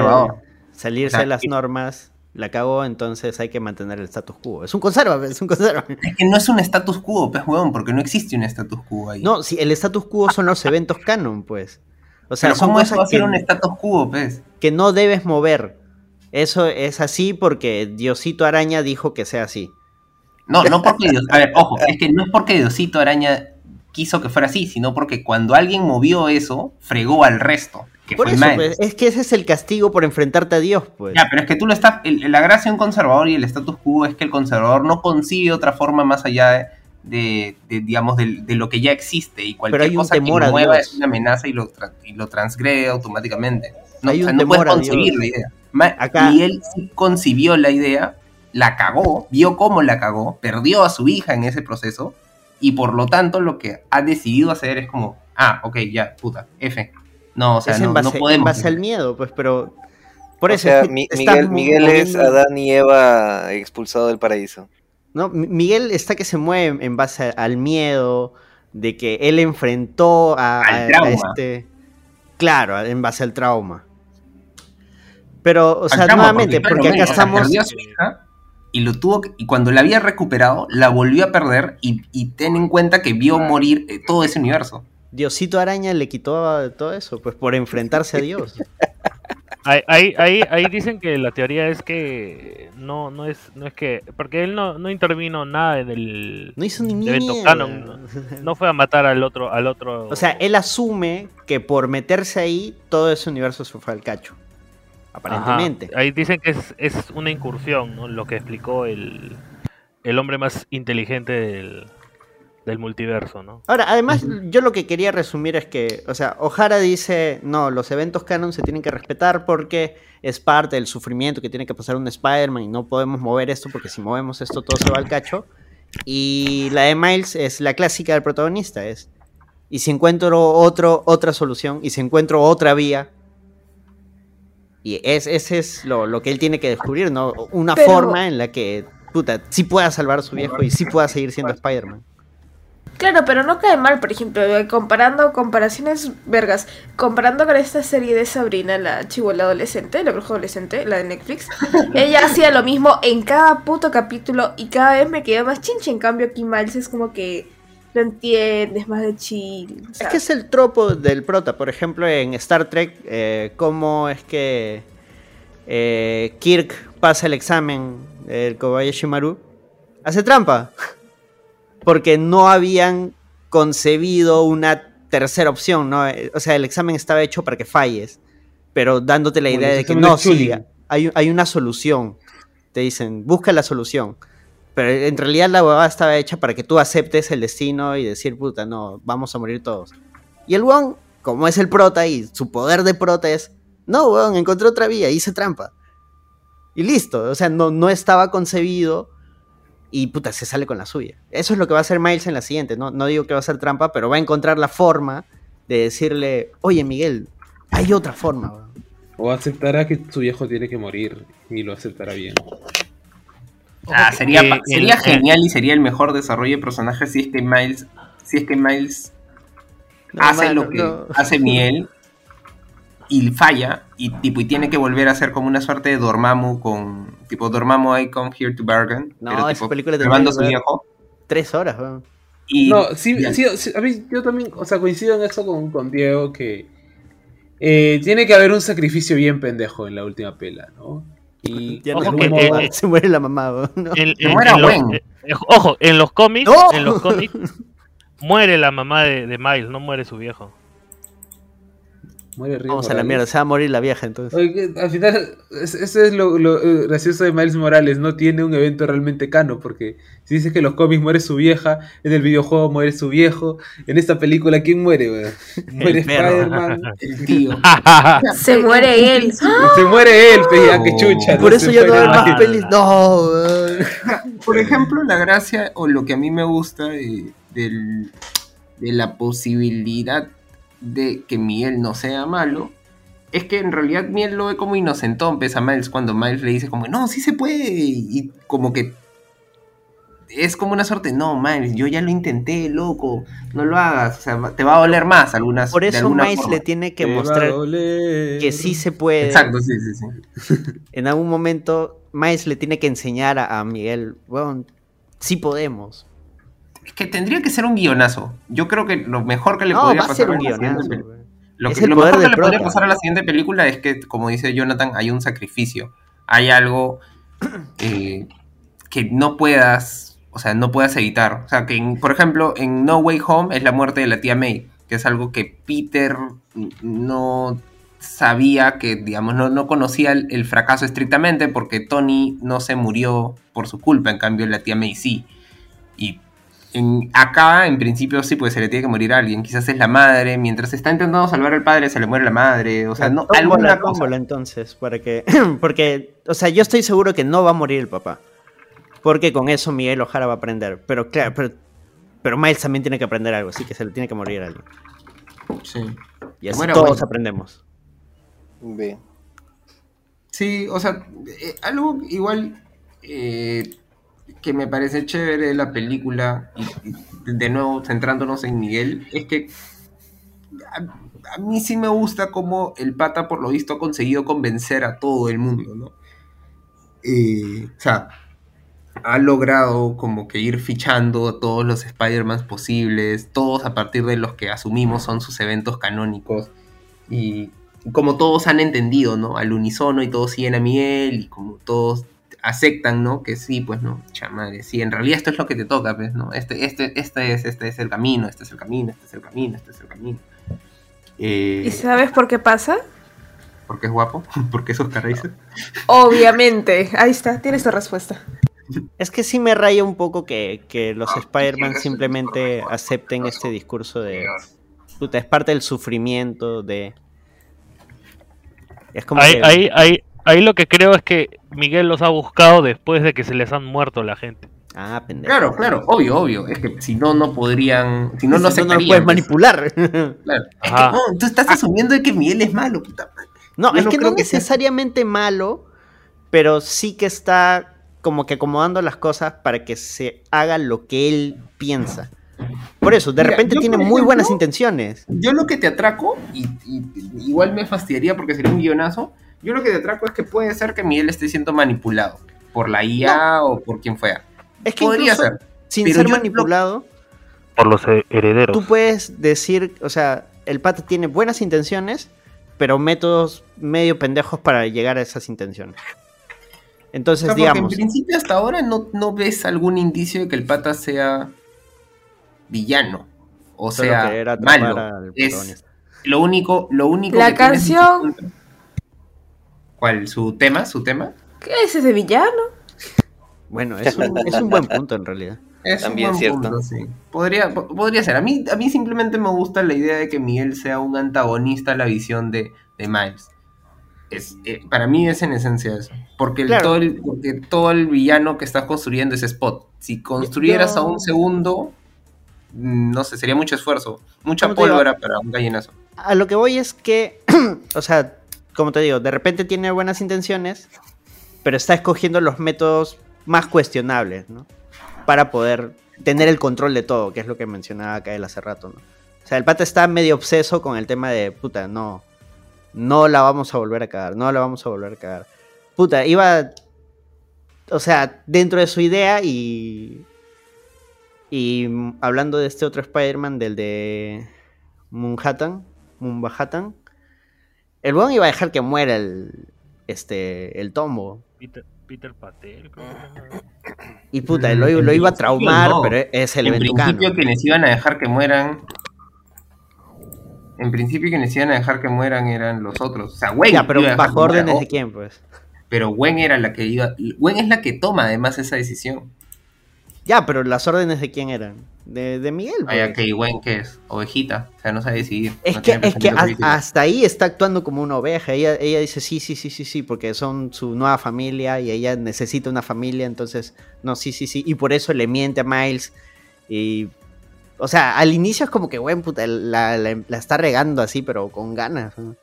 salirse de las normas, la cagó, entonces hay que mantener el status quo. Es un conserva, es un conserva. Es que no es un status quo, pues, huevón, porque no existe un status quo ahí. No, si el status quo son los eventos canon, pues. O sea, Pero son ¿cómo eso va a ser un status quo, pues? que no debes mover. Eso es así porque Diosito Araña dijo que sea así. No, no porque Dios. A ver, ojo, es que no es porque Diosito Araña quiso que fuera así, sino porque cuando alguien movió eso, fregó al resto. Que Por eso, pues, es que ese es el castigo por enfrentarte a Dios, pues. Ya, pero es que tú lo estás. el- la gracia de un conservador y el status quo es que el conservador no concibe otra forma más allá de, de- de, digamos, de, de lo que ya existe. Y cualquier hay un cosa que temor mueva es una amenaza y lo, y lo transgrede automáticamente. No, Hay o sea, no puedes concebir la idea. Acá- Miguel sí concibió la idea, la cagó, vio cómo la cagó, perdió a su hija en ese proceso. Y por lo tanto, lo que ha decidido hacer es como, ah, ok, ya, puta, F. No, o sea, es no, en base, no podemos. en base al miedo, pues, pero. Por O eso sea, Mi- Miguel, es Adán y Eva expulsado del paraíso. ¿no? Mi- Miguel está que se mueve en base al miedo, de que él enfrentó a, Al este. Claro, en base al trauma. Pero, o sea, trauma, nuevamente, claro, porque acá men, o sea, estamos. perdió a su hija y lo tuvo que- y cuando la había recuperado, la volvió a perder y, y ten en cuenta que vio morir eh, todo ese universo. Diosito Araña le quitó todo eso, pues por enfrentarse a Dios. Ahí, ahí, ahí, ahí dicen que la teoría es que no, no es, no es que, porque él no, no intervino nada en el No hizo ni evento canon, no, no fue a matar al otro, al otro. O sea, él asume que por meterse ahí, todo ese universo se fue al cacho. Ajá. Aparentemente. Ahí dicen que es, es una incursión, ¿no? Lo que explicó el, el hombre más inteligente del, del multiverso, ¿no? Ahora, además, yo lo que quería resumir es que, o sea, O'Hara dice, no, los eventos canon se tienen que respetar porque es parte del sufrimiento que tiene que pasar un Spider-Man y no podemos mover esto porque si movemos esto todo se va al cacho. Y la de Miles es la clásica del protagonista, es, y si encuentro otro, otra solución, y si encuentro otra vía, y es, ese es lo, lo que él tiene que descubrir, ¿no? Una Pero- forma en la que, puta, sí pueda salvar a su viejo y sí pueda seguir siendo Spider-Man. Claro, pero no cae mal, por ejemplo, eh, comparando comparaciones vergas, comparando con esta serie de Sabrina, la chivola adolescente, la bruja adolescente, la de Netflix, ella hacía lo mismo en cada puto capítulo y cada vez me quedaba más chinche, en cambio aquí Miles es como que lo entiendes, más de chill. Es que es el tropo del prota. Por ejemplo, en Star Trek, eh, cómo es que eh, Kirk pasa el examen, el Kobayashi Maru, hace trampa. Porque no habían concebido una tercera opción, ¿no? Eh, O sea, el examen estaba hecho para que falles, pero dándote la idea de que no, sí, hay, hay una solución. Te dicen, busca la solución. Pero en realidad la huevada estaba hecha para que tú aceptes el destino y decir, puta, no, vamos a morir todos. Y el weón, como es el prota y su poder de prota es, no, weón, encontré otra vía, hice trampa. Y listo, o sea, no, no estaba concebido y puta, se sale con la suya. Eso es lo que va a hacer Miles en la siguiente, no, no digo que va a ser trampa, pero va a encontrar la forma de decirle, oye Miguel, hay otra forma. O aceptará que su viejo tiene que morir y lo aceptará bien. Ah, sería, sería el- genial y sería el mejor desarrollo de personaje si es que Miles, si es que Miles No, hace mano, lo que no. hace Miel y falla y tipo y tiene que volver a hacer como una suerte de Dormammu con tipo Dormammu I come here to bargain No, pero, esa tipo, película tendría salvando a que su viejo Tres horas, y No, sí, ya. sí, sí, a mí yo también, o sea, coincido en eso con, con Diego que eh, tiene que haber un sacrificio bien pendejo en la última pela, ¿no? Y Ya Ojo no que, se, muere, eh, se muere la mamá, eh, eh, ojo, en los cómics, ¡No! en los cómics muere la mamá de, de Miles, no muere su viejo. Muere Río Vamos a la mierda, se va a morir la vieja entonces. Oye, al final, es- eso es lo, lo, eh, gracioso de Miles Morales, no tiene un evento realmente cano, porque si dices que en los cómics muere su vieja, en el videojuego muere su viejo, en esta película, ¿quién muere? Muere. Spider-Man, el tío se muere él. se muere él, pe, ya, que chucha. Por no eso ya no hay más pelis. No, por ejemplo la gracia o lo que a mí me gusta de, del- de la posibilidad de que Miel no sea malo es que en realidad Miel lo ve como inocentón, pesa a Miles cuando Miles le dice como, no, sí se puede, y como que es como una suerte, no, Miles, yo ya lo intenté, loco, no lo hagas, o sea, te va a doler más algunas Por de eso alguna Miles forma. le tiene que Te mostrar que sí se puede. Exacto, sí, sí, sí. En algún momento, Miles le tiene que enseñar a, a Miguel, weón, sí podemos. Es que tendría que ser un guionazo. Yo creo que lo mejor que le No, podría a pasar ser un guionazo. Lo, que, mejor que le podría pasar a la siguiente película es que, como dice Jonathan, hay un sacrificio. Hay algo eh, que no puedas, o sea, no puedas evitar. O sea, que, en- por ejemplo, en No Way Home es la muerte de la tía May, que es algo que Peter no sabía que, digamos, no, no conocía el, el fracaso estrictamente porque Tony no se murió por su culpa, en cambio la tía May sí. Y en, acá, en principio, sí, pues se le tiene que morir a alguien. Quizás es la madre. Mientras está intentando salvar al padre, se le muere la madre. O sea, no, Tómbola, alguna cosa. tómbola, entonces, para que. Porque, o sea, yo estoy seguro que no va a morir el papá. Porque con eso Miguel Ojara va a aprender. Pero claro, pero, pero Miles también tiene que aprender algo, así que se le tiene que morir a alguien. Sí. Y así todos aprendemos. Ve. Sí, o sea, eh, algo igual eh, que me parece chévere de la película, y, de nuevo centrándonos en Miguel, es que a, mí sí me gusta cómo el pata, por lo visto, ha conseguido convencer a todo el mundo, ¿no? Eh, o sea, ha logrado como que ir fichando a todos los Spider-Man posibles, todos a partir de los que asumimos son sus eventos canónicos. Y como todos han entendido, ¿no? Al unísono y todos siguen a Miguel y como todos aceptan, ¿no? Que sí, pues no, chamadre, sí, en realidad esto es lo que te toca, pues, ¿no? Este, este, este es, este es el camino, este es el camino, este es el camino, este es el camino. Eh, ¿Y sabes por qué pasa? porque es guapo, porque es Oscar Isaac. Obviamente. Ahí está, tienes tu respuesta. Es que sí me raya un poco que, que los Spider-Man simplemente acepten este discurso de. Puta, es parte del sufrimiento de. Es como Ahí, que- ahí, ahí, ahí lo que creo es que Miguel los ha buscado después de que se les han muerto la gente. Ah, pendejo. Claro, claro, obvio, obvio. Es que si no, no podrían. Si no, no, Si no, no lo aceptarían, puedes pues. manipular. Claro. Es que no, tú estás asumiendo de que Miguel es malo, puta madre. No, Yo es no que no creo que sea- necesariamente malo, pero sí que está como que acomodando las cosas para que se haga lo que él piensa. Por eso, de Mira, repente yo, tiene muy buenas intenciones. Yo lo que te atraco, y, y- igual me fastidiaría porque sería un guionazo, yo lo que te atraco es que puede ser que Miguel esté siendo manipulado por la IA o por quien fuera. Es que Podría ser. sin pero ser manipulado, Por los he- herederos. tú puedes decir, o sea, el pata tiene buenas intenciones, pero métodos medio pendejos para llegar a esas intenciones. O Entonces, sea, porque digamos, en principio hasta ahora no, no ves algún indicio de que el pata sea villano. O sea, malo. al Es lo único, lo único La que canción. ¿Cuál? ¿Su tema? ¿Su tema? ¿Qué es ese villano? bueno, es un, es un buen punto en realidad. Es También un buen cierto. punto, sí. Podría, po- podría ser. A mí, a mí simplemente me gusta la idea de que Miguel sea un antagonista a la visión de, de Miles. Es, eh, para mí es en esencia eso. Porque, el, Claro. todo el, porque todo el villano que estás construyendo es Spot. Si construyeras Yo- a un segundo, mm, no sé, sería mucho esfuerzo. Mucha pólvora para un gallinazo. A lo que voy es que, o sea, como te digo, de repente tiene buenas intenciones, pero está escogiendo los métodos más cuestionables, ¿no? Para poder tener el control de todo, que es lo que mencionaba él hace rato. O sea, el pata está medio obseso con el tema de, puta, no, no la vamos a volver a cagar, no la vamos a volver a cagar. Puta, iba, o sea, dentro de su idea y... Y hablando de este otro Spider-Man, del de Manhattan, Manhattan, el weón iba a dejar que muera el, este, el tombo. Peter, Peter Patel. que. Y puta, lo, lo iba a traumar, no. pero es el en principio quienes iban a dejar que mueran... En principio quienes iban a dejar que mueran eran los otros. O sea, Gwen Ya, pero bajo que órdenes de quién, pues. Pero Gwen era la que iba. Gwen es la que toma además esa decisión. Ya, pero las órdenes de quién eran. De, de Miguel. Ay, pues. ok, Gwen, ¿qué es? Ovejita. O sea, no sabe decidir. Es no que, es que a- hasta ahí está actuando como una oveja. Ella, ella dice sí, sí, sí, sí, sí, porque son su nueva familia y ella necesita una familia, entonces, no, sí, sí, sí. Y por eso le miente a Miles. Y, o sea, al inicio es como que, güey, puta, la, la- la está regando así, pero con ganas. ¿no?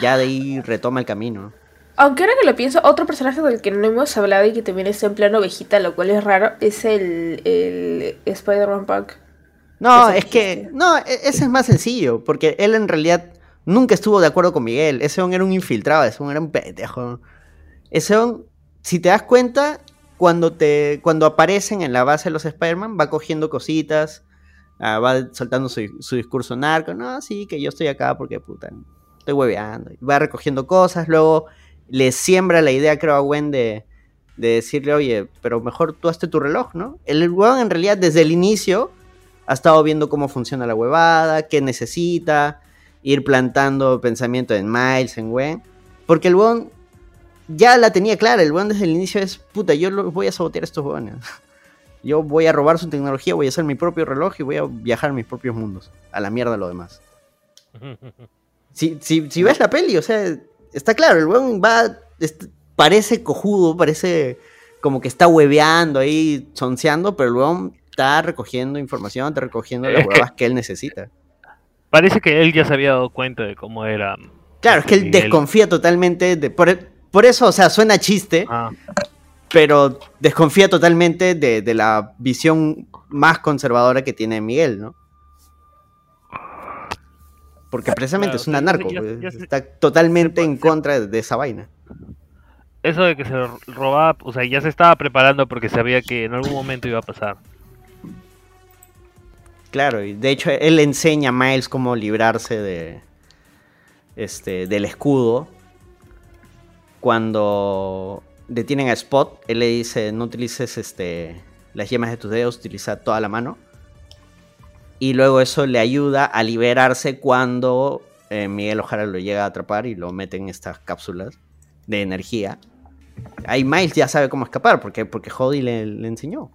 Ya de ahí retoma el camino. Aunque ahora que lo pienso, otro personaje del que no hemos hablado y que también está en plano ovejita, lo cual es raro, es el, el Spider-Man Punk. No, es que, no, e- ese es más sencillo, porque él en realidad nunca estuvo de acuerdo con Miguel. Ese hombre era un infiltrado, ese hombre era un pendejo. Ese hombre, si te das cuenta, cuando, te, cuando aparecen en la base de los Spider-Man, va cogiendo cositas, ah, va soltando su, su discurso narco. No, sí, que yo estoy acá porque, puta, estoy hueveando. Va recogiendo cosas, luego le siembra la idea, creo, a Gwen de, de decirle, oye, pero mejor tú hazte tu reloj, ¿no? El weón en realidad desde el inicio ha estado viendo cómo funciona la huevada, qué necesita, ir plantando pensamiento en Miles, en Gwen. Porque el weón ya la tenía clara, el weón desde el inicio es, puta, yo los voy a sabotear a estos weones. Yo voy a robar su tecnología, voy a hacer mi propio reloj y voy a viajar a mis propios mundos. A la mierda lo demás. Si, si, si ves la peli, o sea, está claro, el weón va, parece cojudo, parece como que está hueveando ahí, sonceando, pero el weón está recogiendo información, está recogiendo las que- huevas que él necesita. Parece que él ya se había dado cuenta de cómo era. Claro, es que él Miguel. desconfía totalmente, de, por, por eso, o sea, suena chiste, Ah, pero desconfía totalmente de, de la visión más conservadora que tiene Miguel, ¿no? Porque precisamente Claro, es una ya- narco, ya- pues, ya se- está totalmente en contra de esa vaina. eso de que se robaba, o sea, ya se estaba preparando porque sabía que en algún momento iba a pasar. Claro, y de hecho él enseña a Miles cómo librarse de este del escudo. Cuando detienen a Spot, él le dice, "No utilices este las yemas de tus dedos, utiliza toda la mano." Y luego eso le ayuda a liberarse cuando eh, Miguel Ojara lo llega a atrapar y lo mete en estas cápsulas de energía. Ahí Miles ya sabe cómo escapar, porque, porque Jody le, le enseñó.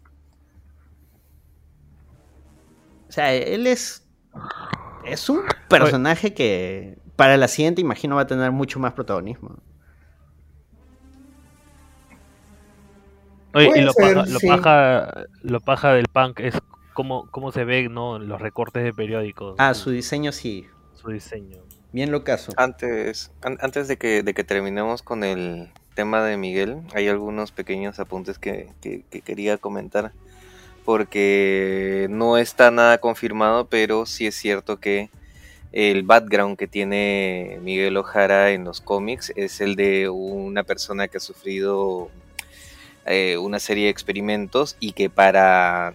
O sea, él es. Es un personaje que para la siguiente, imagino, va a tener mucho más protagonismo. Oye, y lo, ser, paja, lo, sí. paja, lo paja del punk es cómo, cómo se ve ¿no? los recortes de periódicos. Ah, su diseño sí. su diseño. Bien lo caso. Antes, an- antes de que, de que terminemos con el tema de Miguel, hay algunos pequeños apuntes que, que- que quería comentar. porque no está nada confirmado, pero sí es cierto que el background que tiene Miguel Ojara en los cómics es el de una persona que ha sufrido eh, una serie de experimentos y que para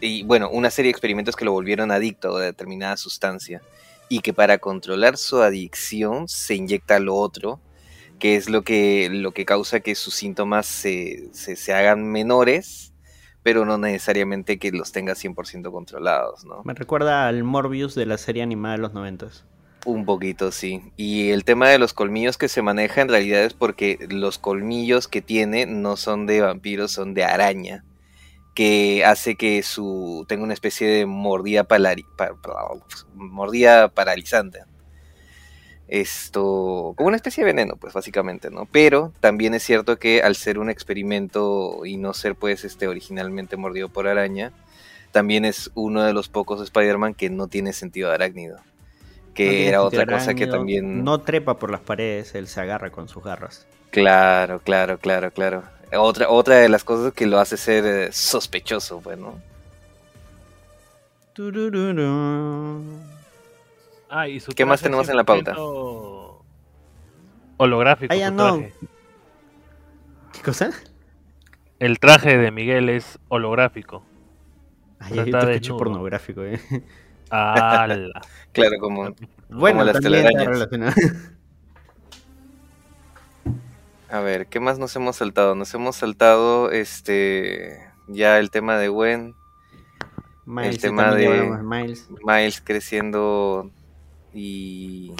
y bueno, una serie de experimentos que lo volvieron adicto a determinada sustancia y que para controlar su adicción se inyecta lo otro, que es lo que, lo que causa que sus síntomas se, se, se hagan menores, pero no necesariamente que los tenga 100% controlados, ¿no? Me recuerda al Morbius de la serie animada de los noventas. Un poquito, sí. Y el tema de los colmillos que se maneja en realidad es porque los colmillos que tiene no son de vampiros, son de araña que hace que su tenga una especie de mordida, palari, pa, mordida paralizante. Esto, como una especie de veneno, pues básicamente, ¿no? Pero también es cierto que al ser un experimento y no ser pues este originalmente mordido por araña, también es uno de los pocos Spider-Man que no tiene sentido de arácnido. Que no era otra cosa que también... No trepa por las paredes, él se agarra con sus garras. Claro, claro, claro, claro otra, otra de las cosas que lo hace ser eh, sospechoso, bueno. Ah, y su ¿Qué más tenemos en la pauta? Holográfico. Ya su no. traje. ¿Qué cosa? El traje de Miguel es holográfico. Ay, O sea, yo está te escucho desnudo. pornográfico, eh. ¡Ala! Claro, como, Bueno, como las telarañas. A ver, ¿qué más nos hemos saltado? Nos hemos saltado este ya el tema de Gwen, Miles, el tema de hablamos de Miles. Miles creciendo y...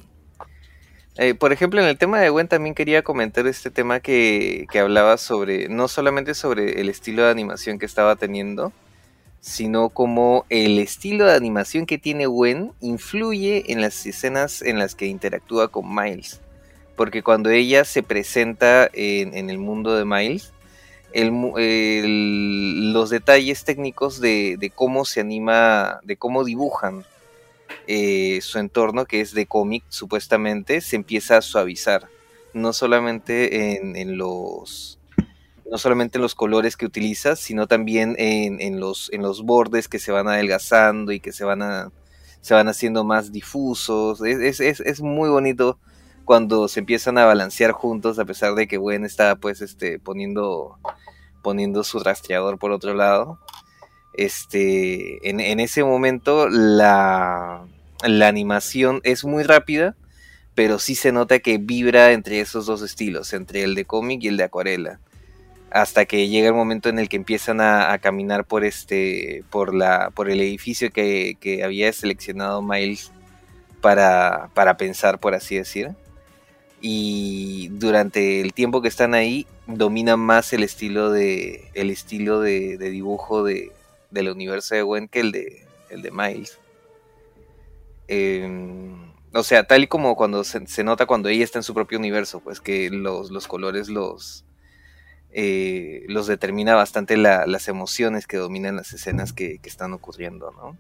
Eh, por ejemplo, en el tema de Gwen también quería comentar este tema que, que hablaba sobre, no solamente sobre el estilo de animación que estaba teniendo, sino como el estilo de animación que tiene Gwen influye en las escenas en las que interactúa con Miles. Porque cuando ella se presenta en, el mundo de Miles, los detalles técnicos de, cómo se anima, de cómo dibujan eh, su entorno, que es de cómic supuestamente, se empieza a suavizar. No solamente en, los no solamente en los colores que utiliza, sino también en, los, en los bordes que se van adelgazando y que se van, a, se van haciendo más difusos. Es, es, es muy bonito cuando se empiezan a balancear juntos, a pesar de que Gwen está pues este, poniendo, poniendo su rastreador por otro lado. Este, en, ese momento la, la animación es muy rápida, pero sí se nota que vibra entre esos dos estilos, entre el de cómic y el de acuarela. Hasta que llega el momento en el que empiezan a, a caminar por este. por la. por el edificio que, que había seleccionado Miles para, para pensar, por así decir. Y durante el tiempo que están ahí, domina más el estilo de. el estilo de, de dibujo de, del universo de Gwen que el de. el de Miles. Em, o sea, tal y como cuando se, se nota cuando ella está en su propio universo, pues que los, los colores los, eh, los determina bastante la- las emociones que dominan las escenas que, que están ocurriendo, ¿no?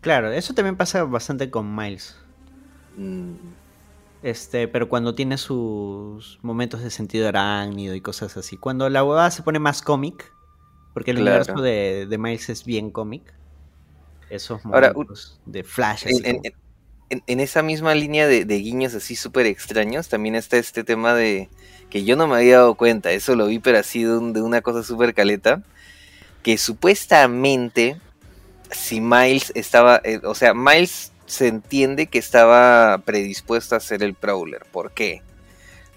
Claro, eso también pasa bastante con Miles. Mm, Este, pero cuando tiene sus momentos de sentido arácnido y cosas así. Cuando la huevada se pone más cómic, porque el Claro. universo de, de Miles es bien cómic. Esos Ahora, momentos de flash así en, en- como- en- en esa misma línea de, de guiños así súper extraños, también está este tema de que yo no me había dado cuenta, eso lo vi, pero así de, un- de una cosa súper caleta, que supuestamente si Miles estaba, eh, o sea, Miles se entiende que estaba predispuesto a ser el Prowler. ¿Por qué?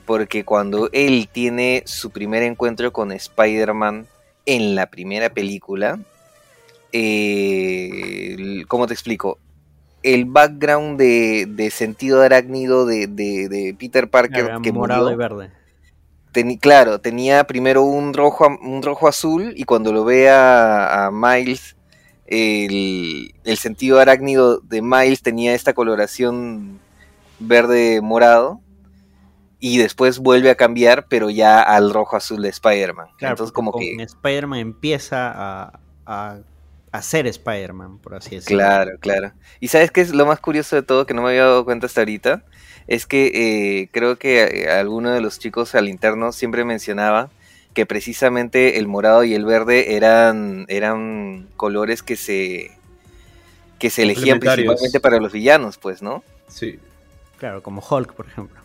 Porque cuando él tiene su primer encuentro con Spider-Man en la primera película, eh, ¿cómo te explico? El background de, de sentido arácnido de, de- de Peter Parker que morado murió, y verde. teni- claro, tenía primero un rojo, un rojo azul y cuando lo ve a, a Miles, el, el sentido arácnido de Miles tenía esta coloración verde morado y después vuelve a cambiar, pero ya al rojo azul de Spider-Man. Claro, Entonces como que... Spider-Man empieza a, a, a ser Spider-Man, por así decirlo. Claro, claro. Y sabes qué es lo más curioso de todo que no me había dado cuenta hasta ahorita, es que eh, creo que eh, alguno de los chicos al interno siempre mencionaba que precisamente el morado y el verde eran, eran colores que se que se elegían principalmente para los villanos, pues, ¿no? Sí. Claro, como Hulk, por ejemplo.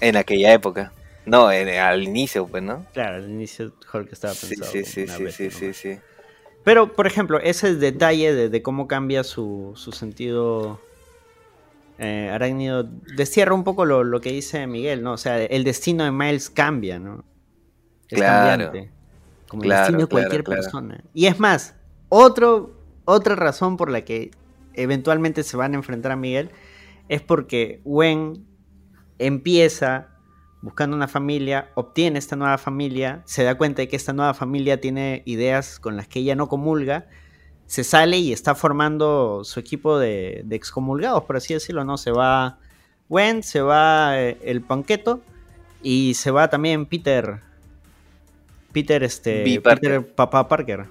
En aquella época. No, en- al inicio, pues, ¿no? Claro, al inicio Hulk estaba pensado. sí, sí, sí, sí, sí, sí. Pero, por ejemplo, ese detalle de, de cómo cambia su, su sentido eh, arácnido destierra un poco lo, lo que dice Miguel, ¿no? O sea, el destino de Miles cambia, ¿no? Es Claro. cambiante. Como Claro, el destino de cualquier claro. persona. Y es más, otro, otra razón por la que eventualmente se van a enfrentar a Miguel es porque Gwen empieza buscando una familia, obtiene esta nueva familia, se da cuenta de que esta nueva familia tiene ideas con las que ella no comulga, se sale y está formando su equipo de, de excomulgados, por así decirlo, ¿no? Se va Gwen, se va eh, el Panqueto y se va también Peter. Peter, este. B. Parker. Peter Papá Parker.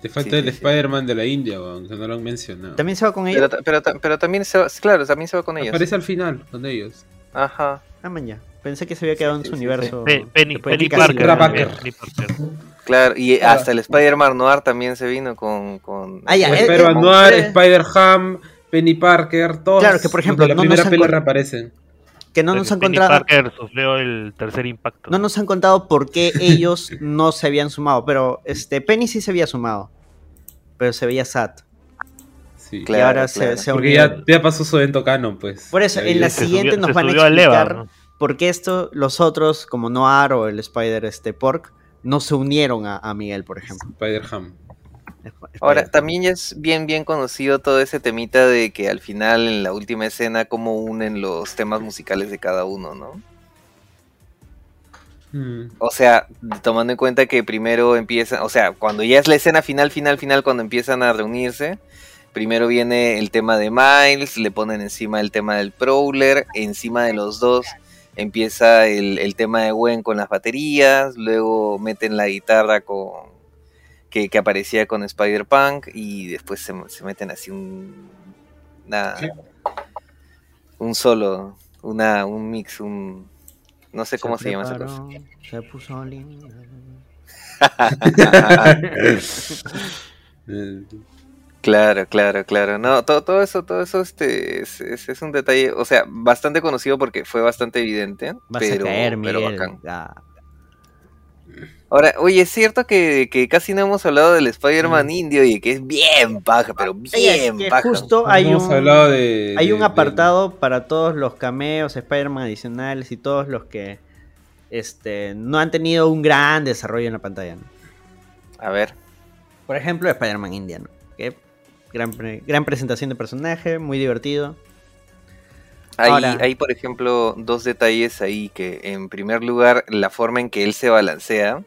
Te falta Sí, el sí, sí. Spider-Man de la India, weón, que no lo han mencionado. También se va con ellos. Pero, pero, pero también se va, claro, también se va con ellos. Aparece al final con ellos. Ajá. Ah, man, ya. Pensé que se había quedado en sí, su sí, universo. Pe- Penny, Penny Parker. Parker. Penny Parker. Claro, y Claro. hasta el Spider-Man Noir también se vino con... con Ah, ya, eh, Spider-Man eh, Noir, eh. Spider-Ham, Penny Parker, todos. Claro, que por los ejemplo, de la no primera con- reaparecen. Que no nos han Penny contado. Parker sufrió el tercer impacto. No nos han contado por qué ellos no se habían sumado. Pero este Penny sí se había sumado. Pero se veía sad. Sí. Claro, y ahora se- claro. se, Porque unió. ya, ya pasó su evento canon, pues. Por eso, en la Se siguiente subió- nos van a Leva, explicar ¿no? por qué esto, los otros, como Noir o el Spider este, Pork, no se unieron a, a Miguel, por ejemplo. Spider-Ham. Ahora, también ya es bien, bien conocido todo ese temita de que al final, en la última escena, cómo unen los temas musicales de cada uno, ¿no? Mm. O sea, tomando en cuenta que primero empiezan, o sea, cuando ya es la escena final, final, final, cuando empiezan a reunirse, primero viene el tema de Miles, le ponen encima el tema del Prowler, encima de los dos empieza el, el tema de Gwen con las baterías, luego meten la guitarra con que, que aparecía con Spider-Punk y después se, se meten así un una- un solo, una, un mix, un no sé cómo se, llama esa cosa. Se puso linda. Claro, claro, claro. No, todo, todo eso, todo eso este, es, es- es un detalle, o sea, bastante conocido porque fue bastante evidente, Vas pero, a caer, pero Miguel. bacán. Ah, Ahora, oye, es cierto que, que casi no hemos hablado del Spider-Man indio y que es bien paja, pero bien que paja. justo hay hemos un, hablado de. hay de- un de- apartado para todos los cameos, Spider-Man adicionales y todos los que este, no han tenido un gran desarrollo en la pantalla. ¿no? A ver, Por ejemplo, Spider-Man indiano. Que gran, pre- gran presentación de personaje, muy divertido. hay, Ahora- hay, por ejemplo, dos detalles ahí que, en primer lugar, la forma en que él se balancea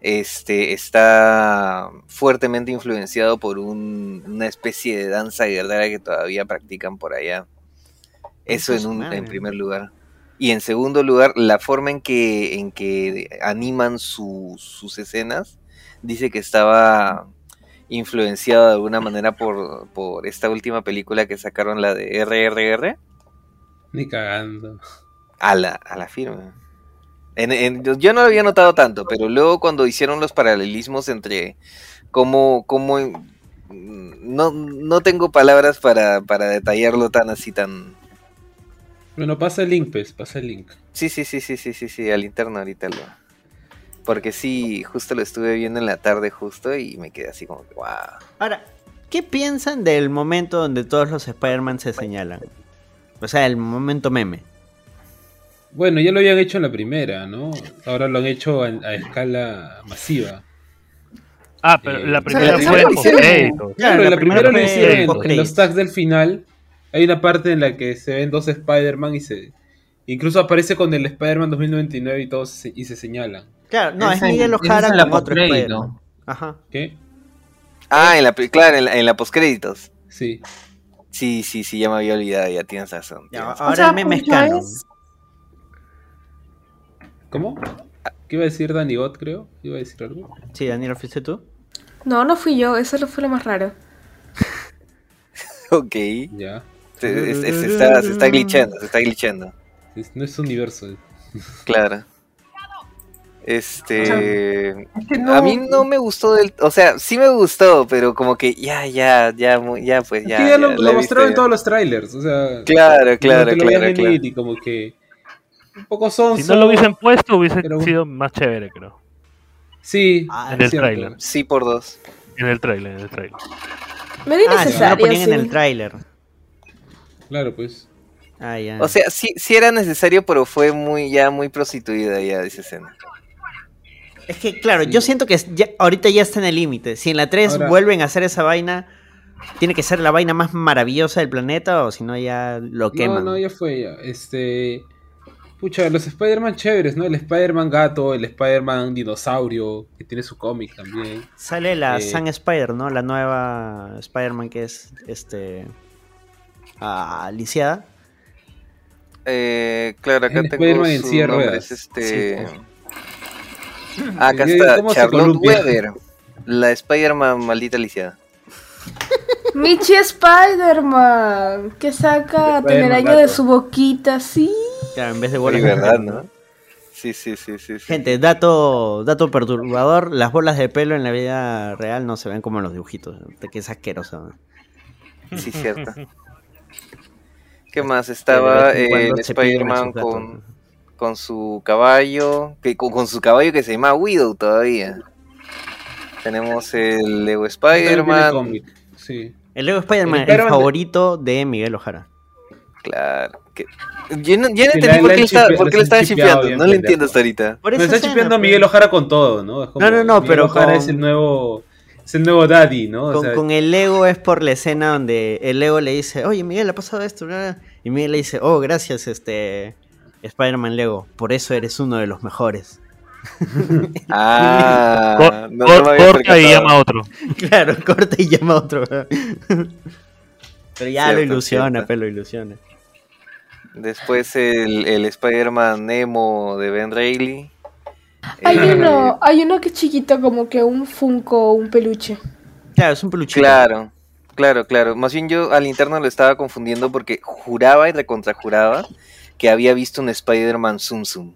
este, está fuertemente influenciado por un- una especie de danza guerrera que todavía practican por allá. Eso en, un, en primer lugar. Y en segundo lugar, la forma en que, en que animan su- sus escenas, dice que estaba influenciado de alguna manera por, por esta última película que sacaron, la de RRR, Ni cagando. a la, a la firma. En- en- yo- yo no lo había notado tanto, pero luego cuando hicieron los paralelismos entre cómo, cómo mm, no, no tengo palabras para, para detallarlo tan así tan. Bueno, pasa el link, pues, pasa el link. Sí, sí, sí, sí, sí, sí, sí, al interno ahorita lo. Porque sí, justo lo estuve viendo en la tarde justo y me quedé así como que wow. Ahora, ¿qué piensan del momento donde todos los Spider-Man se señalan? O sea, el momento meme. Bueno, ya lo habían hecho en la primera, ¿no? Ahora lo han hecho a, a escala masiva. Ah, pero Eh, la o sea, primera fue primera postcréditos. Claro, la la, primera primera lo hicieron en- post-créditos. en los tags del final. Hay una parte en la que se ven dos Spider-Man y se. Incluso aparece con el Spider-Man 2099 y todos se, y se señalan. Claro, no, es Esa- Miguel es Ojara en la con otro. Spider-Man. Ajá. ¿Qué? Ah, en la, claro, en la, en la postcréditos. Sí. Sí, sí, sí, ya me había olvidado, ya tienes razón. Ya, ahora O sea, el meme es ya canon. es- ¿Cómo? ¿Qué iba a decir Danny Bot, creo? ¿Iba a decir algo? Sí, Daniel, ¿fuiste tú? No, no fui yo, eso lo fue lo más raro. Ok. Ya. Se, es- es- se está, se está glitchando, se está glitchando. Es- no es universo. Claro. Este, que no- a mí no me gustó del, o sea, sí me gustó, pero como que ya, ya, ya, mu- ya, pues Es ya. que ya ya, lo, la lo he mostraron en todos los trailers, o sea... Claro, claro, lo venir claro. y como que... Un poco sonso. Si no lo hubiesen puesto, hubiese pero- sido más chévere, creo. Sí, Ah, En el cierto. tráiler. Sí por dos. En el trailer, en el trailer. Medio Ah, si no lo ponían en el tráiler. Claro, pues. Ah, ya. O sea, sí, sí era necesario, pero fue muy, ya muy prostituida ya esa escena. Es que, claro, yo siento que es- ya- ahorita ya está en el límite. Si en la 3 Ahora- vuelven a hacer esa vaina, tiene que ser la vaina más maravillosa del planeta o si no ya lo No, queman. no, ya fue ya. Este. Pucha, los Spider-Man chéveres, ¿no? El Spider-Man gato, el Spider-Man dinosaurio, que tiene su cómic también. Sale la Eh, Sun Spider, ¿no? La nueva Spider-Man que es este ah, lisiada. Eh, claro, acá El tengo en su silla de nombre, es este... Sí, Acá está, ¿cómo se Charlotte? Weber, la Spider-Man maldita lisiada. Michi Spider-Man, que saca telaraña de su boquita, sí. Claro, en vez de Sí, bolas de verdad, ¿no? Sí, sí, sí, sí. sí. Gente, dato, dato perturbador, las bolas de pelo en la vida real no se ven como en los dibujitos, que es asqueroso. ¿no? Sí, cierto. ¿Qué más? Estaba eh, Spider-Man con, con su caballo, que, con, con su caballo que se llama Widow todavía. Tenemos el Lego Spider-Man. cómic, Sí. El Lego Spider-Man, El el, favorito de Miguel Ojara. Claro. que- Yo no, yo no Sí, entendí la- por qué, le estaba- por qué le chipeando. No lo entiendo hasta ahorita. Por Me está escena, chipeando a pues. Miguel Ojara con todo, ¿no? Es como No, no, no, Miguel pero Ojara con- es el nuevo. Es el nuevo daddy, ¿no? O Con, sea, con el Lego es por la escena donde el Lego le dice, oye Miguel, ha pasado esto. bla, bla". Y Miguel le dice, oh, gracias, este Spider-Man Lego, por eso eres uno de los mejores. Ah, Cor- no, cor- corta y llama a otro. claro, corta y llama a otro. Pero ya lo Cierto, ilusiona, cierto. pero lo ilusiona. Después el, el Spider-Man Nemo de Ben Reilly. Hay Eh, uno, hay uno que es chiquito, como que un Funko, un peluche. Claro, es un peluchito. Claro, claro, claro. Más bien yo al interno lo estaba confundiendo porque juraba y recontrajuraba que había visto un Spider-Man Zoom Zoom.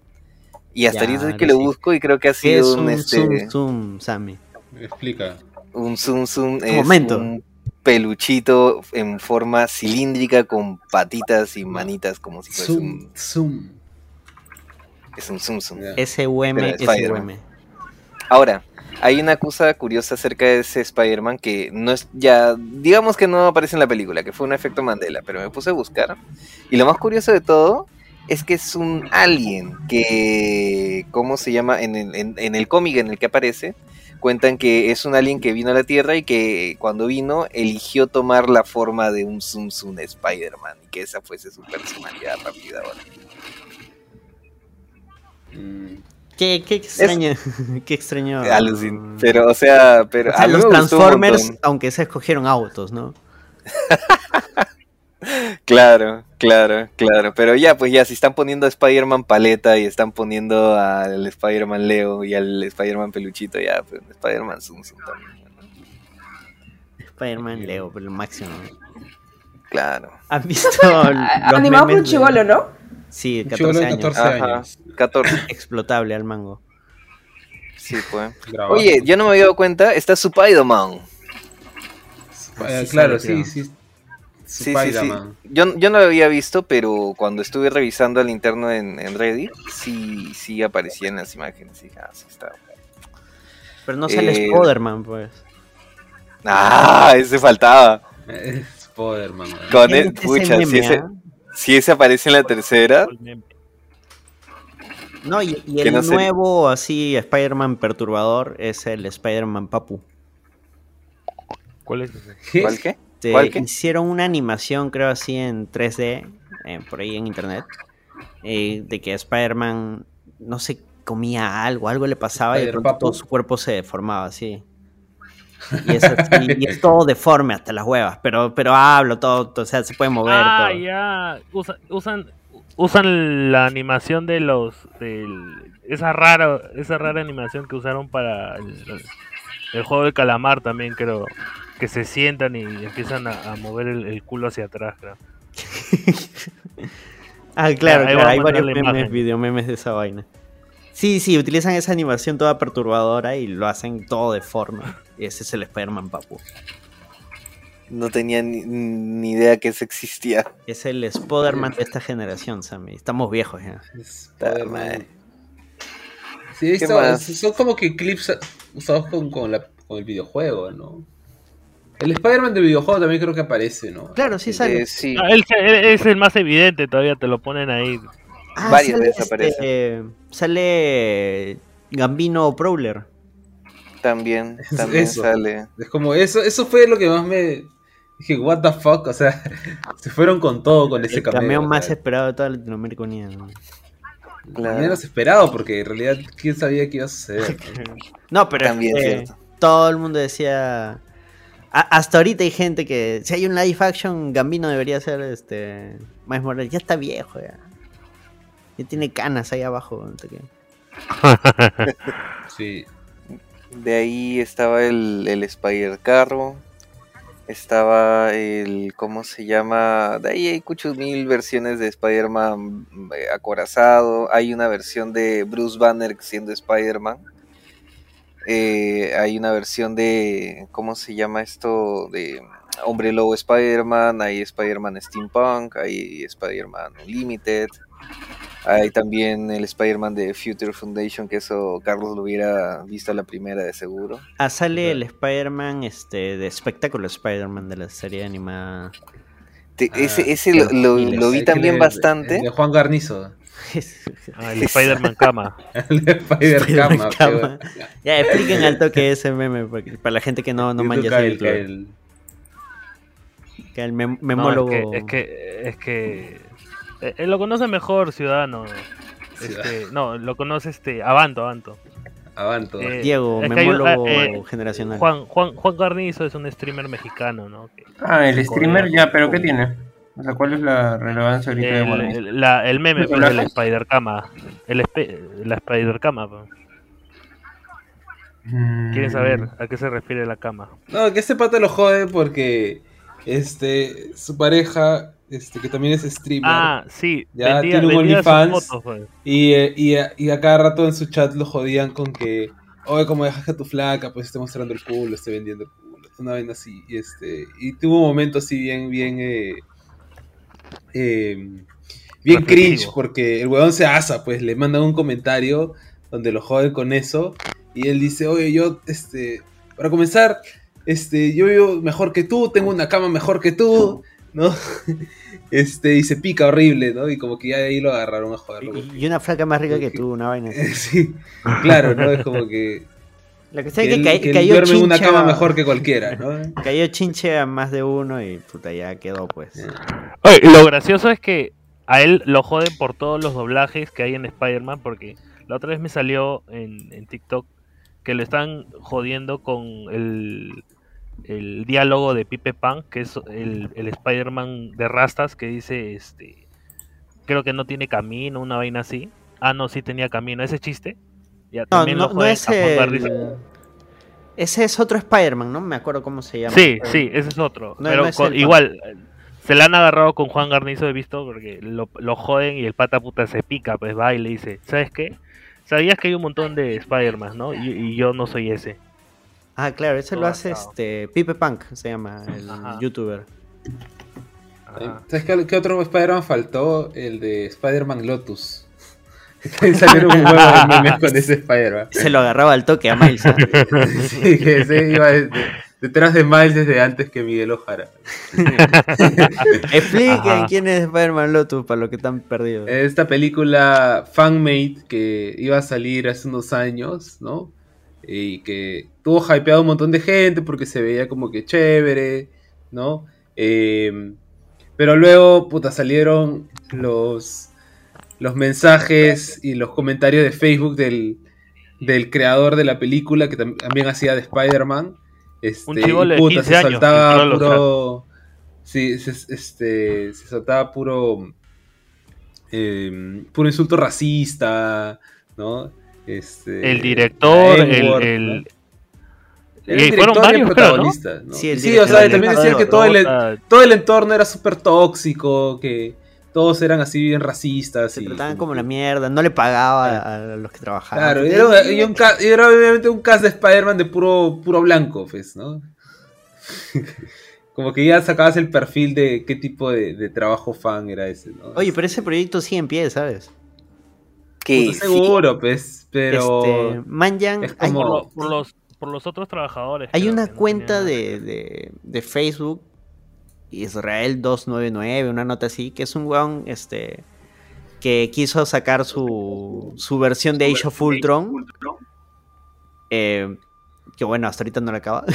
Y hasta Ya, ahorita es que lo busco y creo que ha ¿Qué es sido un, un este, zoom, zoom, Sammy? explica. un Zoom Zoom. Es momento. un peluchito en forma cilíndrica con patitas y manitas como si fuese Zoom, un, zoom. es un Zoom Zoom. Ya. S-U-M. S-U-M. Ahora, hay una cosa curiosa acerca de ese Spider-Man que no es ya, digamos que no aparece en la película, que fue un efecto Mandela, pero me puse a buscar. Y lo más curioso de todo es que es un alien que, ¿cómo se llama? En el, en, en el cómic en el que aparece, cuentan que es un alien que vino a la Tierra y que cuando vino eligió tomar la forma de un Zoom Zoom Spider-Man y que esa fuese su personalidad a partir de ahora. Mm, Qué, qué extraño, qué extraño. Alucin- Pero, o sea, pero O sea, a los Transformers, aunque se escogieron autos, ¿no? Claro, claro, claro. Pero ya, pues ya, si están poniendo a Spider-Man paleta y están poniendo al Spider-Man Leo y al Spider-Man peluchito, ya, pues Spider-Man Zoom Zoom también. Spider-Man Leo, pero el máximo. Claro. ¿Has visto Animado por un chivolo, ¿no? Sí, Un 14 chibolo de años. 14 Ajá, años. 14. Explotable al mango. Sí, pues. Bravo. Oye, yo no me había dado cuenta, está Spider-Man. Eh, sí claro, sale, sí, sí. Sí, sí, sí. Spider-Man. Yo, yo no lo había visto, pero cuando estuve revisando al interno en, en Reddit, sí, sí aparecía en las imágenes. Y ah, sí está. Pero no sale Eh, Spider-Man, pues. Ah, ese faltaba. Eh, Spider-Man. güey. Con ¿Quién el, pucha, si ese, ah? si ese aparece en la tercera, No, y, y el no nuevo, así, Spider-Man perturbador es el Spider-Man Papu. ¿Cuál es ese? ¿cuál qué? Este. Hicieron una animación, creo así, en 3D, eh, por ahí en internet, eh, de que Spider-Man, no sé, comía algo, algo le pasaba y de pronto todo su cuerpo se deformaba, así. Y es, así, y es todo deforme hasta las huevas, pero, pero hablo todo, o sea, se puede mover Ah, todo. ya. Usa- usan, usan la animación de los. Del, esa rara esa rara animación que usaron para el, el juego de calamar también, creo. Que se sientan y empiezan a, a mover el, el culo hacia atrás, creo. Ah, claro, claro, hay varios memes, imagen. videomemes de esa vaina. Sí, sí, utilizan esa animación toda perturbadora y lo hacen todo deforme. Y ese es el Spider-Man papu. No tenía ni, ni idea que eso existía. Es el Spider-Man de esta generación, Sammy. Estamos viejos ya. Spider-Man. Sí, son como que clips usados con, con la- con el videojuego, ¿no? El Spider-Man del videojuego también creo que aparece, ¿no? Claro, sí sale. Eh, sí. Ah, él, él es el más evidente, todavía te lo ponen ahí. Ah, varias veces aparece. este, sale Gambino Prowler. También, también Eso. sale. Es como eso, eso fue lo que más me dije, what the fuck, o sea, se fueron con todo con ese El cameo. cameo o más sea, esperado de toda Latinoamérica Unida. ¿no? Claro. menos esperado, porque en realidad quién sabía que iba a suceder. ¿no? Pero También, cierto. todo el mundo decía. A- hasta ahorita hay gente que. Si hay un live action, Gambino debería ser este. Miles Morales. Ya está viejo ya. Ya tiene canas ahí abajo. Sí. De ahí estaba el, el Spider Carro. Estaba el. ¿Cómo se llama? De ahí hay muchas mil versiones de Spider-Man eh, acorazado. Hay una versión de Bruce Banner siendo Spider-Man. Eh, hay una versión de. ¿Cómo se llama esto? De Hombre Lobo Spider-Man. Hay Spider-Man Steampunk. Hay Spider-Man Unlimited. Hay también el Spider-Man de Future Foundation, que eso Carlos lo hubiera visto a la primera de seguro. Ah, sale el Spider-Man este, de espectáculo Spider-Man de la serie animada. Te- Ah, ese ese lo, lo- y lo vi también de- bastante. De Juan Garnizo. Ah, el Spider-Man Cama. El de Spider Spider-Man Cama. Ya, expliquen al toque ese meme porque- para la gente que no, no el, youtuber. el- Que el mem- No, memólogo. es que, es que, es que eh, él lo conoce mejor, ciudadano. Este, no, lo conoce este Avanto, Avanto. Avanto. Eh, Diego, que hay memólogo eh, generacional. Juan, Juan, Juan Garnizo es un streamer mexicano, ¿no? Que- Ah, el streamer ya, pero ¿qué tiene? O sea, ¿cuál es la relevancia ahorita de El, Warner? el- la- el meme ¿El pues, del doblaje? Spider Cama. El espe- la Spider Cama. pues. ¿Quieren saber Mm. a qué se refiere la cama? No, que este pata lo jode porque este su pareja, este, que también es streamer, Ah, sí. ya vendía- tiene un OnlyFans pues. y, eh, y, a- y a cada rato en su chat lo jodían con que, oye, como dejas que tu flaca, pues esté mostrando el culo, esté vendiendo el culo, una vaina así. Y este, y tuvo un momento así bien, bien, eh, eh, bien cringe porque el weón se asa, pues le mandan un comentario donde lo joden con eso y él dice, oye, yo, este, para comenzar, este, yo vivo mejor que tú, tengo una cama mejor que tú, ¿no? Este, y se pica horrible, ¿no? Y como que ya de ahí lo agarraron a joderlo. Y, y una flaca más rica que tú, una vaina así. Sí, claro, ¿no? Es como que, Cuestión que es él, que, ca- que él cayó duerme en una chinche cama a- mejor que cualquiera, ¿no? Cayó chinche a más de uno y puta, ya quedó pues. Oye, lo gracioso es que a él lo joden por todos los doblajes que hay en Spider-Man, porque la otra vez me salió en, en TikTok que lo están jodiendo con el, el diálogo de Pipe Pan, que es el, el Spider-Man de rastas, que dice, este, creo que no tiene camino, una vaina así. Ah, no, sí tenía camino, ese chiste. Ya, No, también no, lo no es el... Ese es otro Spider-Man, ¿no? Me acuerdo cómo se llama. Sí, sí, ese es otro. No, pero no es con- el igual, se la han agarrado con Juan Garnizo, he visto, porque lo, lo joden y el pata puta se pica, pues va y le dice, ¿sabes qué? Sabías que hay un montón de Spider-Man, ¿no? Y, y yo no soy ese. Ah, claro, ese lo hace este Pipe Punk, se llama el Ajá. youtuber. Ajá. ¿Sabes qué, qué otro Spider-Man faltó? El de Spider-Man Lotus. Salieron un huevo de memes con ese Spider-Man. Se lo agarraba al toque a Miles. Sí, que ese iba de- de- detrás de Miles desde antes que Miguel Ojara. Expliquen Ajá. quién es Spider-Man Lotus para los que están perdidos. Esta película Fanmade que iba a salir hace unos años, ¿no? Y que tuvo hypeado un montón de gente porque se veía como que chévere, ¿no? Eh, pero luego, puta, salieron los, los mensajes y los comentarios de Facebook del, del creador de la película que tam- también hacía de Spider-Man. Este, Un de puta, 15 se años, soltaba que entró a puro. Sí, se, este, se soltaba puro. eh, puro insulto racista, ¿no? Este, El director, el... El- el y fueron director y el varios, creo, ¿no? protagonista, ¿no? Sí, Sí, o sea, también decían que todo el, todo el entorno era súper tóxico, que, todos eran así bien racistas. Se y trataban como como la mierda, no le pagaba a los que trabajaban. Claro, y era, y un ca- y era obviamente un cast de Spider-Man de puro, puro blanco, pues, ¿no? Como que ya sacabas el perfil de qué tipo de, de trabajo fan era ese, ¿no? Oye, pero ese proyecto sigue en pie, ¿sabes? Que Puta, seguro, pues, pero... Este, Manjan, es Por, como- lo- por los, por los otros trabajadores. Hay una no cuenta de, de Facebook, Israel299, una nota así, que es un weón este, que quiso sacar su, su versión de Age of Ultron. eh, que bueno, hasta ahorita no la acaba.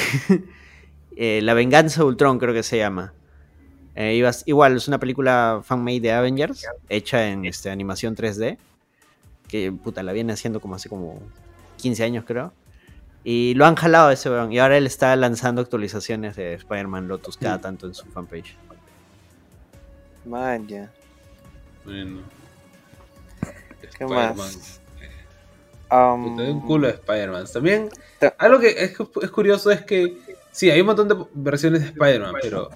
Eh, la venganza de Ultron creo que se llama. Eh, ibas- igual, es una película fan-made de Avengers, hecha en este, animación 3D. Que puta, la viene haciendo como hace como 15 años creo. Y lo han jalado a ese weón. Y ahora él está lanzando actualizaciones de Spider-Man Lotus cada tanto en su fanpage. Man, ya. Bueno. ¿Qué Spider-Man. más? Puta, hay un culo de Spider-Man. También, algo que es, es curioso es que, sí, hay un montón de versiones de Spider-Man, pero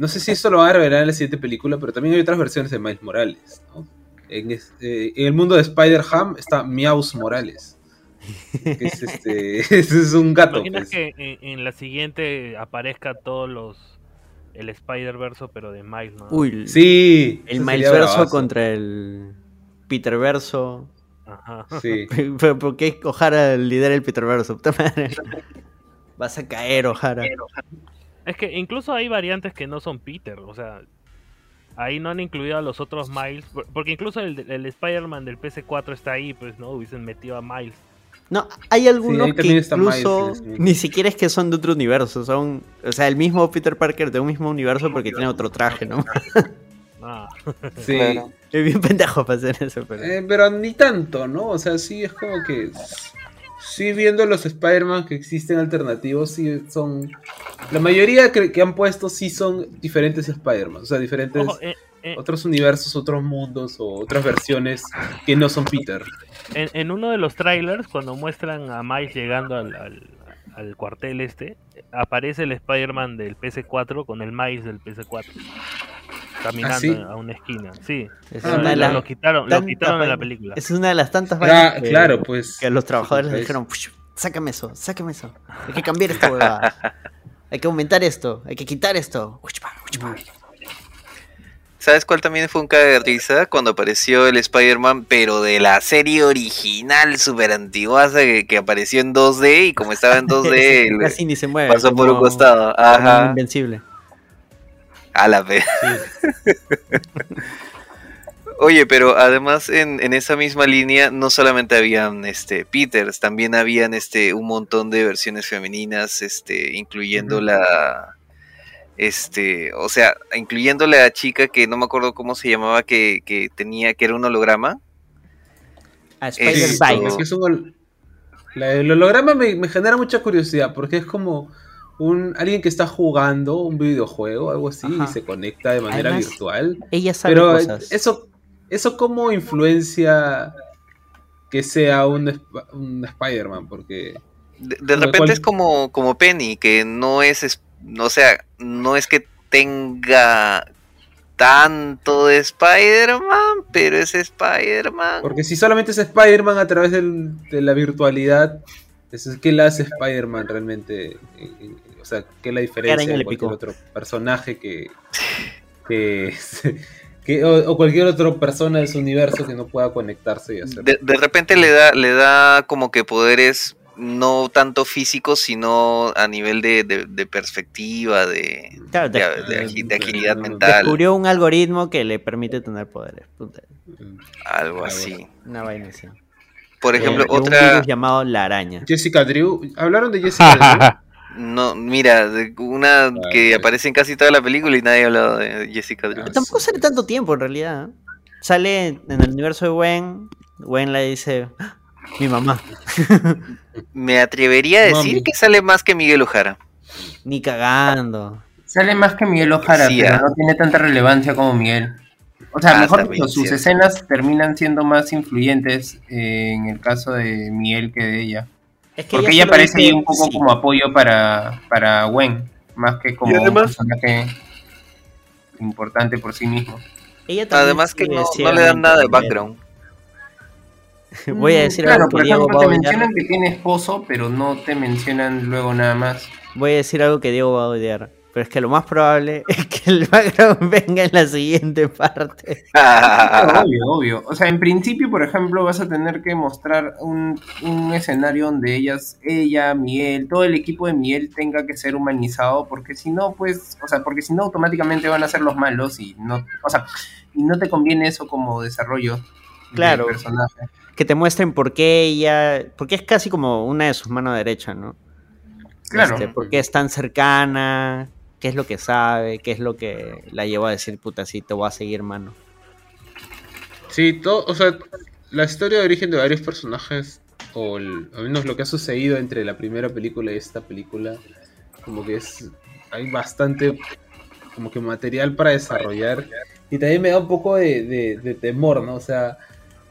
no sé si eso lo va a revelar en la siguiente película, pero también hay otras versiones de Miles Morales, ¿no? En, es- eh, en el mundo de Spider-Ham está Meows Morales. Que es, este, es un ¿Te gato. imaginas pues. que en, en la siguiente aparezca todos los. El Spider-Verso, pero de Miles, ¿no? Uy, Sí, el eso Miles sería Verso bravazo. contra el Peter Verso. Ajá. Sí. Pero ¿por qué Ojara lidera el Peter Verso? Puta madre. Vas a caer, Ojara. Es que incluso hay variantes que no son Peter, o sea, ahí no han incluido a los otros Miles, por- porque incluso el, el Spider-Man del PS4 está ahí, pues no hubiesen metido a Miles. No, hay algunos ahí que Miles, incluso sí, sí. ni siquiera es que son de otro universo, son, o sea, el mismo Peter Parker de un mismo universo porque tiene otro traje, ¿no? Ah. Sí. Claro. Es bien pendejo para hacer eso, pero... Eh, pero ni tanto, ¿no? O sea, sí es como que. Sí, viendo los Spider-Man que existen alternativos, sí son. La mayoría que, que han puesto sí son diferentes Spider-Man. O sea, diferentes. Ojo, eh, eh, Otros universos, otros mundos o otras versiones que no son Peter. En, en uno de los trailers, cuando muestran a Miles llegando al, al- al cuartel este, aparece el Spider-Man del PS4 con el Miles del PS4. Caminando ¿Ah, sí? a una esquina, sí. Es Ah, Lo- una de las lo quitaron, lo tantas quitaron en la película. Es una de las tantas Ah, que, claro, pues. que los trabajadores pues. dijeron, "Push, sácame eso, sácame eso. Hay que cambiar esta huevada. Hay que aumentar esto, hay que quitar esto. ¿Sabes cuál también fue un caga de risa? Cuando apareció el Spider-Man, pero de la serie original, super antiguaza, que, que apareció en 2D y como estaba en 2D, el- Casi ni se mueve. pasó por un costado. Ajá. Invencible. A la vez. Oye, pero además en, en esa misma línea no solamente habían este Peters, también habían este un montón de versiones femeninas, este, incluyendo la este, o sea, incluyendo la chica que no me acuerdo cómo se llamaba que, que tenía, que era un holograma. A Esto- Spider Sí, Bite. es que es un hol- la- el holograma me, me genera mucha curiosidad porque es como un alguien que está jugando un videojuego, algo así, Ajá. y se conecta de manera Además, virtual. Ella sabe Pero cosas. eso, eso cómo influencia que sea un, un Spider-Man, porque De, repente cual- es como, como Penny, que no es, es- o sea, no es que tenga tanto de Spider-Man, pero es Spider-Man. porque si solamente es Spider-Man a través del- de la virtualidad, eso es que le hace Spider-Man realmente, eh, eh, o sea, qué la diferencia de cualquier otro personaje que, que, que- o, o cualquier otra persona de su universo que no pueda conectarse y hacer. De, de repente le da, le da como que poderes no tanto físicos, sino a nivel de, de- de perspectiva, de, Claro, de, de- de agi- de agilidad mental, Descubrió un algoritmo que le permite tener poderes. Algo así. Una vaina así. Por ejemplo, De- de Un otra, virus llamado la araña. Jessica Drew, hablaron de Jessica Drew. no, mira, una que ok. aparece en casi toda la película y nadie ha hablado de Jessica Drew. Ah, Tampoco sale tanto tiempo en realidad. ¿eh? Sale en el universo de Gwen. Gwen le dice: "Ah, Mi mamá. Me atrevería a decir Mami. que sale más que Miguel Ojara. Ni cagando. Sale más que Miguel Ojara, Sí, pero ah. no tiene tanta relevancia como Miguel. O sea, Ah, mejor dicho, sus cierto. escenas terminan siendo más influyentes eh, en el caso de Miguel que de ella. Es que Porque ella ahí dice- un poco sí. como apoyo para, para Gwen, más que como un personaje importante por sí mismo. Ella también Además que no, no le dan nada de background. Voy a decir Mm, claro, algo que Diego ejemplo, va a te odiar. mencionan que tiene esposo, pero no te mencionan luego nada más. Voy a decir algo que Diego va a odiar. Pero es que lo más probable es que el background venga en la siguiente parte. obvio, obvio. O sea, en principio, por ejemplo, vas a tener que mostrar un, un escenario donde ellas, ella, Miguel, todo el equipo de Miguel tenga que ser humanizado, porque si no, pues, o sea, porque si no, automáticamente van a ser los malos y no, o sea, y no te conviene eso como desarrollo del Claro. personaje. Que te muestren por qué ella. Porque es casi como una de sus manos derechas, ¿no? Claro. Este, por qué es tan cercana, qué es lo que sabe, qué es lo que la llevó a decir, puta, sí, te voy a seguir, mano. Sí, todo, o sea, la historia de origen de varios personajes, o el- al menos lo que ha sucedido entre la primera película y esta película, como que es, hay bastante como que material para desarrollar. Y también me da un poco de, de- de temor, ¿no? O sea,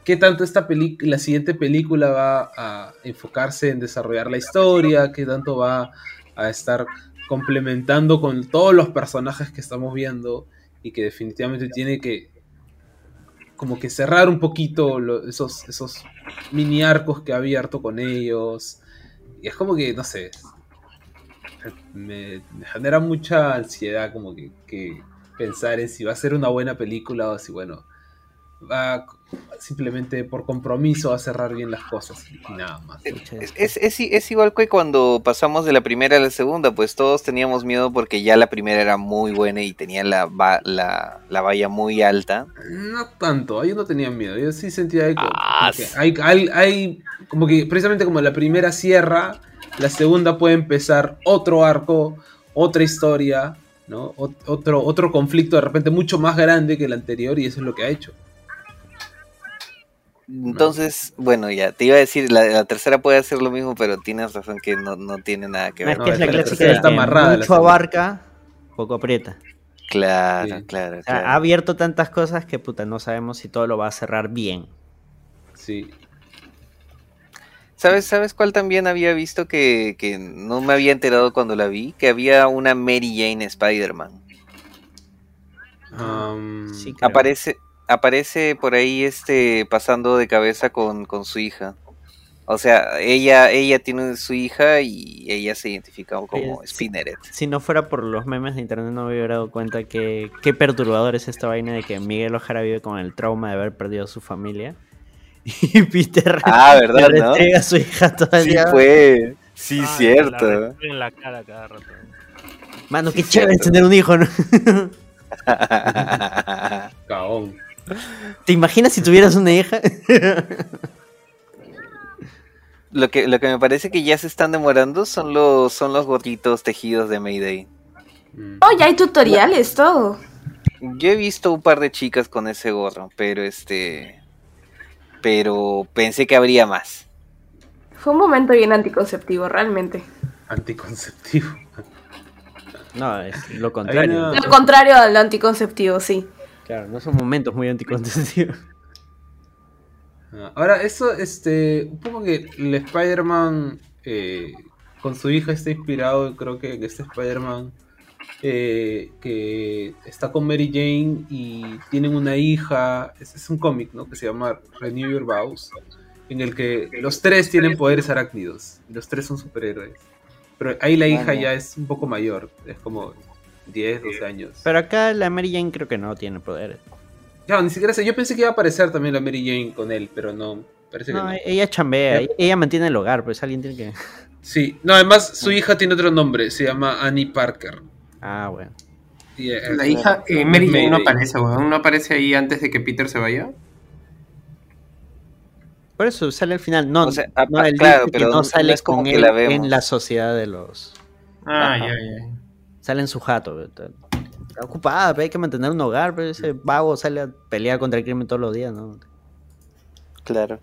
¿qué tanto esta la siguiente película va a enfocarse en desarrollar la historia? ¿Qué tanto va a estar complementando con todos los personajes que estamos viendo? Y que definitivamente tiene que como que cerrar un poquito esos, esos mini arcos que ha abierto con ellos. Y es como que, no sé, me, genera mucha ansiedad como que pensar en si va a ser una buena película o si, bueno, va simplemente por compromiso a cerrar bien las cosas y nada más. Es, es, es, es igual que cuando pasamos de la primera a la segunda, pues todos teníamos miedo porque ya la primera era muy buena y tenía la, la, la valla muy alta. No tanto, yo no tenía miedo, yo sí sentía ahí como, Ah, como que hay, hay, hay- como que precisamente como la primera cierra, la segunda puede empezar otro arco, otra historia, ¿no? Ot- otro, otro conflicto de repente mucho más grande que el anterior y eso es lo que ha hecho. Entonces, bueno, ya, te iba a decir, la, la tercera puede hacer lo mismo, pero tienes razón que no, no tiene nada que No, ver. es que es la la clásica de está amarrada, la mucho abarca, poco aprieta. Claro, claro, ha abierto tantas cosas que puta, no sabemos si todo lo va a cerrar bien. Sí. ¿Sabes, ¿Sabes cuál también había visto que, que no me había enterado cuando la vi? Que había una Mary Jane Spider-Man. Um, Sí. Aparece, aparece por ahí este pasando de cabeza con, con su hija. O sea, ella, ella tiene su hija y ella se identifica como sí. Spinneret. Si no fuera por los memes de internet no me hubiera dado cuenta que qué perturbador es esta vaina de que Miguel Ojara vive con el trauma de haber perdido a su familia. Y Peter Ah, ¿verdad, le no? entrega a su hija todo el Sí día. fue. Sí, Ah, cierto. en la cara cada rato. Mano, qué Sí, chévere cierto. tener un hijo, ¿no? Caón. ¿Te imaginas si tuvieras una hija? lo que, lo que me parece que ya se están demorando son los, son los gorritos tejidos de Mayday. Mm. Oh, ya hay tutoriales, todo. Yo he visto un par de chicas con ese gorro, pero este. Pero pensé que habría más. Fue un momento bien anticonceptivo, realmente. Anticonceptivo. No, es lo contrario. Lo contrario al anticonceptivo, sí. Claro, no son momentos muy anticonceptivos. Ah, Ahora, eso, este, un poco que el Spider-Man eh, con su hija está inspirado, creo que en este Spider-Man eh, que está con Mary Jane y tienen una hija, es, es un cómic, ¿no? Que se llama Renew Your Vows, en el que los tres tienen poderes arácnidos, los tres son superhéroes. Pero ahí la hija ya es un poco mayor, es como 10, 12 años. Pero acá la Mary Jane creo que no tiene poderes. Ya, ni siquiera sé, yo pensé que iba a aparecer también la Mary Jane con él, pero no, parece que No, no. ella chambea, ella- ella mantiene el hogar, pues alguien tiene que... Sí, no, además su hija tiene otro nombre, se llama Annie Parker. Ah, bueno. La hija, eh, Mary Jane no aparece, weón. ¿No aparece ahí antes de que Peter se vaya? Por eso sale al final. No, O sea, no él claro, que pero no no sale es como con que él la vemos. en la sociedad de los... Ah, ya, ya. Sale en su jato. Está está ocupada, pero hay que mantener un hogar, pero ese vago sale a pelear contra el crimen todos los días, ¿no? Claro.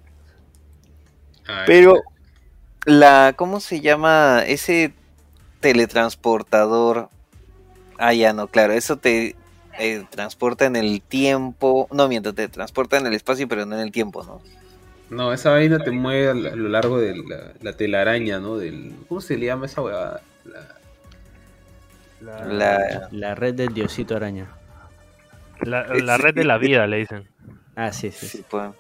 Pero la, ¿cómo se llama? Ese teletransportador. Ah, ya no, claro, eso te eh, transporta en el tiempo. No, mientras te transporta en el espacio, pero no en el tiempo, ¿no? No, esa vaina te mueve a lo a lo largo de la, la telaraña, ¿no? Del, ¿Cómo se le llama esa huevada? La- La- La, La red del diosito araña. La, la red de la vida, le dicen. Ah, sí, sí. Sí, pues.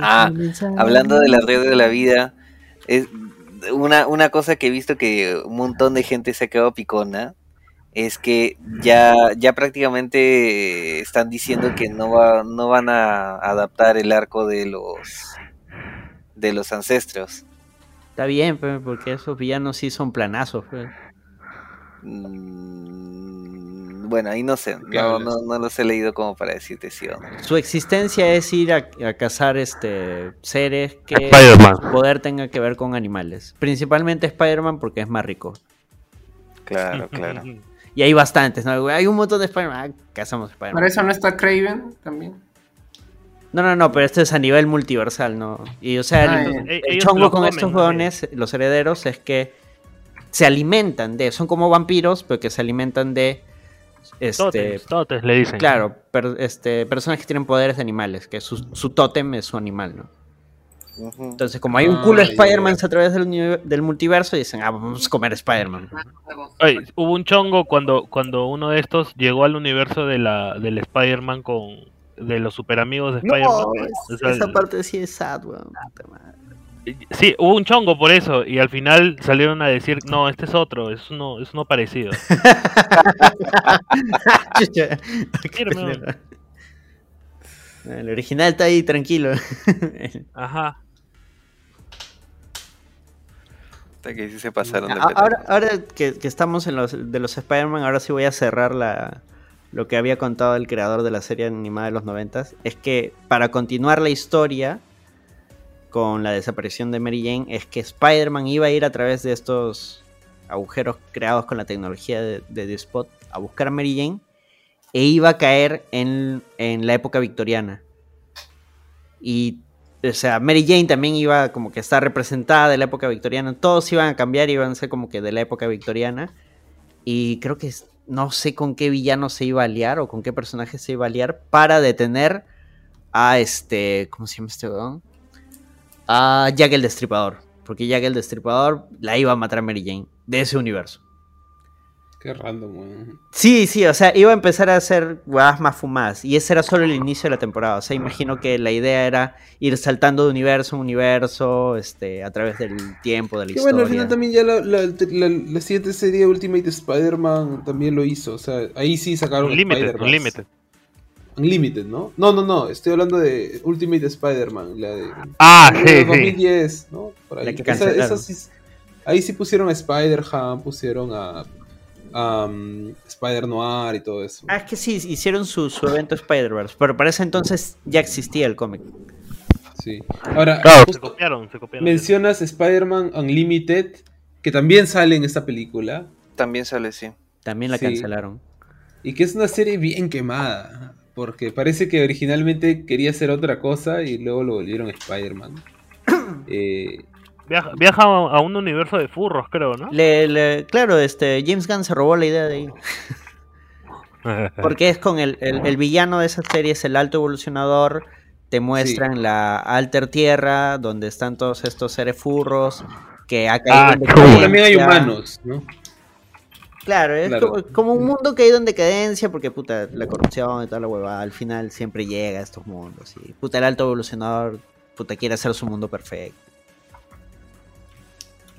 Ah, hablando de la red de la vida, es una, una cosa que he visto que un montón de gente se ha quedado picona es que ya, ya prácticamente están diciendo que no va, no van a adaptar el arco de los de los ancestros. Está bien, pues, porque esos villanos sí son planazos. pues. Mm, bueno, ahí no sé, no, no, no los he leído como para decirte sí o no. Su existencia es ir a, a cazar este seres que su poder tenga que ver con animales. Principalmente Spider-Man porque es más rico. Claro, claro. Y hay bastantes, ¿no? Hay un montón de Spider-Man. Ah, cazamos Spider-Man. ¿Para eso no está Craven también? No, no, no, pero esto es a nivel multiversal, ¿no? Y o sea, Ah, el, ya. el E- ellos chongo con comen, estos los herederos, es que se alimentan de. Son como vampiros, pero que se alimentan de. Este, Totems, totems, le dicen. Claro, per- este, personas que tienen poderes de animales, que su, su tótem es su animal, ¿no? Entonces, como hay un culo de Ah, ya, Spider-Man a través del, del multiverso, dicen, ah, vamos a comer Spider-Man. Oye, hubo un chongo cuando, cuando uno de estos llegó al universo de la, del Spider-Man con de los super amigos de Spider-Man. es- O sea, esa parte sí es sad, weón. Sí, hubo un chongo por eso y al final salieron a decir, no, este es otro, es uno, es uno parecido. El original está ahí tranquilo. Ajá. Hasta que sí se pasaron de A- peta. ahora ahora que, que estamos en los de los Spider-Man, ahora sí voy a cerrar la, lo que había contado el creador de la serie animada de los noventas. Es que para continuar la historia con la desaparición de Mary Jane, es que Spider-Man iba a ir a través de estos agujeros creados con la tecnología de, de The Spot a buscar a Mary Jane e iba a caer en, en la época victoriana. Y, o sea, Mary Jane también iba como que estar representada de la época victoriana. Todos iban a cambiar, iban a ser como que de la época victoriana. Y creo que no sé con qué villano se iba a aliar o con qué personaje se iba a aliar para detener a este. ¿Cómo se llama este weón? A Jack el Destripador. Porque Jack el Destripador la iba a matar a Mary Jane de ese universo. Qué random, weón. Sí, sí, o sea, iba a empezar a hacer huevadas más fumadas. Y ese era solo el inicio de la temporada. O sea, imagino que la idea era ir saltando de universo en universo, este, a través del tiempo, de la Que historia. bueno, al final también ya la, la, la- la siguiente serie Ultimate Spider-Man también lo hizo. O sea, ahí sí sacaron Unlimited, Spider-Man. Unlimited. Unlimited, ¿no? No, no, no. Estoy hablando de Ultimate Spider-Man. La de. Ah, sí, de sí. 2010, ¿no? Por ahí. La que Esa- cancelaron. esa sí- ahí sí pusieron a Spider-Ham, pusieron a. um, Spider-Noir y todo eso. Ah, es que sí, hicieron su, su evento Spider-Verse. Pero para ese entonces ya existía el cómic. Sí. Ahora, Claro, se copiaron, se copiaron. mencionas Spider-Man Unlimited, que también sale en esta película. También sale, sí. También la Sí. cancelaron. Y que es una serie bien quemada. Porque parece que originalmente quería hacer otra cosa y luego lo volvieron Spider-Man. Eh, Viaja, viaja a un universo de furros, creo, ¿no? Le, le- claro, este, James Gunn se robó la idea de ahí. Porque es con el, el- el villano de esa serie, es el alto evolucionador. Te muestran la Alter Tierra, donde están todos estos seres furros. Que ha caído Ah, en también hay humanos, ¿no? Claro, es Claro. Como, como un mundo caído en decadencia, porque puta, la corrupción y toda la huevada, al final siempre llega a estos mundos. Y puta, el alto evolucionador, puta, quiere hacer su mundo perfecto.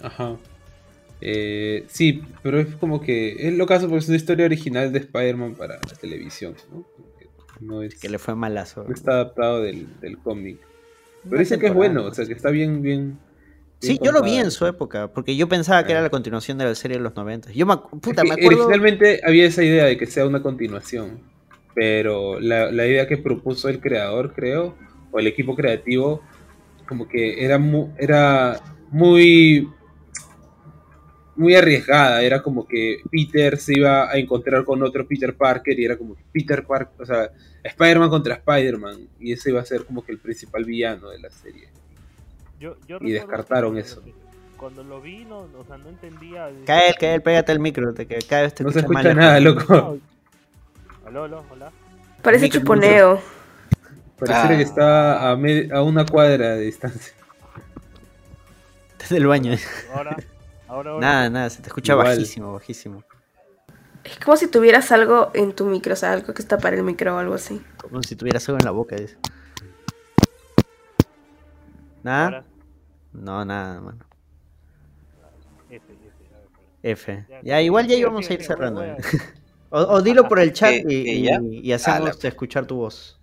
Ajá. Eh, sí, pero es como que es lo caso porque es una historia original de Spider-Man para la televisión, ¿no? Que No, es, Que le fue malazo. no está adaptado del, del cómic. Pero Una dicen que es bueno, o sea, que está bien, bien. Sí, yo lo vi en su época, porque yo pensaba que era Ah. la continuación de la serie de los 90. Yo me, puta, Es me acuerdo... Originalmente había esa idea de que sea una continuación, pero la, la idea que propuso el creador, creo, o el equipo creativo, como que era, mu- era muy, muy arriesgada. Era como que Peter se iba a encontrar con otro Peter Parker y era como que Peter Parker, o sea, Spider-Man contra Spider-Man, y ese iba a ser como que el principal villano de la serie. Yo- yo Y descartaron que eso. Cuando lo vi, no, o sea, no entendía. Cael, Cael, pégate el micro, te, que cada vez te No se escucha mal, nada, loco. Aló, aló, hola. Parece Micro, chuponeo. Pareciera Ah. que está a, me- a una cuadra de distancia. Desde el baño. Ahora, ahora, ahora. Nada, nada, se te escucha Igual. bajísimo, bajísimo. Es como si tuvieras algo en tu micro, o sea, algo que está para el micro o algo así. Como si tuvieras algo en la boca, dice. ¿Nada? No, nada, mano. F, F, F. Ya, Ya, igual ya íbamos a ir cerrando. ¿eh? O, o dilo por el chat ¿Que- y, que ya? y- y hacemos Ah, la- escuchar tu voz.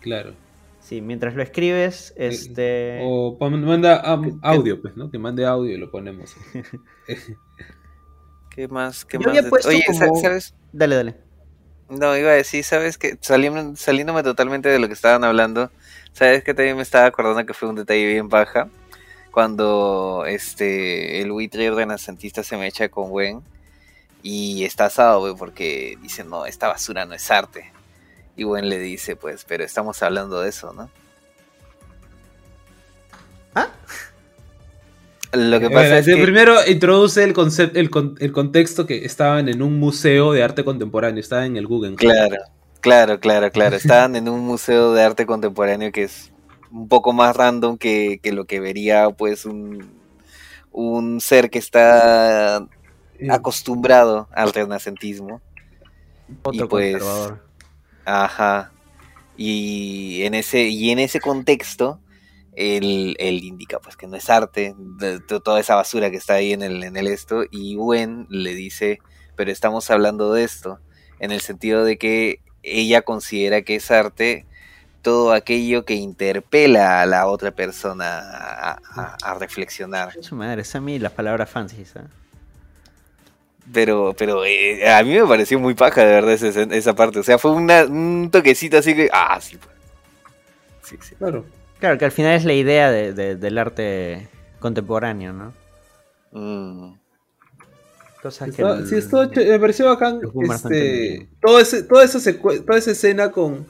Claro. Sí, mientras lo escribes, este... O manda audio, pues, ¿no? Que mande audio y lo ponemos. ¿Qué más? ¿Qué Yo más? había puesto Oye, como- ¿sabes? Dale, dale. No, iba a decir, ¿sabes qué? Saliendo, saliéndome totalmente de lo que estaban hablando, ¿sabes que También me estaba acordando que fue un detalle bien baja. Cuando este el buitre renacentista se me echa con Gwen y está asado, güey, porque dice, no, esta basura no es arte. Y Gwen le dice, pues, pero estamos hablando de eso, ¿no? ¿Ah? Lo que Eh, pasa es que... Primero introduce el, concept, el, con- el contexto que estaban en un museo de arte contemporáneo, estaban en el Guggenheim. Claro, claro, claro, claro. Estaban en un museo de arte contemporáneo que es un poco más random que, que lo que vería pues un, un ser que está acostumbrado al renacentismo. Otro y pues, ajá. Y en ese, y en ese contexto, él, él indica pues que no es arte, de- de toda esa basura que está ahí en el, en el esto, y Gwen le dice, pero estamos hablando de esto, en el sentido de que ella considera que es arte todo aquello que interpela a la otra persona a, a- a reflexionar. Su madre, es a mí las palabras fancy, ¿sabes? Pero, pero eh, a mí me pareció muy paja, de verdad, esa, esa parte. O sea, fue una- un toquecito así que. Ah, sí, pues. Sí, sí. Claro. Claro, que al final es la idea de- de- del arte contemporáneo, ¿no? Mm. Cosas que... Está- el- sí, estuvo ch- me pareció bacán. Este, todo ese, toda, esa toda esa escena con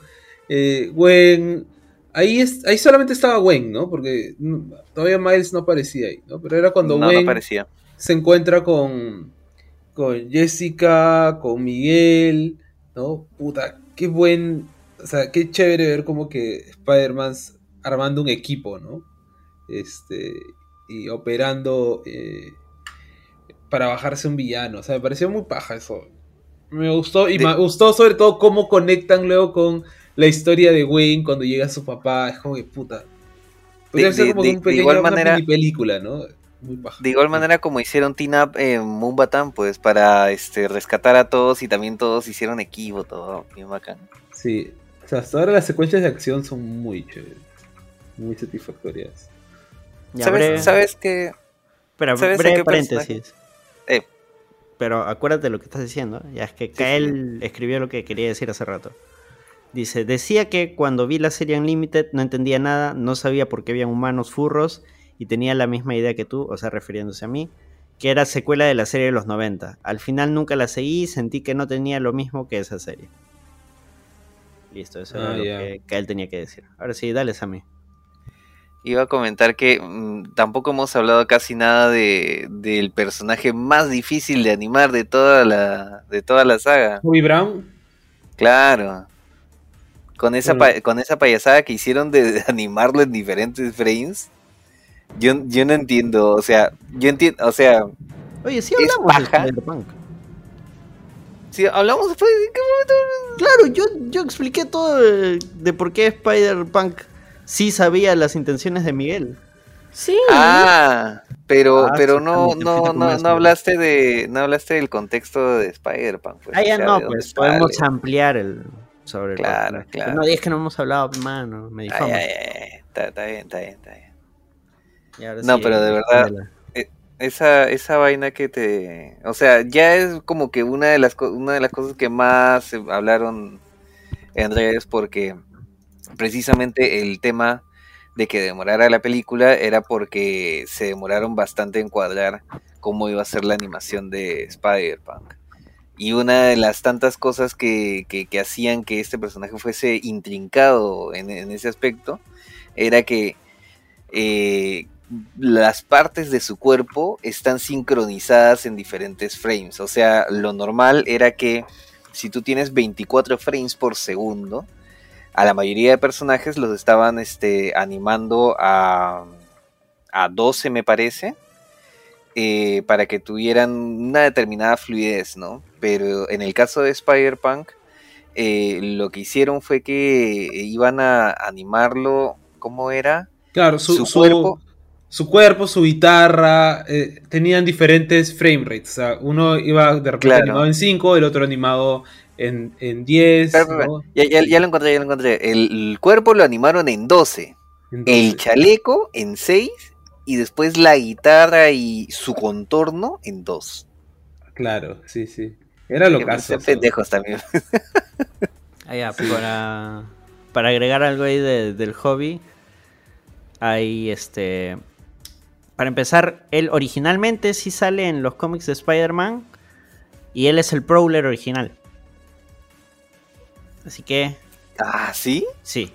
eh, Gwen. Ahí, es, ahí solamente estaba Gwen, ¿no? Porque mm, todavía Miles no aparecía ahí, ¿no? Pero era cuando no, Gwen no se encuentra con, con Jessica, con Miguel, ¿no? Puta, qué buen. O sea, qué chévere ver como que Spider-Man armando un equipo, ¿no? Este. Y operando. eh, para bajarse un villano. O sea, me pareció muy paja eso. Me gustó. Y De- me gustó sobre todo cómo conectan luego con la historia de Wayne cuando llega su papá. Es como que puta. Podría De- ser de- como de- un de pequeño, igual una manera- película, ¿no? Muy. De igual manera como hicieron Teen Up en Moonbatan, pues para este rescatar a todos y también todos hicieron equipo, todo bien bacán. Sí, o sea, hasta ahora las secuencias de acción son muy chéveres, muy satisfactorias. Ya, ¿Sabes, ¿Sabes qué? Espera, ¿sabes a breve qué paréntesis. Pero acuérdate lo que estás diciendo. Ya es que Kael escribió lo que quería decir hace rato. Dice, decía que cuando vi la serie Unlimited no entendía nada, no sabía por qué habían humanos furros y tenía la misma idea que tú, o sea, refiriéndose a mí, que era secuela de la serie de los 90. Al final nunca la seguí y sentí que no tenía lo mismo que esa serie. Listo, eso Ah, era lo ya. que Kael tenía que decir. Ahora sí, dale a mí. Iba a comentar que mm, tampoco hemos hablado casi nada de, del personaje más difícil de animar de toda la, de toda la saga. Bobby Brown, Claro. Con esa, Bueno. con esa payasada que hicieron de, animarlo en diferentes frames. Yo, yo no entiendo, o sea, yo entiendo, o sea, Oye, sí Es hablamos de. Spider-Punk. si hablamos después, ¿en qué momento? Claro, yo, yo expliqué todo de, de por qué Spider-Punk sí sabía las intenciones de Miguel. Sí. Ah, pero, Ah, pero sí, no, no, no, no hablaste de, no hablaste del contexto de Spider-Man. Pues, ah, o ya sea, no, pues podemos sale. ampliar el sobre el Claro, personaje. claro. No, y es que no hemos hablado, mano, me Ay, difamas. ay, ay, está, está bien, está bien, está bien. Y ahora No, sí, pero de verdad, ándala. esa, esa vaina que te, o sea, ya es como que una de las co- una de las cosas que más se hablaron en redes porque precisamente el tema de que demorara la película era porque se demoraron bastante en cuadrar cómo iba a ser la animación de Spider-Punk. Y una de las tantas cosas que, que- hacían que este personaje fuese intrincado en, en ese aspecto era que eh, las partes de su cuerpo están sincronizadas en diferentes frames. O sea, lo normal era que si tú tienes 24 frames por segundo, a la mayoría de personajes los estaban este, animando a, a 12, me parece. eh, para que tuvieran una determinada fluidez, ¿no? Pero en el caso de Spider-Punk, eh, lo que hicieron fue que iban a animarlo, ¿cómo era? Claro, su, Su su- cuerpo. su cuerpo, su guitarra, eh, tenían diferentes frame rates. O sea, uno iba de repente Claro. animado en 5, el otro animado en, en 10. Espera, espera, ¿no? Ya, ya- ya lo encontré, ya lo encontré. El, el cuerpo lo animaron en 12, En el 12. chaleco en 6 y después la guitarra y su contorno en 2. Claro, sí, sí. Era lo caso. pendejos también. Ah, ya, para, para agregar algo ahí de- del hobby, hay este... Para empezar, él originalmente sí sale en los cómics de Spider-Man y él es el Prowler original. Así que, Ah, ¿sí? sí,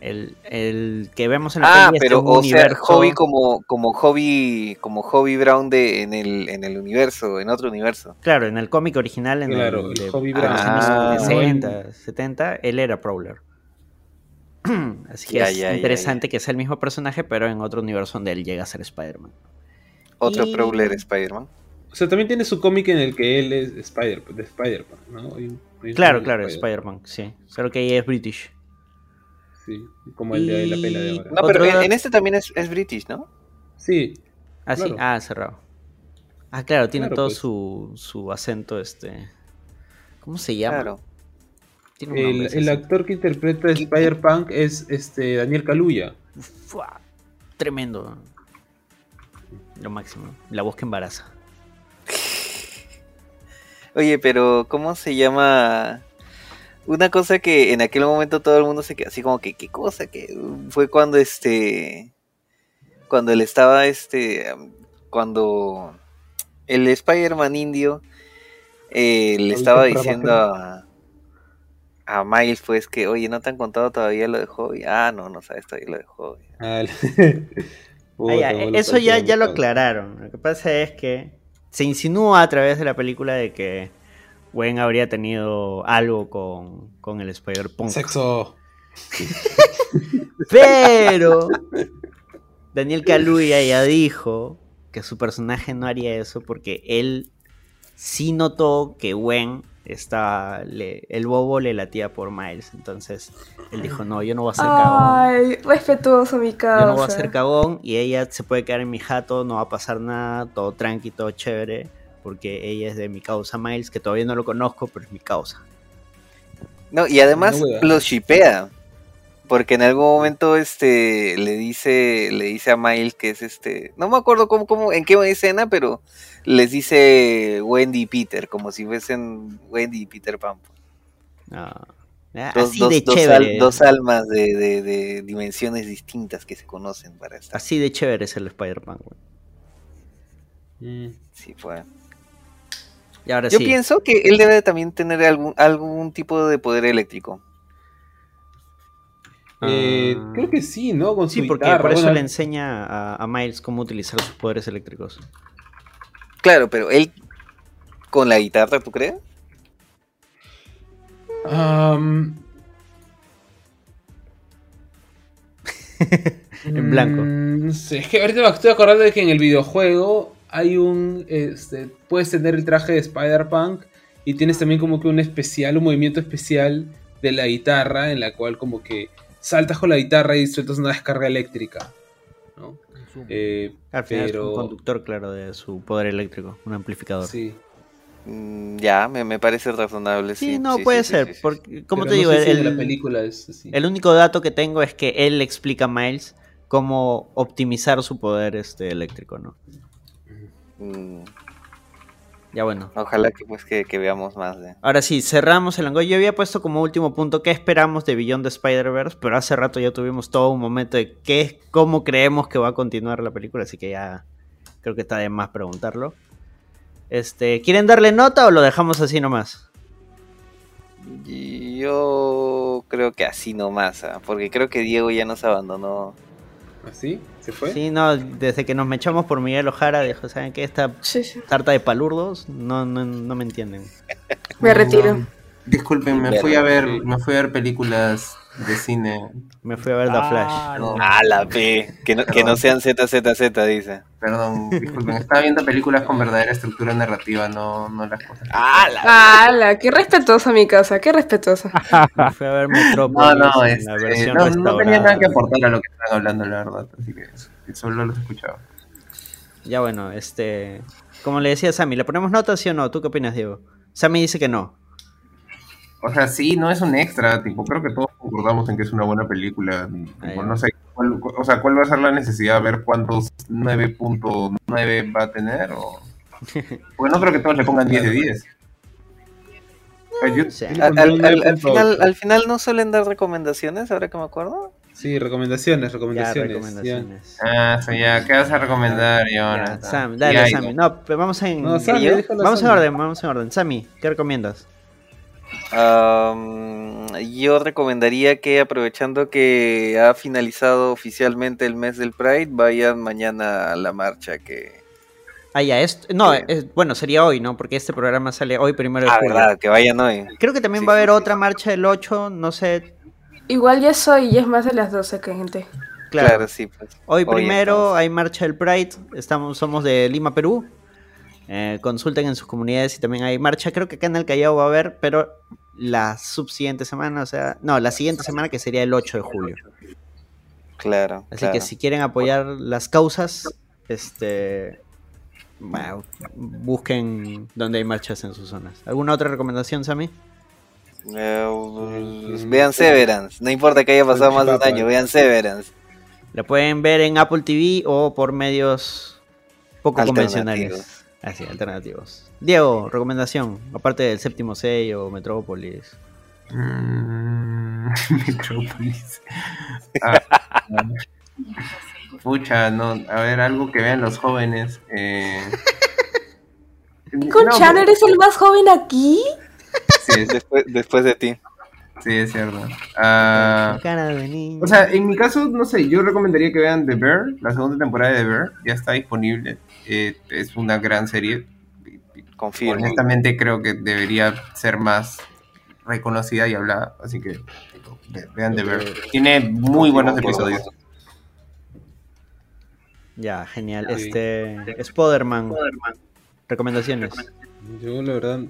el, el que vemos en la Ah, peli es de pero un o sea, universo- hobby como, como hobby, como hobby Brown de, en el, en el universo, en otro universo. Claro, en el cómic original, en Claro, el el de Hobby a los Brown. años Ah. 60, 70, él era Prowler. Así que Ya, es ya, ya, interesante que sea el mismo personaje, pero en otro universo donde él llega a ser Spider-Man. Otro Y- Prowler Spider-Man. O sea, también tiene su cómic en el que él es Spider, de Spider-Man, ¿no? Claro, claro, Spider-Man, sí. Solo que ella es British. Sí, como el de la pela de ahora. No, pero en, este también es, es British, ¿no? Sí, Ah, sí, Claro. ah, cerrado. Ah, claro, tiene Claro, todo pues. su, su acento, este... ¿Cómo se llama? Claro. Tiene un el, actor que interpreta a Spider-Punk es este Daniel Kaluuya. Tremendo. Lo máximo. La voz que embaraza. Oye, pero ¿cómo se llama? Una cosa que en aquel momento todo el mundo se quedó así como que, ¿qué cosa? Que fue cuando este. Cuando él estaba este. Cuando el Spider-Man indio eh, le estaba diciendo a, a Miles, pues que, oye, ¿no te han contado todavía lo de Hobby? Ah, no, no sabes todavía lo de Hobby. Ah, el- Ah, ya, lo eso ya, ya lo aclararon. Lo que pasa es que se insinúa a través de la película de que Gwen habría tenido algo con, con el Spider-Punk. Sexo. Pero Daniel Kaluuya ya dijo que su personaje no haría eso porque él sí notó que Gwen estaba le- el bobo le latía por Miles, entonces él dijo, "No, yo no voy a ser cagón. Ay, respetuoso mi causa. Yo no voy a ser cagón y ella se puede quedar en mi jato, no va a pasar nada, todo tranqui, todo chévere, porque ella es de mi causa Miles, que todavía no lo conozco, pero es mi causa." No, y además No, los shipea. Porque en algún momento este le dice le dice a Miles que es este, no me acuerdo cómo, cómo en qué escena, pero les dice Wendy y Peter, como si fuesen Wendy y Peter Pan. Ah, ah, Dos, así dos- de dos chévere. al- dos almas de, de- de dimensiones distintas que se conocen para estar. Así de chévere es el Spider-Man, güey. Mm. Sí, fue. Y ahora Yo sí. pienso que él debe también tener algún, algún tipo de poder eléctrico. Eh, Ah. creo que sí, ¿no? Con Sí, porque guitarra, por eso bueno, le enseña a, a Miles cómo utilizar sus poderes eléctricos. Claro, pero él con la guitarra, ¿tú crees? En blanco. mm, no sé, es que ahorita me estoy acordando de que en el videojuego hay un. Este, puedes tener el traje de Spider-Punk y tienes también como que un especial, un movimiento especial de la guitarra en la cual como que saltas con la guitarra y sueltas una descarga eléctrica. ¿no? Eh, Al final es un conductor, claro, de su poder eléctrico, un amplificador. Sí. Mm, ya, me, me parece razonable. Sí, no, sí, puede sí, sí, ser. sí, sí. Porque, como te no digo, sé si el, en la película es así. el único dato que tengo es que él le explica a Miles cómo optimizar su poder este eléctrico, ¿no? Mm, Ya bueno. ojalá que pues que, que veamos más de. Ahora sí, cerramos el angoy. Yo había puesto como último punto qué esperamos de Beyond the Spider-Verse, pero hace rato ya tuvimos todo un momento de qué, cómo creemos que va a continuar la película, así que ya creo que está de más preguntarlo. Este, ¿quieren darle nota o lo dejamos así nomás? Yo creo que así nomás, ah, porque creo que Diego ya nos abandonó. ¿Así? ¿Se fue? Sí, no, desde que nos mechamos por Miguel Ojara, dijo, ¿saben qué? Esta Sí, sí. tarta de palurdos no, no, no me entienden. Me retiro. Disculpen, me fui a ver, me fui a ver películas de cine. Me fui a ver The Ah, Flash. No, Ah, la P. Que no, que no sean ZZZ, dice. perdón, disculpen. Estaba viendo películas con verdadera estructura narrativa, no, no las cosas. Ah, la ¡Hala! ¡Qué respetuosa mi casa! ¡Qué respetuosa! Me fui a ver Metrópolis No, no, en este, la versión no, no tenía nada que aportar a lo que estaban hablando, la verdad. Así que solo los escuchaba. Ya bueno, este... Como le decía a Sammy, ¿le ponemos nota sí o no? ¿Tú qué opinas, Diego? Sammy dice que no. O sea, sí, no es un extra, tipo, creo que todos concordamos en que es una buena película. tipo, no sé, cuál, o sea, ¿cuál va a ser la necesidad de ver cuántos 9.9 va a tener? O... Porque no creo que todos le pongan 10 de 10. O sea, yo- O sea, Sí. Al, al- al- al Punto final, ocho. al final no suelen dar recomendaciones, ahora que me acuerdo. Sí, recomendaciones, ya, recomendaciones. ya. recomendaciones. Ah, o sea, ya, ¿qué vas a recomendar, Jonathan? Sam, dale. Sammy. No, pero vamos en... No, Sammy, Vamos en Sammy. orden, vamos en orden. Sammy, ¿qué recomiendas? Yo recomendaría que aprovechando que ha finalizado oficialmente el mes del Pride, vayan mañana a la marcha que... Ah, ya, es... No, es- bueno, sería hoy, ¿no? Porque este programa sale hoy, primero de Ah, julio. verdad, que vayan hoy. Creo que también Sí, va a haber sí, sí. otra marcha el 8, no sé. Igual ya soy, ya es más de las 12 que gente. Claro, Claro, sí, pues. hoy primero entonces. hay marcha del Pride, estamos, somos de Lima, Perú. Eh, consulten en sus comunidades y también hay marcha. Creo que acá en el Callao va a haber, pero la subsiguiente semana, o sea, no, la siguiente semana que sería el 8 de julio. Claro. Así claro. que si quieren apoyar las causas, este, bueno, busquen donde hay marchas en sus zonas. ¿Alguna otra recomendación, Sammy? Eh, vean Severance, no importa que haya pasado más de un año, vean Severance. La pueden ver en Apple TV o por medios poco convencionales. Así, alternativos. Diego, recomendación, aparte del séptimo sello, Metrópolis. Mm, Metrópolis. Ah, pucha, no, a ver, algo que vean los jóvenes. Eh... ¿Con No, Chan eres el más joven aquí? Sí, Después, después de ti. sí, es cierto. Cara de niño. o sea, en mi caso, no sé, yo recomendaría que vean The Bear, la segunda temporada de The Bear, ya está disponible. Eh, es una gran serie. Honestamente creo que debería ser más reconocida y hablada, así que ve- vean The Bear. Tiene muy buenos episodios. Ya, genial. Sí. Este, Spoderman. Recomendaciones. Yo la verdad,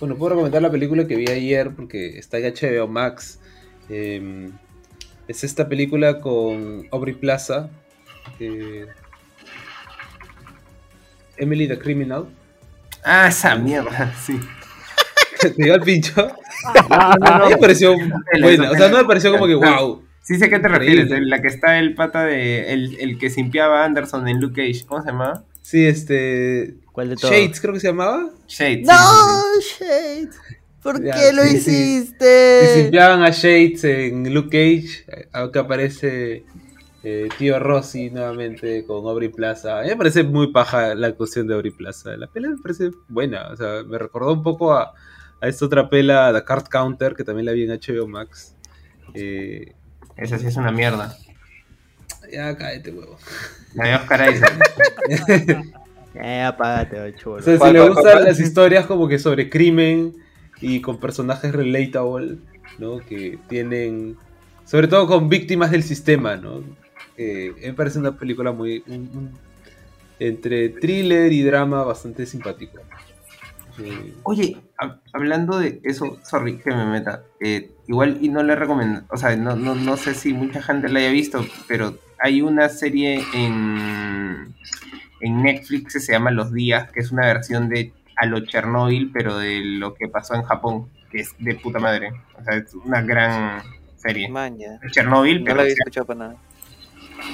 bueno, puedo recomendar la película que vi ayer porque está en HBO Max. Em, es esta película con Aubrey Plaza, eh, Emily the Criminal. Ah, esa mierda, sí. ¿Te dio al pincho? A mí me pareció buena, o sea, no me pareció como que wow. Sí sé a qué te refieres, en la que está el pata de. El, el que simpiaba a Anderson en Luke Cage. ¿Cómo se llama? Sí, este. ¿Cuál de todos? Shades, creo que se llamaba. Shade. sí, No, sí, sí. Shade. ¿Por Ya, qué lo sí, sí. Y hiciste? simpiaban a Shades en Luke Cage. eh, Acá aparece eh, Tío Rossi nuevamente con Aubrey Plaza. A mí me parece muy paja la actuación de Aubrey Plaza. La pela me parece buena. O sea, me recordó un poco a, a esta otra pela, The Card Counter, que también la vi en HBO Max. Eh, Esa sí es una mierda. ya cállate, huevo. La de Oscar Isaac. Eh, apágate, chulo. O sea, si ¿Cuál, le gustan las historias como que sobre crimen y con personajes relatable, ¿no? Que tienen, sobre todo con víctimas del sistema, ¿no? Eh, me parece una película muy, un- un- entre thriller y drama bastante simpático. Eh, Oye, hab- hablando de eso, sorry que me meta. eh, igual y no le recomiendo, o sea, no, no, no sé si mucha gente la haya visto, pero hay una serie en, en Netflix que se llama Los Días, que es una versión de a lo Chernobyl, pero de lo que pasó en Japón, que es de puta madre. O sea, es una gran serie. Maña. Chernobyl, No pero la había escuchado para nada.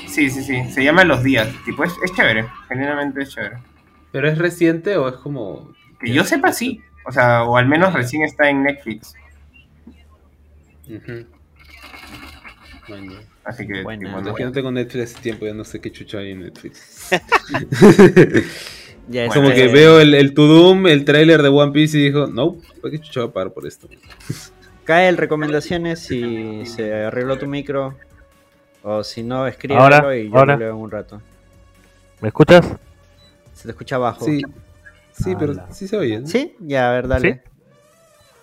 Sí, sí, sí, se llama Los Días. Tipo, es, es chévere, genuinamente es chévere. ¿Pero es reciente o es como...? Que yo sepa, sí. O sea, o al menos recién está en Netflix. Bueno, Así que, tipo, bueno, no- es que no tengo Netflix hace tiempo, ya no sé qué chucha hay en Netflix. Ya, Como este, que veo el, el To Doom, el tráiler de One Piece y dijo, no, ¿para qué chucha va a pagar por esto? Cae el recomendaciones si se arregló tu micro. O si no, escríbelo Ahora, y yo ahora. lo leo en un rato. ¿Me escuchas? Se te escucha abajo. Sí, sí, pero sí se oye, ¿no? ¿Sí? Ya, a ver, dale. ¿Sí?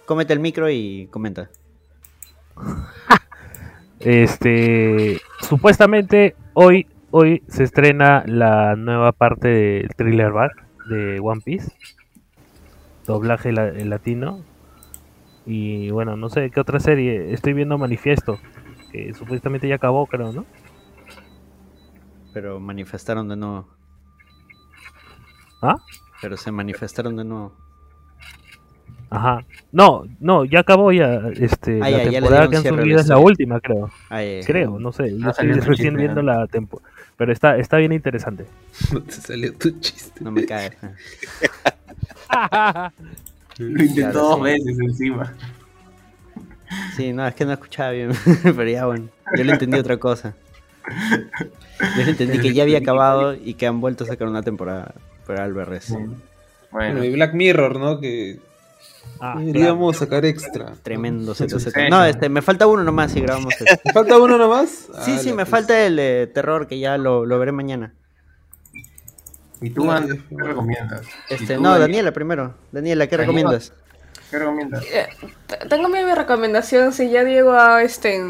Cómete el micro y comenta. Este, supuestamente hoy, hoy se estrena la nueva parte del thriller back de One Piece, doblaje la- en latino. Y bueno, no sé qué otra serie. Estoy viendo Manifiesto, que supuestamente ya acabó, creo, ¿no? Pero manifestaron de nuevo. ¿Ah? Pero se manifestaron de nuevo. Ajá. No, no, ya acabó ya. Este, Ah, la ya, temporada que han subido es la última, creo. Ah, ya. Creo, no sé. Yo Ah, estoy recién viendo ¿no? la temporada. Pero está, está bien interesante. No te salió tu chiste. No me cae. Lo intentó Claro, dos veces encima. Sí, no, es que no escuchaba bien. Pero ya bueno, yo le entendí otra cosa. Yo le entendí que ya había acabado y que han vuelto a sacar una temporada. Pero al revés. Bueno, Bueno, y Black Mirror, ¿no? Que Ah, deberíamos sacar extra. Tremendo ZZ. No, este, me falta uno nomás y grabamos este. ¿Me falta uno nomás? Sí, Ah, sí, me pues. falta el de terror que ya lo, lo veré mañana. ¿Y tú, Andrés, qué recomiendas? ¿Y Este, tú, no, Daniel, Daniela primero. Daniela, ¿qué Daniela. recomiendas? ¿Qué recomiendas? Eh, Tengo mi recomendación, si ya Diego ha este,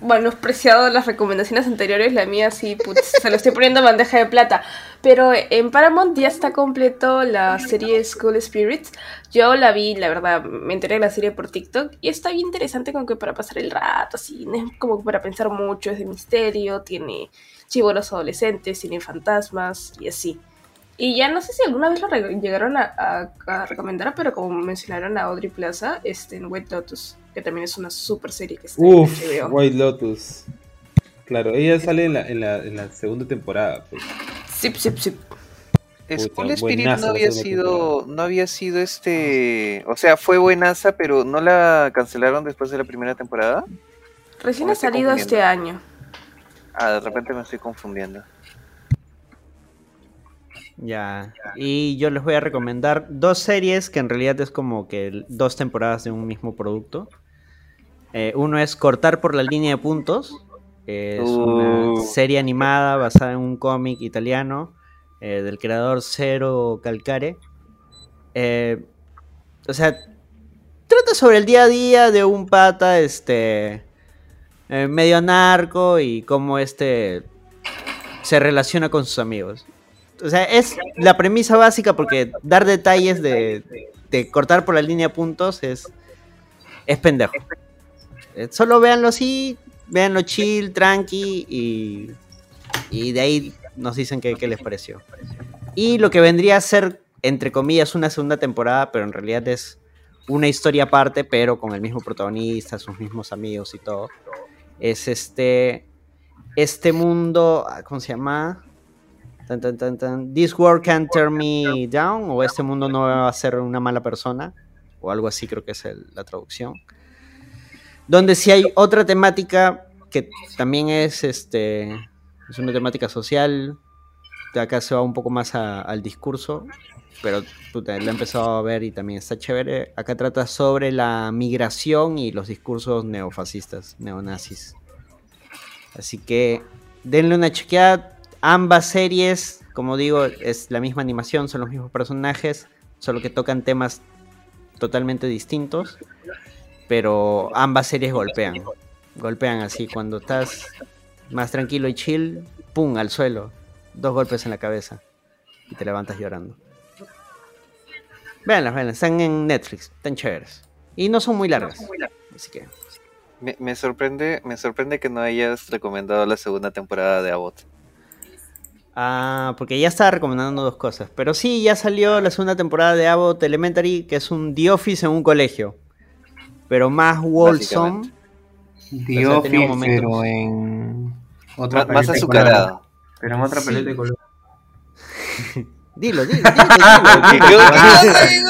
menospreciado las recomendaciones anteriores, la mía sí, putz, se lo estoy poniendo en bandeja de plata. Pero en Paramount ya está completo la serie School Spirits. Yo la vi, la verdad, me enteré de la serie por TikTok y está bien interesante como que para pasar el rato, así, no es como para pensar mucho, es de misterio, tiene chivolos adolescentes, tiene fantasmas y así. Y ya no sé si alguna vez lo llegaron a, a- a recomendar, pero como mencionaron a Audrey Plaza, este, en White Lotus, que también es una super serie que está Uf, en HBO. White Lotus. Claro, ella sale en la, en la, en la segunda temporada. Pues. Sip, sip, sip. School Spirit no había sido, no había sido este, o sea, fue buenaza, pero no la cancelaron después de la primera temporada. Recién ha salido este año. Ah, de repente me estoy confundiendo. Ya. Y yo les voy a recomendar dos series que en realidad es como que dos temporadas de un mismo producto. Eh, uno es Cortar por la línea de puntos. Es una Uh. serie animada basada en un cómic italiano eh, del creador Cero Calcare. Eh, o sea, trata sobre el día a día de un pata, este, medio narco y cómo este se relaciona con sus amigos. O sea, es la premisa básica porque dar detalles de, de cortar por la línea de puntos es, es pendejo. Eh, Solo véanlo así, véanlo chill, tranqui y, y de ahí nos dicen qué, les pareció. Y lo que vendría a ser, entre comillas, una segunda temporada, pero en realidad es una historia aparte, pero con el mismo protagonista, sus mismos amigos y todo. Es este, este mundo, ah, ¿cómo se llama? Tan, tan, tan, tan. This world can't turn me down, o este mundo no va a ser una mala persona, o algo así creo que es el- la traducción. Donde sí hay otra temática que también es este es una temática social. De acá se va un poco más a- al discurso, pero puta, lo he empezado a ver y también está chévere. Acá trata sobre la migración y los discursos neofascistas, neonazis. Así que denle una chequeada. Ambas series, como digo, es la misma animación, son los mismos personajes, solo que tocan temas totalmente distintos. Pero ambas series golpean. Golpean así. Cuando estás más tranquilo y chill, ¡pum! al suelo. Dos golpes en la cabeza. Y te levantas llorando. Véanlas, véanlas. Están en Netflix. Están chéveres. Y no son muy largas. Así que. Me, me sorprende, me sorprende que no hayas recomendado la segunda temporada de Abbott. Ah, porque ya estaba recomendando dos cosas. Pero sí, ya salió la segunda temporada de Abbott Elementary, que es un The Office en un colegio. Pero más wholesome. The Office, momentos- pero en otra Más- color. Pero en otra de color. Dilo, dilo, dilo,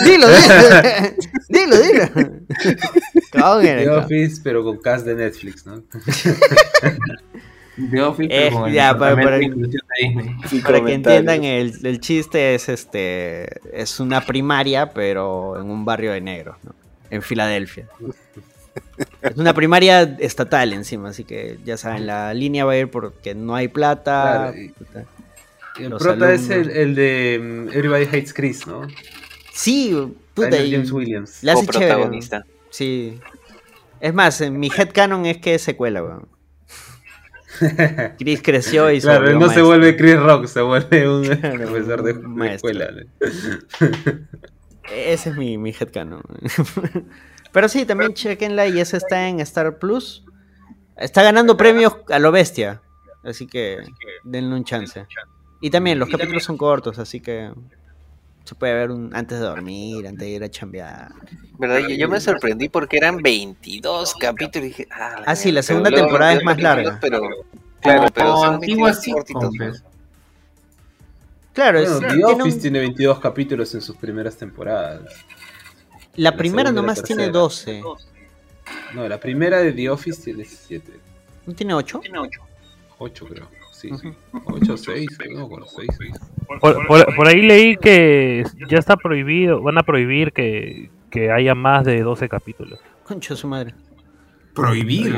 dilo, dilo, dilo, dilo, The. Office, pero con cast de Netflix, ¿no? The Office, Eh, pero con el ya, para- para- de inclusión de Disney. Para que entiendan, el, el chiste es este es una primaria, pero en un barrio de negros, ¿no? En Filadelfia. Es una primaria estatal encima, así que ya saben, la línea va a ir porque no hay plata. Claro, y- puta. El prota es el, alumnos. el de mm, Everybody Hates Chris, ¿no? Sí, puta, y James Williams. la hace chévere, ¿no? Coprotagonista. Sí. Es más, en mi headcanon es que es secuela, weón. Chris creció y se Claro, no se vuelve Chris Rock, se vuelve un Claro, profesor de, un de escuela. ¿no? Ese es mi, mi headcanon. Pero sí, también chequenla y ese está en Star Plus. Está ganando premios a lo bestia. Así que denle un chance. Y también los capítulos son cortos, así que se puede ver un, antes de dormir, antes de ir a chambear. ¿Verdad? Yo, yo me sorprendí porque eran 22 capítulos y dije, ah, Ah, sí, la pero segunda luego temporada es 22 más larga. Pero, claro, pero son antigua 22 sitcom, cortitos. pues. Claro, es- Bueno, The tiene un- Office tiene 22 capítulos en sus primeras temporadas. la la primera y la nomás tiene tercera. 12. No, la primera de The Office tiene 7. ¿No tiene 8? 8 creo. Sí, sí. 8 o 6. No, con 6. Por, por- por ahí leí que ya está prohibido, van a prohibir que, que haya más de 12 capítulos. Concha su madre. Prohibir.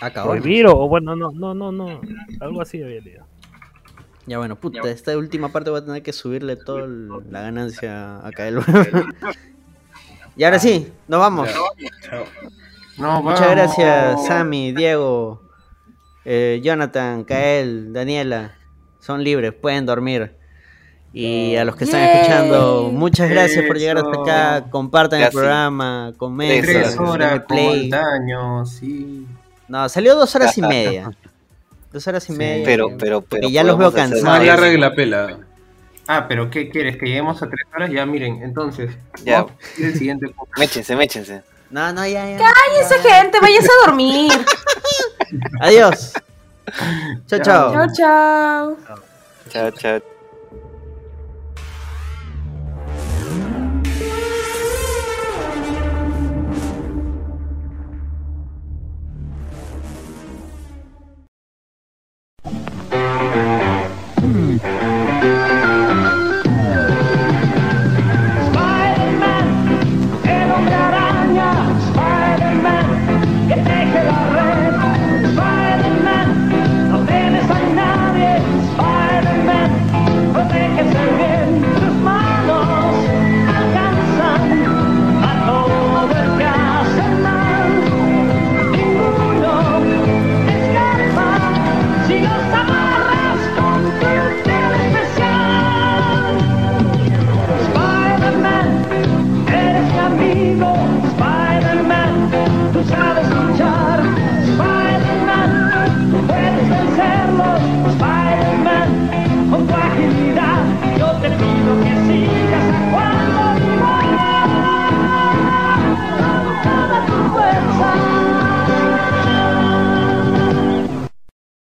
Acabó. Prohibir o, bueno, no, no, no, no, algo así había leído. Ya bueno, puta, esta última parte voy a tener que subirle toda la ganancia a Kael. y ahora sí, nos vamos. Chao. No, Muchas vamos. gracias, Sammy, Diego, eh, Jonathan, Kael, Daniela. Son libres, pueden dormir. Y a los que están Yay. escuchando, muchas gracias por llegar hasta acá. Compartan el programa, comenten, Tres horas play. antaño, sí. No, salió dos horas y media. Dos horas y Sí. media. Pero, pero, pero. Porque ya los veo cansados. Más más. larga que la pela. Ah, pero ¿qué quieres? ¿Que lleguemos a tres horas? Ya, miren, entonces. Ya. el siguiente. Méchense, méchense. No, no, ya, ya. Cállese, gente, váyase a dormir. Adiós. Chao, chao. Chao, chao. Chao, chao.